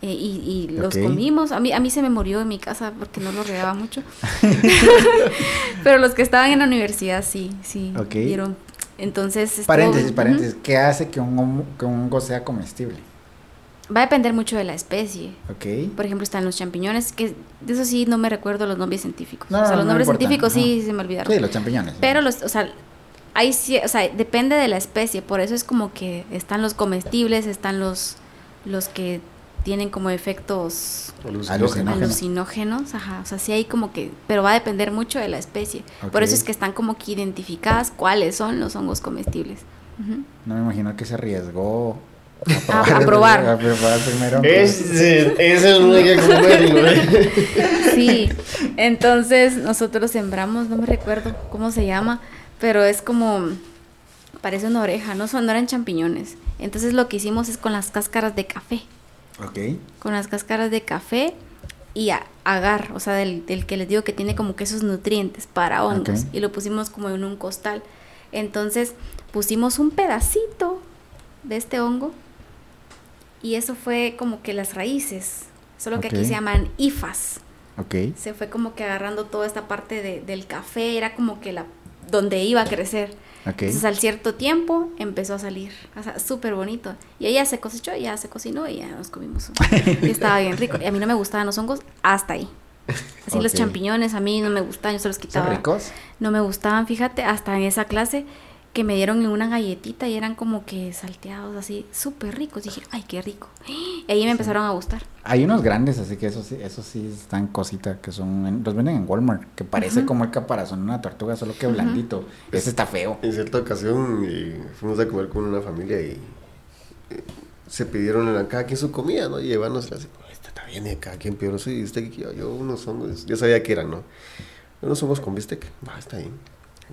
eh, y, los comimos. A mí, a mí se me murió en mi casa porque no lo regaba mucho. *laughs* *laughs* Pero los que estaban en la universidad sí, sí. Vieron. Entonces... Paréntesis, paréntesis. ¿Qué hace que un, que un hongo sea comestible? Va a depender mucho de la especie. Ok. Por ejemplo, están los champiñones, que de eso sí no me recuerdo los nombres científicos. o sea, los nombres científicos sí se me olvidaron. Sí, los champiñones. Pero los, o sea, hay, o sea, depende de la especie, por eso es como que están los comestibles, están los, los que tienen como efectos alucinógenos. ajá, o sea, sí hay como que, pero va a depender mucho de la especie. Por eso es que están como que identificadas cuáles son los hongos comestibles. No me imagino que se arriesgó a, probar. A probar primero. Ese, es el que comerlo. Sí, entonces nosotros sembramos, no me recuerdo cómo se llama, pero es como, parece una oreja, no, son, no eran champiñones. Entonces lo que hicimos es con las cáscaras de café. Ok. Con las cáscaras de café y agar, o sea, del, que les digo que tiene como que esos nutrientes para hongos. Y lo pusimos como en un costal. Entonces pusimos un pedacito de este hongo y eso fue como que las raíces, solo que aquí se llaman ifas. Okay. Se fue como que agarrando toda esta parte de, del café, era como que la donde iba a crecer. Entonces al cierto tiempo empezó a salir, o sea, súper bonito. Y ella se cosechó, ya se cocinó y ya nos comimos. *laughs* y estaba bien rico. Y a mí no me gustaban los hongos hasta ahí. Así los champiñones a mí no me gustaban, yo se los quitaba. ¿Son ricos? No me gustaban, fíjate, hasta en esa clase que me dieron una galletita y eran como que salteados así, súper ricos. Dije, ay, qué rico. *gasps* Y ahí me empezaron a gustar. Hay unos grandes, así que eso sí, eso sí están cosita, que son, los venden en Walmart, que parece como el caparazón de una tortuga, solo que blandito. Ese está feo. En cierta ocasión eh, fuimos a comer con una familia y eh, se pidieron en cada quien su comida, ¿no? Y llevarnos así, esta está bien, y cada quien pidió sí, usted, yo, yo unos hongos, yo sabía que eran, ¿no? Unos hongos con bistec, va, está bien.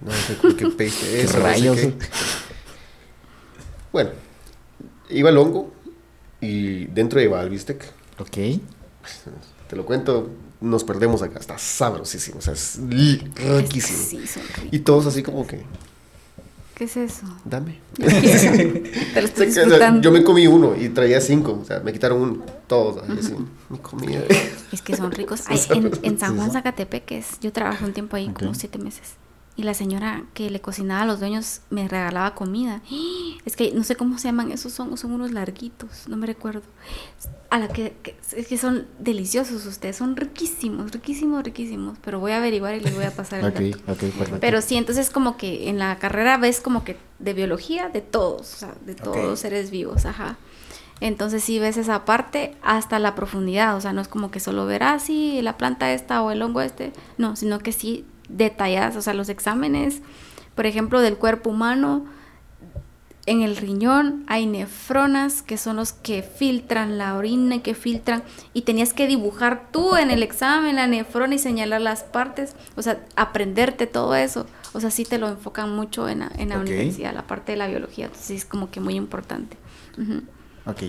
No sé por qué pediste eso. rayos? Bueno, iba el hongo y dentro iba el bistec. Ok. Te lo cuento, nos perdemos acá. Está sabrosísimo, o sea, es riquísimo. y todos así como que... ¿Qué es eso? Dame. *laughs* *laughs* yo me comí uno y traía cinco. O sea, me quitaron uno. Todos. Así, mi comida. Es que son ricos. *laughs* en, San Juan Zacatepec, es, yo trabajé un tiempo ahí, como siete meses y la señora que le cocinaba a los dueños me regalaba comida. *gasps* Es que no sé cómo se llaman esos son, son unos larguitos, no me recuerdo. A la que, es que son deliciosos ustedes, son riquísimos, riquísimos, riquísimos, pero voy a averiguar y les voy a pasar el dato. Pero sí, entonces como que en la carrera ves como que de biología de todos, o sea, de todos los seres vivos, ajá. Entonces sí ves esa parte hasta la profundidad, o sea, no es como que solo ver, ah, sí, la planta esta o el hongo este, no, sino que sí detalladas, o sea, los exámenes, por ejemplo, del cuerpo humano, en el riñón hay nefronas que son los que filtran la orina, que filtran, y tenías que dibujar tú en el examen la nefrona y señalar las partes, o sea, aprenderte todo eso, o sea, sí te lo enfocan mucho en la, en la universidad, la parte de la biología, entonces es como que muy importante. Ok,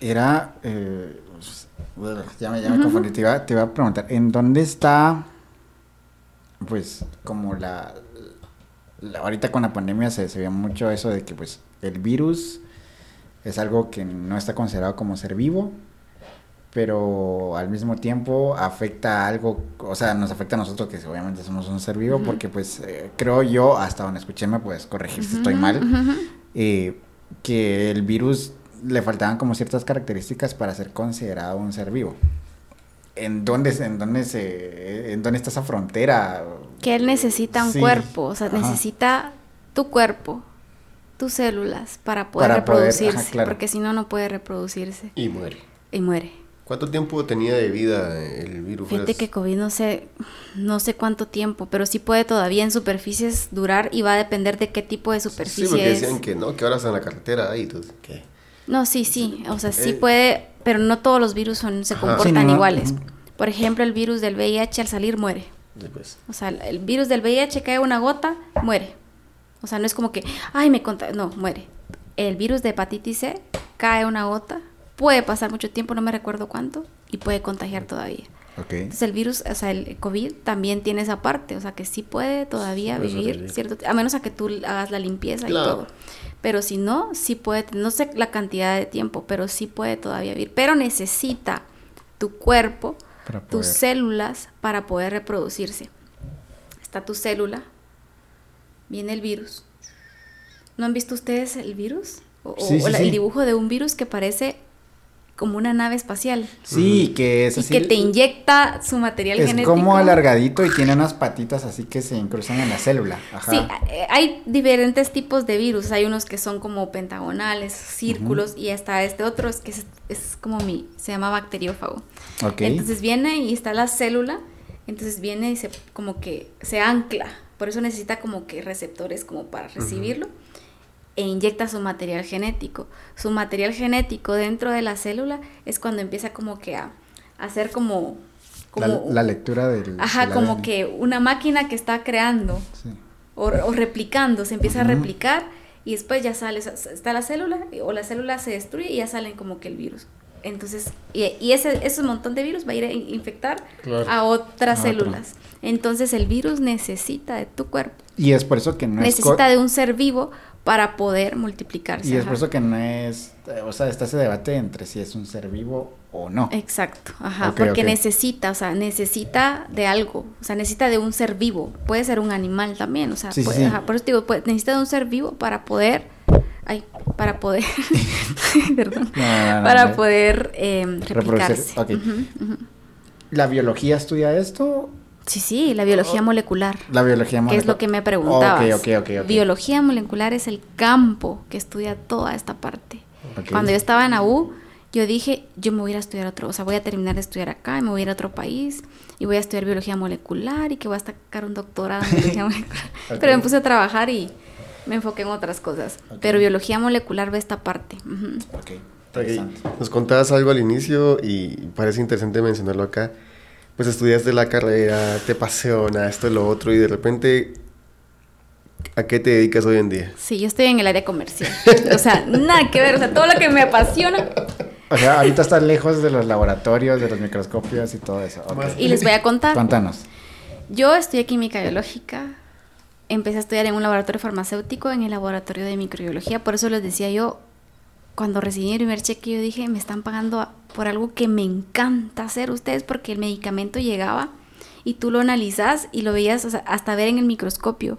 era, eh, ya me, ya me confundí, te iba, te iba a preguntar, ¿en dónde está pues como la, ahorita con la pandemia se, se ve mucho eso de que pues el virus es algo que no está considerado como ser vivo, pero al mismo tiempo afecta a algo, o sea, nos afecta a nosotros que obviamente somos un ser vivo, porque pues eh, creo yo, hasta donde escuché me puedes corregir si estoy mal, eh, que el virus le faltaban como ciertas características para ser considerado un ser vivo. ¿En dónde, en dónde, se, en dónde está esa frontera? Que él necesita un cuerpo, o sea, necesita tu cuerpo, tus células para poder reproducirse, porque si no, no puede reproducirse. Y muere. Y muere. ¿Cuánto tiempo tenía de vida el virus? Fíjate que COVID no sé, no sé cuánto tiempo, pero sí puede todavía en superficies durar y va a depender de qué tipo de superficie Sí, porque decían que no, que ahora está en la carretera ahí, ¿qué? No, sí, sí, o sea, sí eh, puede, pero no todos los virus son, se comportan iguales. Por ejemplo, el virus del VIH al salir muere. Pues. O sea, el virus del VIH cae una gota, muere. O sea, no es como que, ay, me conta, no, muere. El virus de hepatitis C cae una gota, puede pasar mucho tiempo, no me recuerdo cuánto, y puede contagiar todavía. Entonces el virus, o sea, el COVID también tiene esa parte, o sea, que sí puede todavía vivir, cierto, a menos a que tú hagas la limpieza y todo. Pero si no, sí puede, no sé la cantidad de tiempo, pero sí puede todavía vivir. Pero necesita tu cuerpo, tus células para poder reproducirse. Está tu célula, viene el virus. ¿No han visto ustedes el virus? O, el dibujo de un virus que parece como una nave espacial. Sí, que es así. Y que te inyecta su material genético. Es como alargadito y tiene unas patitas así que se incrustan en la célula. Sí, eh, hay diferentes tipos de virus. Hay unos que son como pentagonales, círculos, y hasta este otro es que es, como mi, se llama bacteriófago. Entonces viene y está la célula, entonces viene y se como que se ancla. Por eso necesita como que receptores como para recibirlo e inyecta su material genético. Su material genético dentro de la célula es cuando empieza como que a, hacer como... la, lectura del... Ajá, como que una máquina que está creando o, replicando, se empieza a replicar y después ya sale, está la célula o la célula se destruye y ya salen como que el virus. Entonces, y, ese, ese montón de virus va a ir a infectar a otras células. Entonces el virus necesita de tu cuerpo. Y es por eso que no necesita de un ser vivo para poder multiplicarse. Y es por eso que no es, o sea, está ese debate entre si es un ser vivo o no. Exacto, ajá, porque necesita, o sea, necesita de algo, o sea, necesita de un ser vivo, puede ser un animal también, o sea, Ajá, por eso digo, necesita de un ser vivo para poder, ay, para poder, *laughs* *laughs* perdón, para poder eh, replicarse. ¿La biología estudia esto? Sí, sí, la biología molecular. La biología molecular. Que es lo que me preguntabas. biología molecular es el campo que estudia toda esta parte. Cuando yo estaba en AU, yo dije, yo me voy a ir a estudiar otro, o sea, voy a terminar de estudiar acá y me voy a ir a otro país y voy a estudiar biología molecular y que voy a sacar un doctorado en biología *laughs* molecular. Pero me puse a trabajar y me enfoqué en otras cosas. Pero biología molecular ve esta parte. Nos contabas algo al inicio y parece interesante mencionarlo acá. Pues estudiaste la carrera, te apasiona esto y lo otro y de repente ¿A qué te dedicas hoy en día? Sí, yo estoy en el área comercial. O sea, nada que ver. O sea, todo lo que me apasiona. O sea, ahorita estás lejos de los laboratorios, de los microscopios y todo eso. Y les voy a contar. Cuéntanos. Yo estudié química biológica. Empecé a estudiar en un laboratorio farmacéutico, en el laboratorio de microbiología. Por eso les decía yo, cuando recibí mi primer cheque, yo dije, me están pagando por algo que me encanta hacer ustedes, porque el medicamento llegaba y tú lo analizas y lo veías hasta ver en el microscopio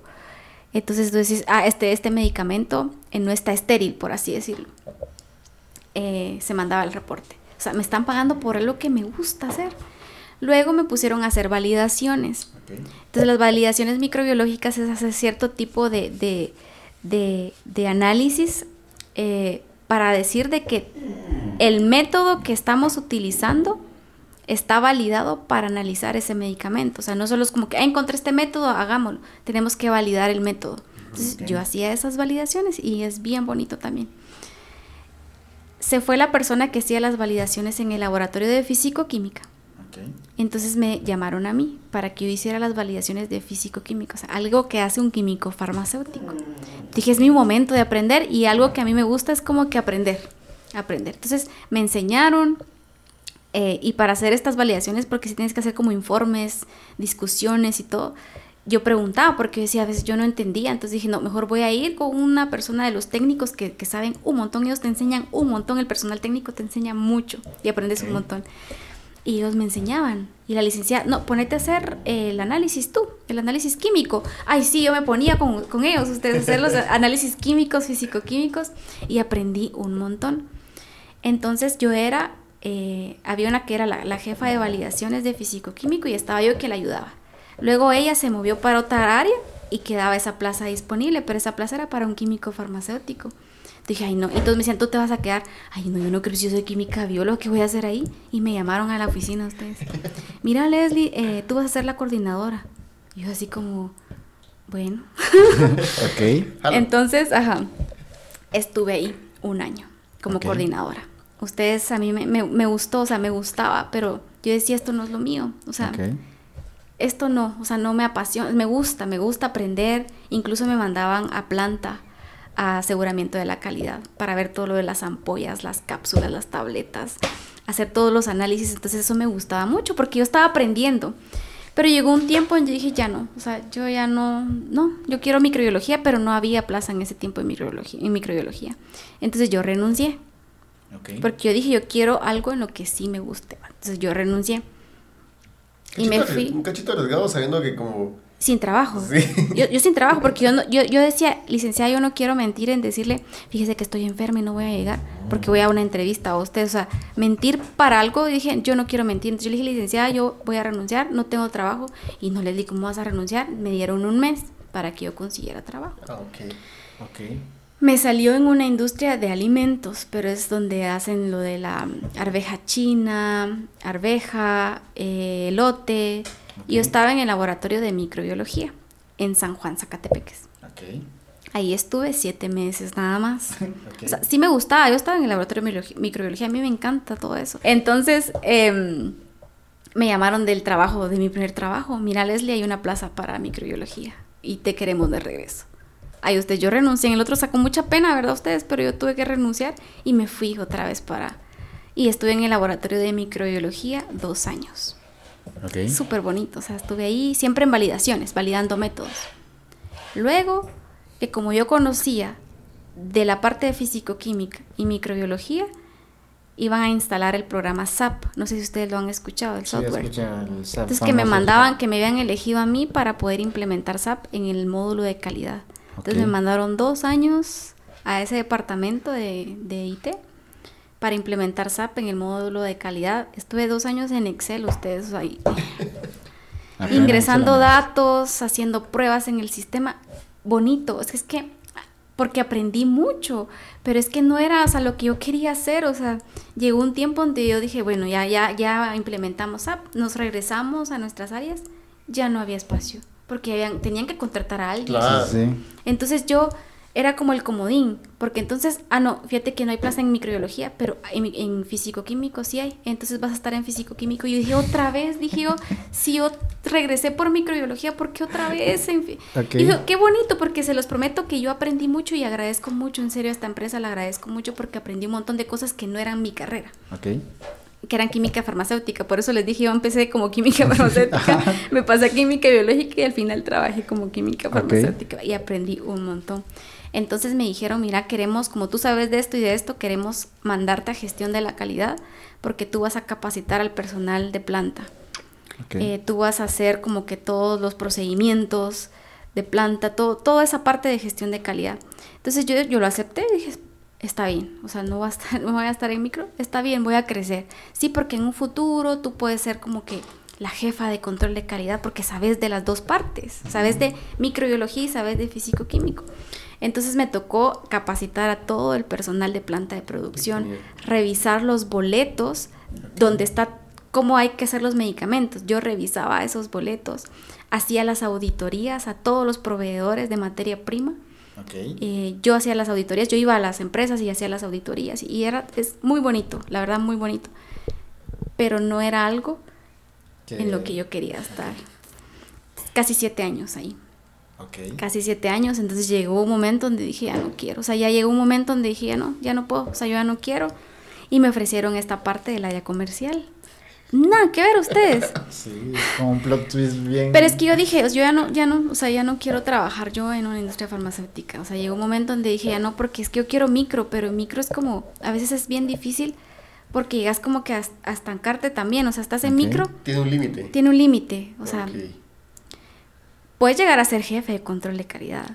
entonces tú decís, ah, este, este medicamento eh, no está estéril, por así decirlo. Eh, se mandaba el reporte. O sea, me están pagando por algo que me gusta hacer. Luego me pusieron a hacer validaciones. Entonces las validaciones microbiológicas es hacer cierto tipo de, de, análisis eh, para decir de que el método que estamos utilizando está validado para analizar ese medicamento. O sea, no solo es como que, ah, encontré este método, hagámoslo. Tenemos que validar el método. Entonces, yo hacía esas validaciones y es bien bonito también. Se fue la persona que hacía las validaciones en el laboratorio de físico-química. Entonces me llamaron a mí para que yo hiciera las validaciones de físico-químico, o sea, algo que hace un químico farmacéutico. Dije, es mi momento de aprender y algo que a mí me gusta es como que aprender, aprender. Entonces me enseñaron, eh, y para hacer estas validaciones, porque si tienes que hacer como informes, discusiones y todo, yo preguntaba, porque decía, a veces yo no entendía, entonces dije, no, mejor voy a ir con una persona de los técnicos que, que saben un montón, ellos te enseñan un montón, el personal técnico te enseña mucho y aprendes un montón. Y ellos me enseñaban. Y la licenciada, no, ponete a hacer el análisis tú, el análisis químico. Ay, sí, yo me ponía con, con ellos, ustedes, a hacer los *laughs* análisis químicos, físico-químicos, y aprendí un montón. Entonces yo era eh, había una que era la, jefa de validaciones de físico-químico y estaba yo que la ayudaba. Luego ella se movió para otra área y quedaba esa plaza disponible, pero esa plaza era para un químico farmacéutico. Dije, ay no, y todos me decían, tú te vas a quedar, ay no, yo no creo que yo soy química bióloga, ¿qué voy a hacer ahí? Y me llamaron a la oficina ustedes. *laughs* Mira Leslie, eh, tú vas a ser la coordinadora. Y yo así como, bueno. *laughs* ok. Entonces, ajá, estuve ahí un año como coordinadora ustedes a mí me, me, gustó, o sea, me gustaba, pero yo decía, esto no es lo mío, o sea, esto no, o sea, no me apasiona, me gusta, me gusta aprender, incluso me mandaban a planta a aseguramiento de la calidad para ver todo lo de las ampollas, las cápsulas, las tabletas, hacer todos los análisis, entonces eso me gustaba mucho porque yo estaba aprendiendo. Pero llegó un tiempo en que dije, ya no, o sea, yo ya no, no, yo quiero microbiología, pero no había plaza en ese tiempo en microbiología. En microbiología. Entonces yo renuncié porque yo dije, yo quiero algo en lo que sí me guste. Entonces yo renuncié. y me fui. Un cachito arriesgado sabiendo que como... Sin trabajo. Yo, yo, sin trabajo, porque yo, yo, yo decía, licenciada, yo no quiero mentir en decirle, fíjese que estoy enferma y no voy a llegar porque voy a una entrevista a usted. O sea, mentir para algo, dije, yo no quiero mentir. Entonces yo le dije, licenciada, yo voy a renunciar, no tengo trabajo. Y no le di, ¿cómo vas a renunciar? Me dieron un mes para que yo consiguiera trabajo. Ah, ok. Ok. Me salió en una industria de alimentos, pero es donde hacen lo de la arveja china, arveja, eh, elote. Yo estaba en el laboratorio de microbiología en San Juan, Zacatepeques. Ahí estuve siete meses nada más. *laughs* O sea, sí me gustaba, yo estaba en el laboratorio de microbiología, a mí me encanta todo eso. Entonces, em, me llamaron del trabajo, de mi primer trabajo. Mira, Leslie, hay una plaza para microbiología y te queremos de regreso ay, usted, yo renuncié. En el otro sacó mucha pena, ¿verdad? Ustedes, pero yo tuve que renunciar y me fui otra vez para... Y estuve en el laboratorio de microbiología dos años. Ok. Súper bonito, o sea, estuve ahí siempre en validaciones, validando métodos. Luego, que como yo conocía de la parte de físico-química y microbiología, iban a instalar el programa SAP. No sé si ustedes lo han escuchado, el software. el SAP Entonces que me mandaban, que me habían elegido a mí para poder implementar SAP en el módulo de calidad. Entonces me mandaron dos años a ese departamento de, de IT para implementar SAP en el módulo de calidad. Estuve dos años en Excel, ustedes ahí. ingresando datos, haciendo pruebas en el sistema. Bonito, es que es que porque aprendí mucho, pero es que no era, o lo que yo quería hacer, o sea, llegó un tiempo donde yo dije, bueno, ya ya ya implementamos SAP, nos regresamos a nuestras áreas, ya no había espacio, porque habían, tenían que contratar a alguien. Entonces yo era como el comodín, porque entonces, ah, no, fíjate que no hay plaza en microbiología, pero en, en físico-químico sí hay, entonces vas a estar en físico-químico. Y yo dije, otra vez, dije yo, si yo regresé por microbiología, ¿por qué otra vez? En Y dije, qué bonito, porque se los prometo que yo aprendí mucho y agradezco mucho, en serio, a esta empresa la agradezco mucho porque aprendí un montón de cosas que no eran mi carrera. Que eran química farmacéutica, por eso les dije, yo empecé como química *laughs* farmacéutica, me pasé a química biológica y al final trabajé como química farmacéutica y aprendí un montón. Entonces me dijeron, mira, queremos, como tú sabes de esto y de esto, queremos mandarte a gestión de la calidad porque tú vas a capacitar al personal de planta. Eh, tú vas a hacer como que todos los procedimientos de planta, todo, toda esa parte de gestión de calidad. Entonces yo, yo lo acepté y dije, está bien, o sea, no, va a estar, *laughs* no voy a estar en micro, está bien, voy a crecer. Sí, porque en un futuro tú puedes ser como que la jefa de control de calidad porque sabes de las dos partes, sabes de microbiología y sabes de físico-químico. Entonces me tocó capacitar a todo el personal de planta de producción, revisar los boletos donde está cómo hay que hacer los medicamentos. Yo revisaba esos boletos, hacía las auditorías a todos los proveedores de materia prima. Eh, yo hacía las auditorías, yo iba a las empresas y hacía las auditorías y era es muy bonito, la verdad muy bonito, pero no era algo en lo que yo quería estar. Casi siete años ahí. Casi siete años, entonces llegó un momento donde dije, ya no quiero, o sea, ya llegó un momento donde dije, ya no, ya no puedo, o sea, yo ya no quiero. Y me ofrecieron esta parte del área comercial. Nada que ver ustedes. *laughs* Sí, como un plot twist bien. Pero es que yo dije, yo ya no, ya no, o sea, ya no quiero trabajar yo en una industria farmacéutica. O sea, llegó un momento donde dije, ya no, porque es que yo quiero micro, pero micro es como, a veces es bien difícil porque llegas como que a, estancarte también. O sea, estás en micro. Tiene un límite. Tiene un límite. O sea, puedes llegar a ser jefe de control de calidad,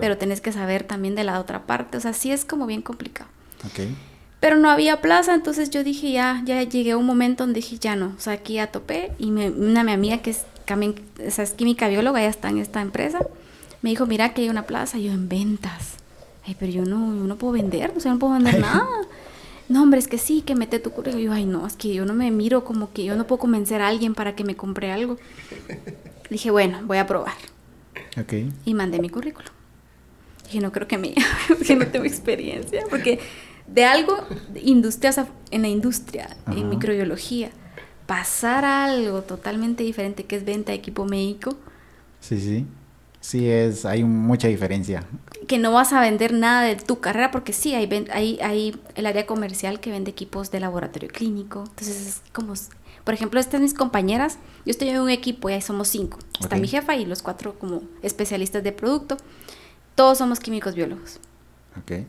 pero tenés que saber también de la otra parte, o sea, sí es como bien complicado. Okay. Pero no había plaza, entonces yo dije, ya, ya llegué a un momento donde dije, ya no, o sea, aquí ya topé, y me, una mi amiga que es, es química bióloga, ya está en esta empresa, me dijo, mira que hay una plaza, yo en ventas, ay, pero yo no, yo no puedo vender, o sea, no puedo vender nada. No, hombre, es que sí, que mete tu currículum. Y yo, ay, no, es que yo no me miro como que yo no puedo convencer a alguien para que me compre algo. Dije, bueno, voy a probar. Okay. Y mandé mi currículum. Dije, no creo que me *laughs* que no tengo experiencia, porque de algo industria, en la industria, en microbiología, pasar a algo totalmente diferente que es venta de equipo médico. Sí, sí. Sí, es, hay mucha diferencia. Que no vas a vender nada de tu carrera, porque sí, hay, hay, hay el área comercial que vende equipos de laboratorio clínico. Entonces es como por ejemplo, estas mis compañeras, yo estoy en un equipo y ahí somos cinco. Está mi jefa y los cuatro como especialistas de producto. Todos somos químicos biólogos. Okay.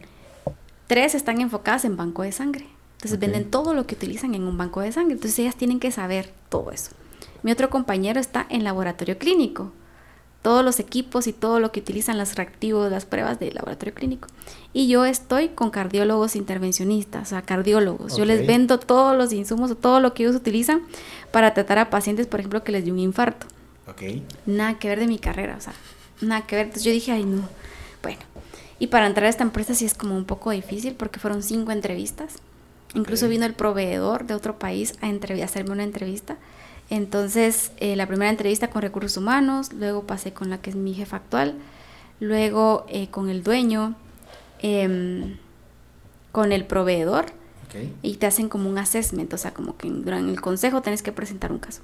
Tres están enfocadas en banco de sangre. Entonces venden todo lo que utilizan en un banco de sangre. Entonces ellas tienen que saber todo eso. Mi otro compañero está en laboratorio clínico todos los equipos y todo lo que utilizan los reactivos, las pruebas de laboratorio clínico. Y yo estoy con cardiólogos intervencionistas, o sea, cardiólogos. Yo les vendo todos los insumos, todo lo que ellos utilizan para tratar a pacientes, por ejemplo, que les dio un infarto. Okay. Nada que ver de mi carrera, o sea, nada que ver. Entonces yo dije, ay, no. Bueno, y para entrar a esta empresa sí es como un poco difícil porque fueron cinco entrevistas. Incluso vino el proveedor de otro país a, a hacerme una entrevista. Entonces, eh, la primera entrevista con recursos humanos, luego pasé con la que es mi jefa actual, luego eh, con el dueño, em, con el proveedor, y te hacen como un assessment, o sea, como que durante el consejo tienes que presentar un caso.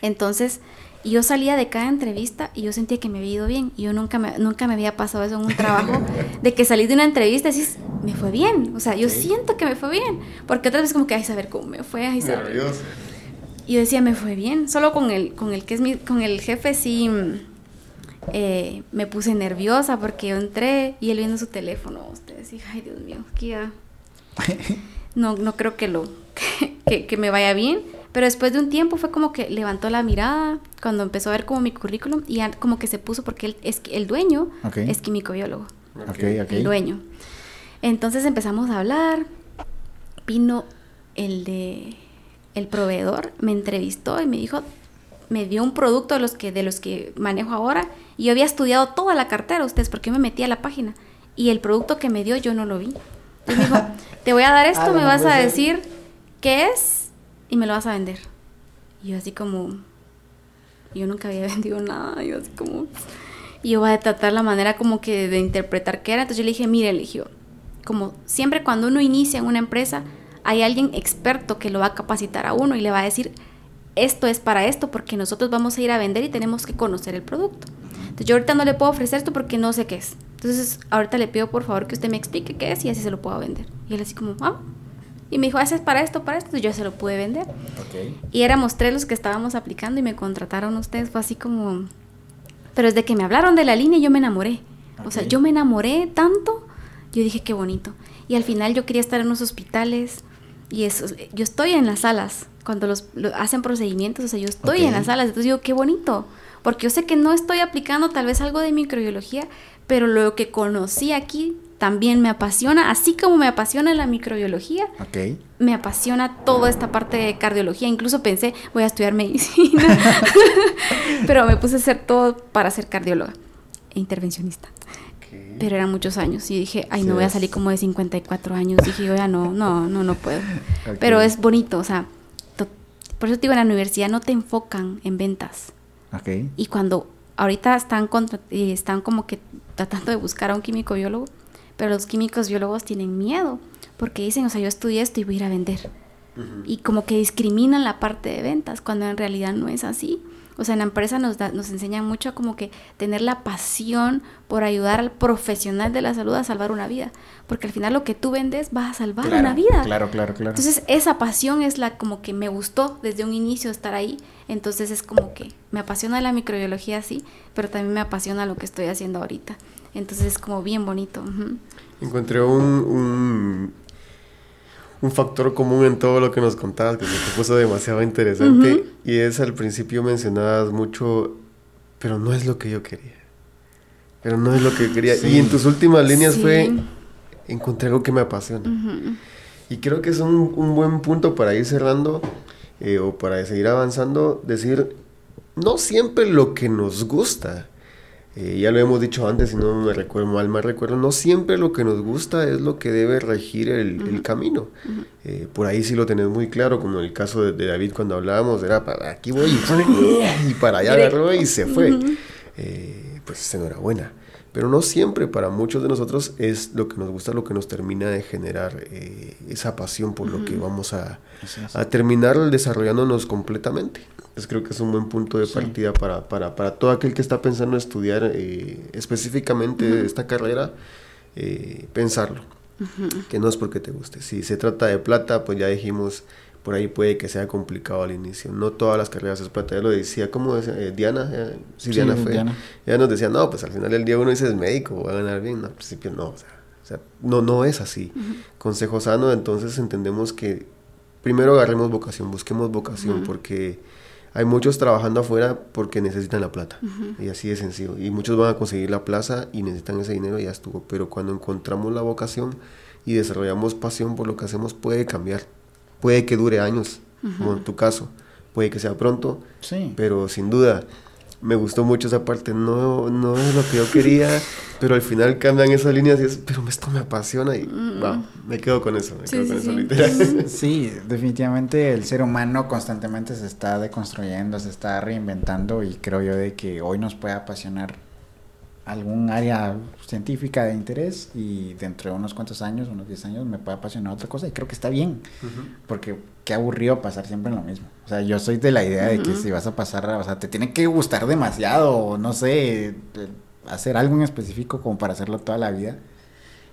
Entonces, yo salía de cada entrevista y yo sentía que me había ido bien. Y yo nunca me, nunca me había pasado eso en un trabajo, *laughs* de que salí de una entrevista y dices, me fue bien. O sea, yo siento que me fue bien. Porque otra vez como que, ay, saber cómo me fue, ay, saber. Y yo decía, me fue bien. Solo con el, con el que es mi, con el jefe sí eh, me puse nerviosa porque yo entré y él viendo su teléfono. Ustedes dije, ay Dios mío, aquí ya. *laughs* no, no creo que, lo, *laughs* que, que me vaya bien. Pero después de un tiempo fue como que levantó la mirada cuando empezó a ver como mi currículum y como que se puso porque él es el dueño es químico biólogo. El dueño. Entonces empezamos a hablar. Vino el de el proveedor, me entrevistó y me dijo, me dio un producto de los que de los que manejo ahora y yo había estudiado toda la cartera ustedes porque me metí a la página y el producto que me dio yo no lo vi. Y me dijo, *laughs* "Te voy a dar esto, ah, me vas a decir qué es y me lo vas a vender. Y yo así como, yo nunca había *laughs* vendido nada, yo así como, y yo voy a tratar la manera como que de interpretar qué era. Entonces yo le dije, mire, eligió, como siempre cuando uno inicia en una empresa, hay alguien experto que lo va a capacitar a uno y le va a decir, esto es para esto, porque nosotros vamos a ir a vender y tenemos que conocer el producto. Entonces yo ahorita no le puedo ofrecer esto porque no sé qué es. Entonces ahorita le pido por favor que usted me explique qué es y así se lo puedo vender. Y él así como, ah, y me dijo, ¿haces para esto, para esto? Y yo se lo pude vender. Y éramos tres los que estábamos aplicando y me contrataron ustedes. Fue así como... Pero desde que me hablaron de la línea yo me enamoré. O sea, yo me enamoré tanto. Yo dije, qué bonito. Y al final yo quería estar en los hospitales. Y eso, yo estoy en las salas. Cuando los, hacen procedimientos, o sea, yo estoy en las salas. Entonces digo, qué bonito. Porque yo sé que no estoy aplicando tal vez algo de microbiología, pero lo que conocí aquí también me apasiona, así como me apasiona la microbiología, me apasiona toda esta parte de cardiología. Incluso pensé, voy a estudiar medicina, *laughs* *laughs* pero me puse a hacer todo para ser cardióloga e intervencionista. Pero eran muchos años y dije, ay, no voy a salir como de 54 años. Dije, yo ya no, no, no, no puedo. *laughs* Pero es bonito, o sea, por eso te digo, en la universidad no te enfocan en ventas. Y cuando ahorita están, contra, están como que tratando de buscar a un químico biólogo, pero los químicos biólogos tienen miedo porque dicen, o sea, yo estudié esto y voy a ir a vender. Y como que discriminan la parte de ventas cuando en realidad no es así. O sea, en la empresa nos, nos enseñan mucho como que tener la pasión por ayudar al profesional de la salud a salvar una vida. Porque al final lo que tú vendes va a salvar una vida. Claro, claro, claro. Entonces esa pasión es la como que me gustó desde un inicio estar ahí. Entonces es como que me apasiona la microbiología, sí, pero también me apasiona lo que estoy haciendo ahorita. Entonces es como bien bonito. Encontré un, un, factor común en todo lo que nos contabas, que me puso demasiado interesante, y es al principio mencionabas mucho, pero no es lo que yo quería. Pero no es lo que quería. Y en tus últimas líneas fue, encontré algo que me apasiona. Y creo que es un, un, buen punto para ir cerrando eh, o para seguir avanzando, decir, no siempre lo que nos gusta eh, ya lo hemos dicho antes, si no me recuerdo mal, me recuerdo, no siempre lo que nos gusta es lo que debe regir el, camino. Eh, por ahí sí lo tenés muy claro, como en el caso de, David cuando hablábamos, era para aquí voy y, *laughs* para allá agarró y se fue. Eh, pues enhorabuena. Pero no siempre, para muchos de nosotros es lo que nos gusta, lo que nos termina de generar esa pasión por lo que vamos a, a terminar desarrollándonos completamente creo que es un buen punto de partida para, para, para, todo aquel que está pensando en estudiar eh, específicamente esta carrera, eh, pensarlo. Que no es porque te guste. Si se trata de plata, pues ya dijimos, por ahí puede que sea complicado al inicio. No todas las carreras es plata. Ya lo decía, como eh, Diana, sí, Diana fue. Ella nos decía, no, pues al final del día uno dice es médico, va a ganar bien. No, al principio no, o sea, no, no es así. Consejo sano, entonces entendemos que primero agarremos vocación, busquemos vocación, porque hay muchos trabajando afuera porque necesitan la plata. Y así de sencillo. Y muchos van a conseguir la plaza y necesitan ese dinero y ya estuvo. Pero cuando encontramos la vocación y desarrollamos pasión por lo que hacemos, puede cambiar. Puede que dure años, como en tu caso. Puede que sea pronto. Sí. Pero sin duda, me gustó mucho esa parte. No, no es lo que yo quería, pero al final cambian esas líneas y es, pero esto me apasiona y mm. me quedo con eso, me quedo con eso literal. Sí, definitivamente el ser humano constantemente se está deconstruyendo, se está reinventando y creo yo de que hoy nos puede apasionar algún área científica de interés y dentro de unos cuantos años, unos 10 años, me puede apasionar otra cosa y creo que está bien, porque qué aburrido pasar siempre en lo mismo. O sea, yo soy de la idea de que si vas a pasar, o sea, te tiene que gustar demasiado, no sé, hacer algo en específico como para hacerlo toda la vida.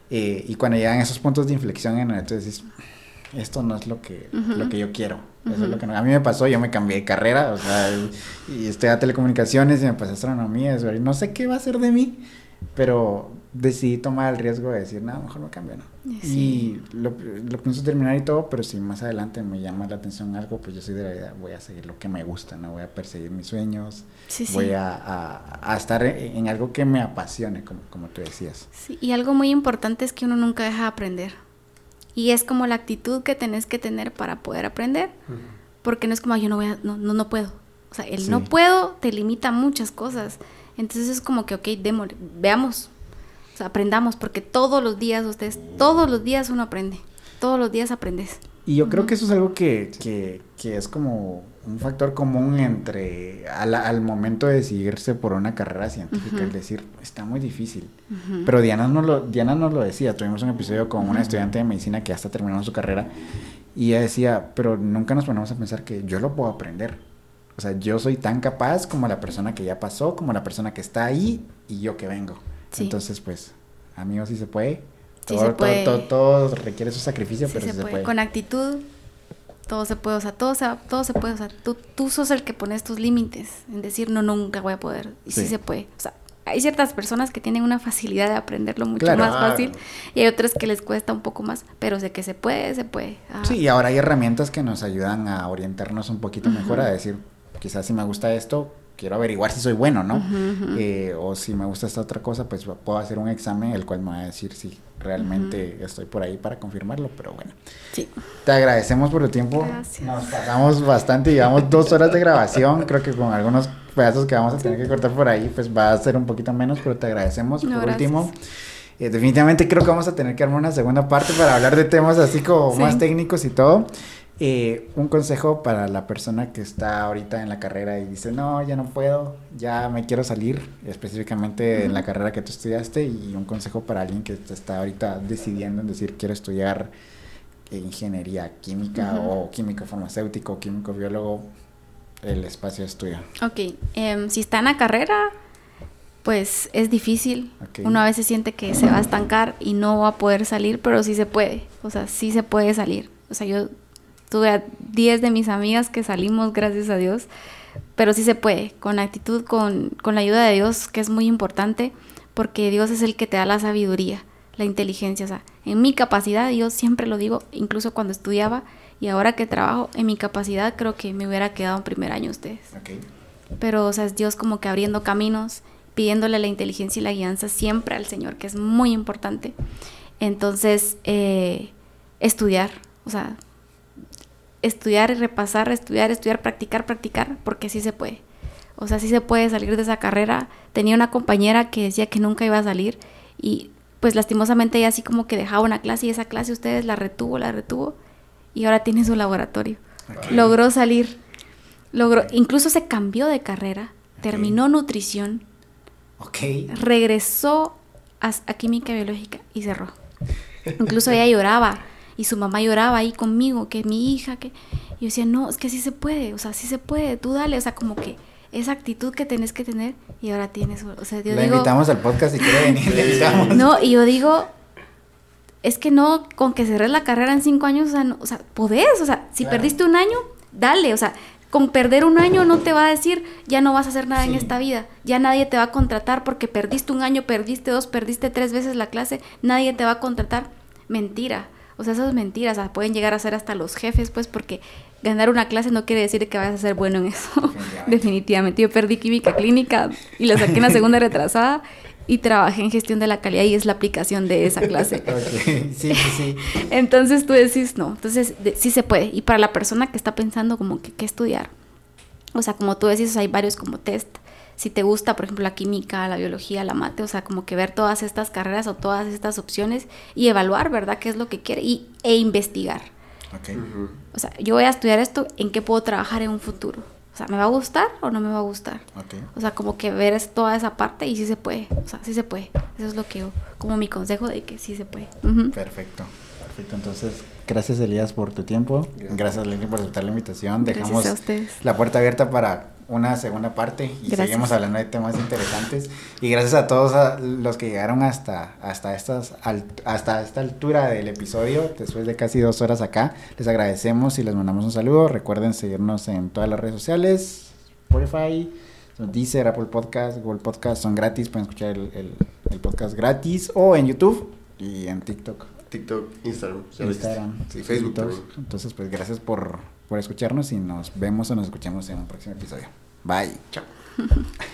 Eh, y cuando llegan esos puntos de inflexión en entonces esto no es lo que, lo que yo quiero. Eso es lo que A mí me pasó, yo me cambié de carrera, o sea, y estoy a telecomunicaciones y me pasé a astronomía, y no sé qué va a ser de mí, pero decidí tomar el riesgo de decir, nada, mejor no cambio, ¿no? Y lo, lo, pienso terminar y todo, pero si más adelante me llama la atención algo, pues yo soy de la idea, voy a seguir lo que me gusta, ¿no? Voy a perseguir mis sueños, voy a, a, estar en, algo que me apasione, como, como tú decías. Sí, y algo muy importante es que uno nunca deja de aprender. Y es como la actitud que tenés que tener para poder aprender, porque no es como, yo no voy a, no, no, no puedo. O sea, el no puedo te limita muchas cosas. Entonces es como que, ok, veamos, o sea, aprendamos, porque todos los días ustedes, todos los días uno aprende, todos los días aprendes. Y yo creo que eso es algo que, que, que es como un factor común entre al, momento de decidirse por una carrera científica, es decir, está muy difícil. Pero Diana nos, lo, Diana nos lo decía, tuvimos un episodio con una estudiante de medicina que ya está terminando su carrera y ella decía, pero nunca nos ponemos a pensar que yo lo puedo aprender. O sea, yo soy tan capaz como la persona que ya pasó, como la persona que está ahí y yo que vengo. Entonces, pues, amigos, si se puede. todo, se puede. Todo, requiere su sacrificio, pero se, sí se puede. Con actitud, todo se puede, o sea, todo se, todo se puede, o sea, tú, tú sos el que pones tus límites en decir, no, nunca voy a poder, y sí, se puede, o sea, hay ciertas personas que tienen una facilidad de aprenderlo mucho más fácil y hay otras que les cuesta un poco más, pero sé que se puede, se puede. Sí, y ahora hay herramientas que nos ayudan a orientarnos un poquito mejor, a decir, quizás si me gusta esto, quiero averiguar si soy bueno, ¿no? Eh, o si me gusta esta otra cosa, pues puedo hacer un examen el cual me va a decir si realmente estoy por ahí para confirmarlo, pero bueno. Sí. Te agradecemos por el tiempo. Gracias. Nos pasamos bastante, llevamos dos horas de grabación, creo que con algunos pedazos que vamos a tener que cortar por ahí, pues va a ser un poquito menos, pero te agradecemos. por último. Eh, definitivamente creo que vamos a tener que armar una segunda parte para hablar de temas así como más técnicos y todo. Eh, un consejo para la persona que está ahorita en la carrera y dice, no, ya no puedo, ya me quiero salir, específicamente en la carrera que tú estudiaste, y un consejo para alguien que está ahorita decidiendo en decir, quiero estudiar ingeniería química o químico farmacéutico, químico biólogo, el espacio es tuyo. Ok, em, si está en la carrera, pues es difícil. Uno a veces siente que se va a estancar y no va a poder salir, pero sí se puede, o sea, sí se puede salir. O sea, yo Tuve a 10 de mis amigas que salimos, gracias a Dios. Pero sí se puede, con actitud, con, con la ayuda de Dios, que es muy importante, porque Dios es el que te da la sabiduría, la inteligencia. O sea, en mi capacidad, yo siempre lo digo, incluso cuando estudiaba y ahora que trabajo, en mi capacidad creo que me hubiera quedado en primer año ustedes. Pero, o sea, es Dios como que abriendo caminos, pidiéndole la inteligencia y la guianza siempre al Señor, que es muy importante. Entonces, eh, estudiar, o sea, estudiar y repasar, estudiar, estudiar, practicar, practicar, porque sí se puede. O sea, sí se puede salir de esa carrera. Tenía una compañera que decía que nunca iba a salir y pues lastimosamente ella así como que dejaba una clase y esa clase ustedes la retuvo, la retuvo y ahora tiene su laboratorio. Logró salir, logró, incluso se cambió de carrera, terminó nutrición, regresó a, a química biológica y cerró. *laughs* Incluso ella lloraba y su mamá lloraba ahí conmigo, que mi hija, que... Y yo decía, no, es que sí se puede, o sea, sí se puede, tú dale, o sea, como que esa actitud que tenés que tener y ahora tienes, o sea, yo Le invitamos al podcast si quiere venir, le invitamos. No, y yo digo, es que no, con que cerres la carrera en cinco años, o sea, no, o sea podés, o sea, si perdiste un año, dale, o sea, con perder un año no te va a decir, ya no vas a hacer nada en esta vida, ya nadie te va a contratar porque perdiste un año, perdiste dos, perdiste tres veces la clase, nadie te va a contratar. Mentira. O sea, esas mentiras, pueden llegar a ser hasta los jefes, pues, porque ganar una clase no quiere decir que vayas a ser bueno en eso. *laughs* Definitivamente. Yo perdí química clínica y la saqué en la segunda retrasada y trabajé en gestión de la calidad y es la aplicación de esa clase. *laughs* Sí, sí, sí. *laughs* Entonces tú decís, no, entonces sí se puede. Y para la persona que está pensando como que qué estudiar, o sea, como tú decís, hay varios como test si te gusta, por ejemplo, la química, la biología, la mate, o sea, como que ver todas estas carreras o todas estas opciones y evaluar, ¿verdad?, qué es lo que quiere y, e investigar. Okay. O sea, yo voy a estudiar esto, ¿en qué puedo trabajar en un futuro? O sea, ¿me va a gustar o no me va a gustar? Okay. O sea, como que ver toda esa parte y sí se puede. O sea, sí se puede. Eso es lo que yo, como mi consejo de que sí se puede. Perfecto. Perfecto. Entonces, gracias Elías por tu tiempo. Gracias, Lenny por aceptar la invitación. Dejamos la puerta abierta para una segunda parte y seguimos hablando de temas interesantes. Y gracias a todos los que llegaron hasta, hasta, estas, hasta esta altura del episodio, después de casi dos horas acá. Les agradecemos y les mandamos un saludo. Recuerden seguirnos en todas las redes sociales, Spotify, Deezer, Apple Podcast, Google Podcast, son gratis, pueden escuchar el, el podcast gratis o en YouTube y en TikTok. TikTok, Instagram, Instagram, sí, Facebook. Entonces, pues gracias por, por escucharnos y nos vemos o nos escuchamos en un próximo episodio. Bye. Chao. *laughs*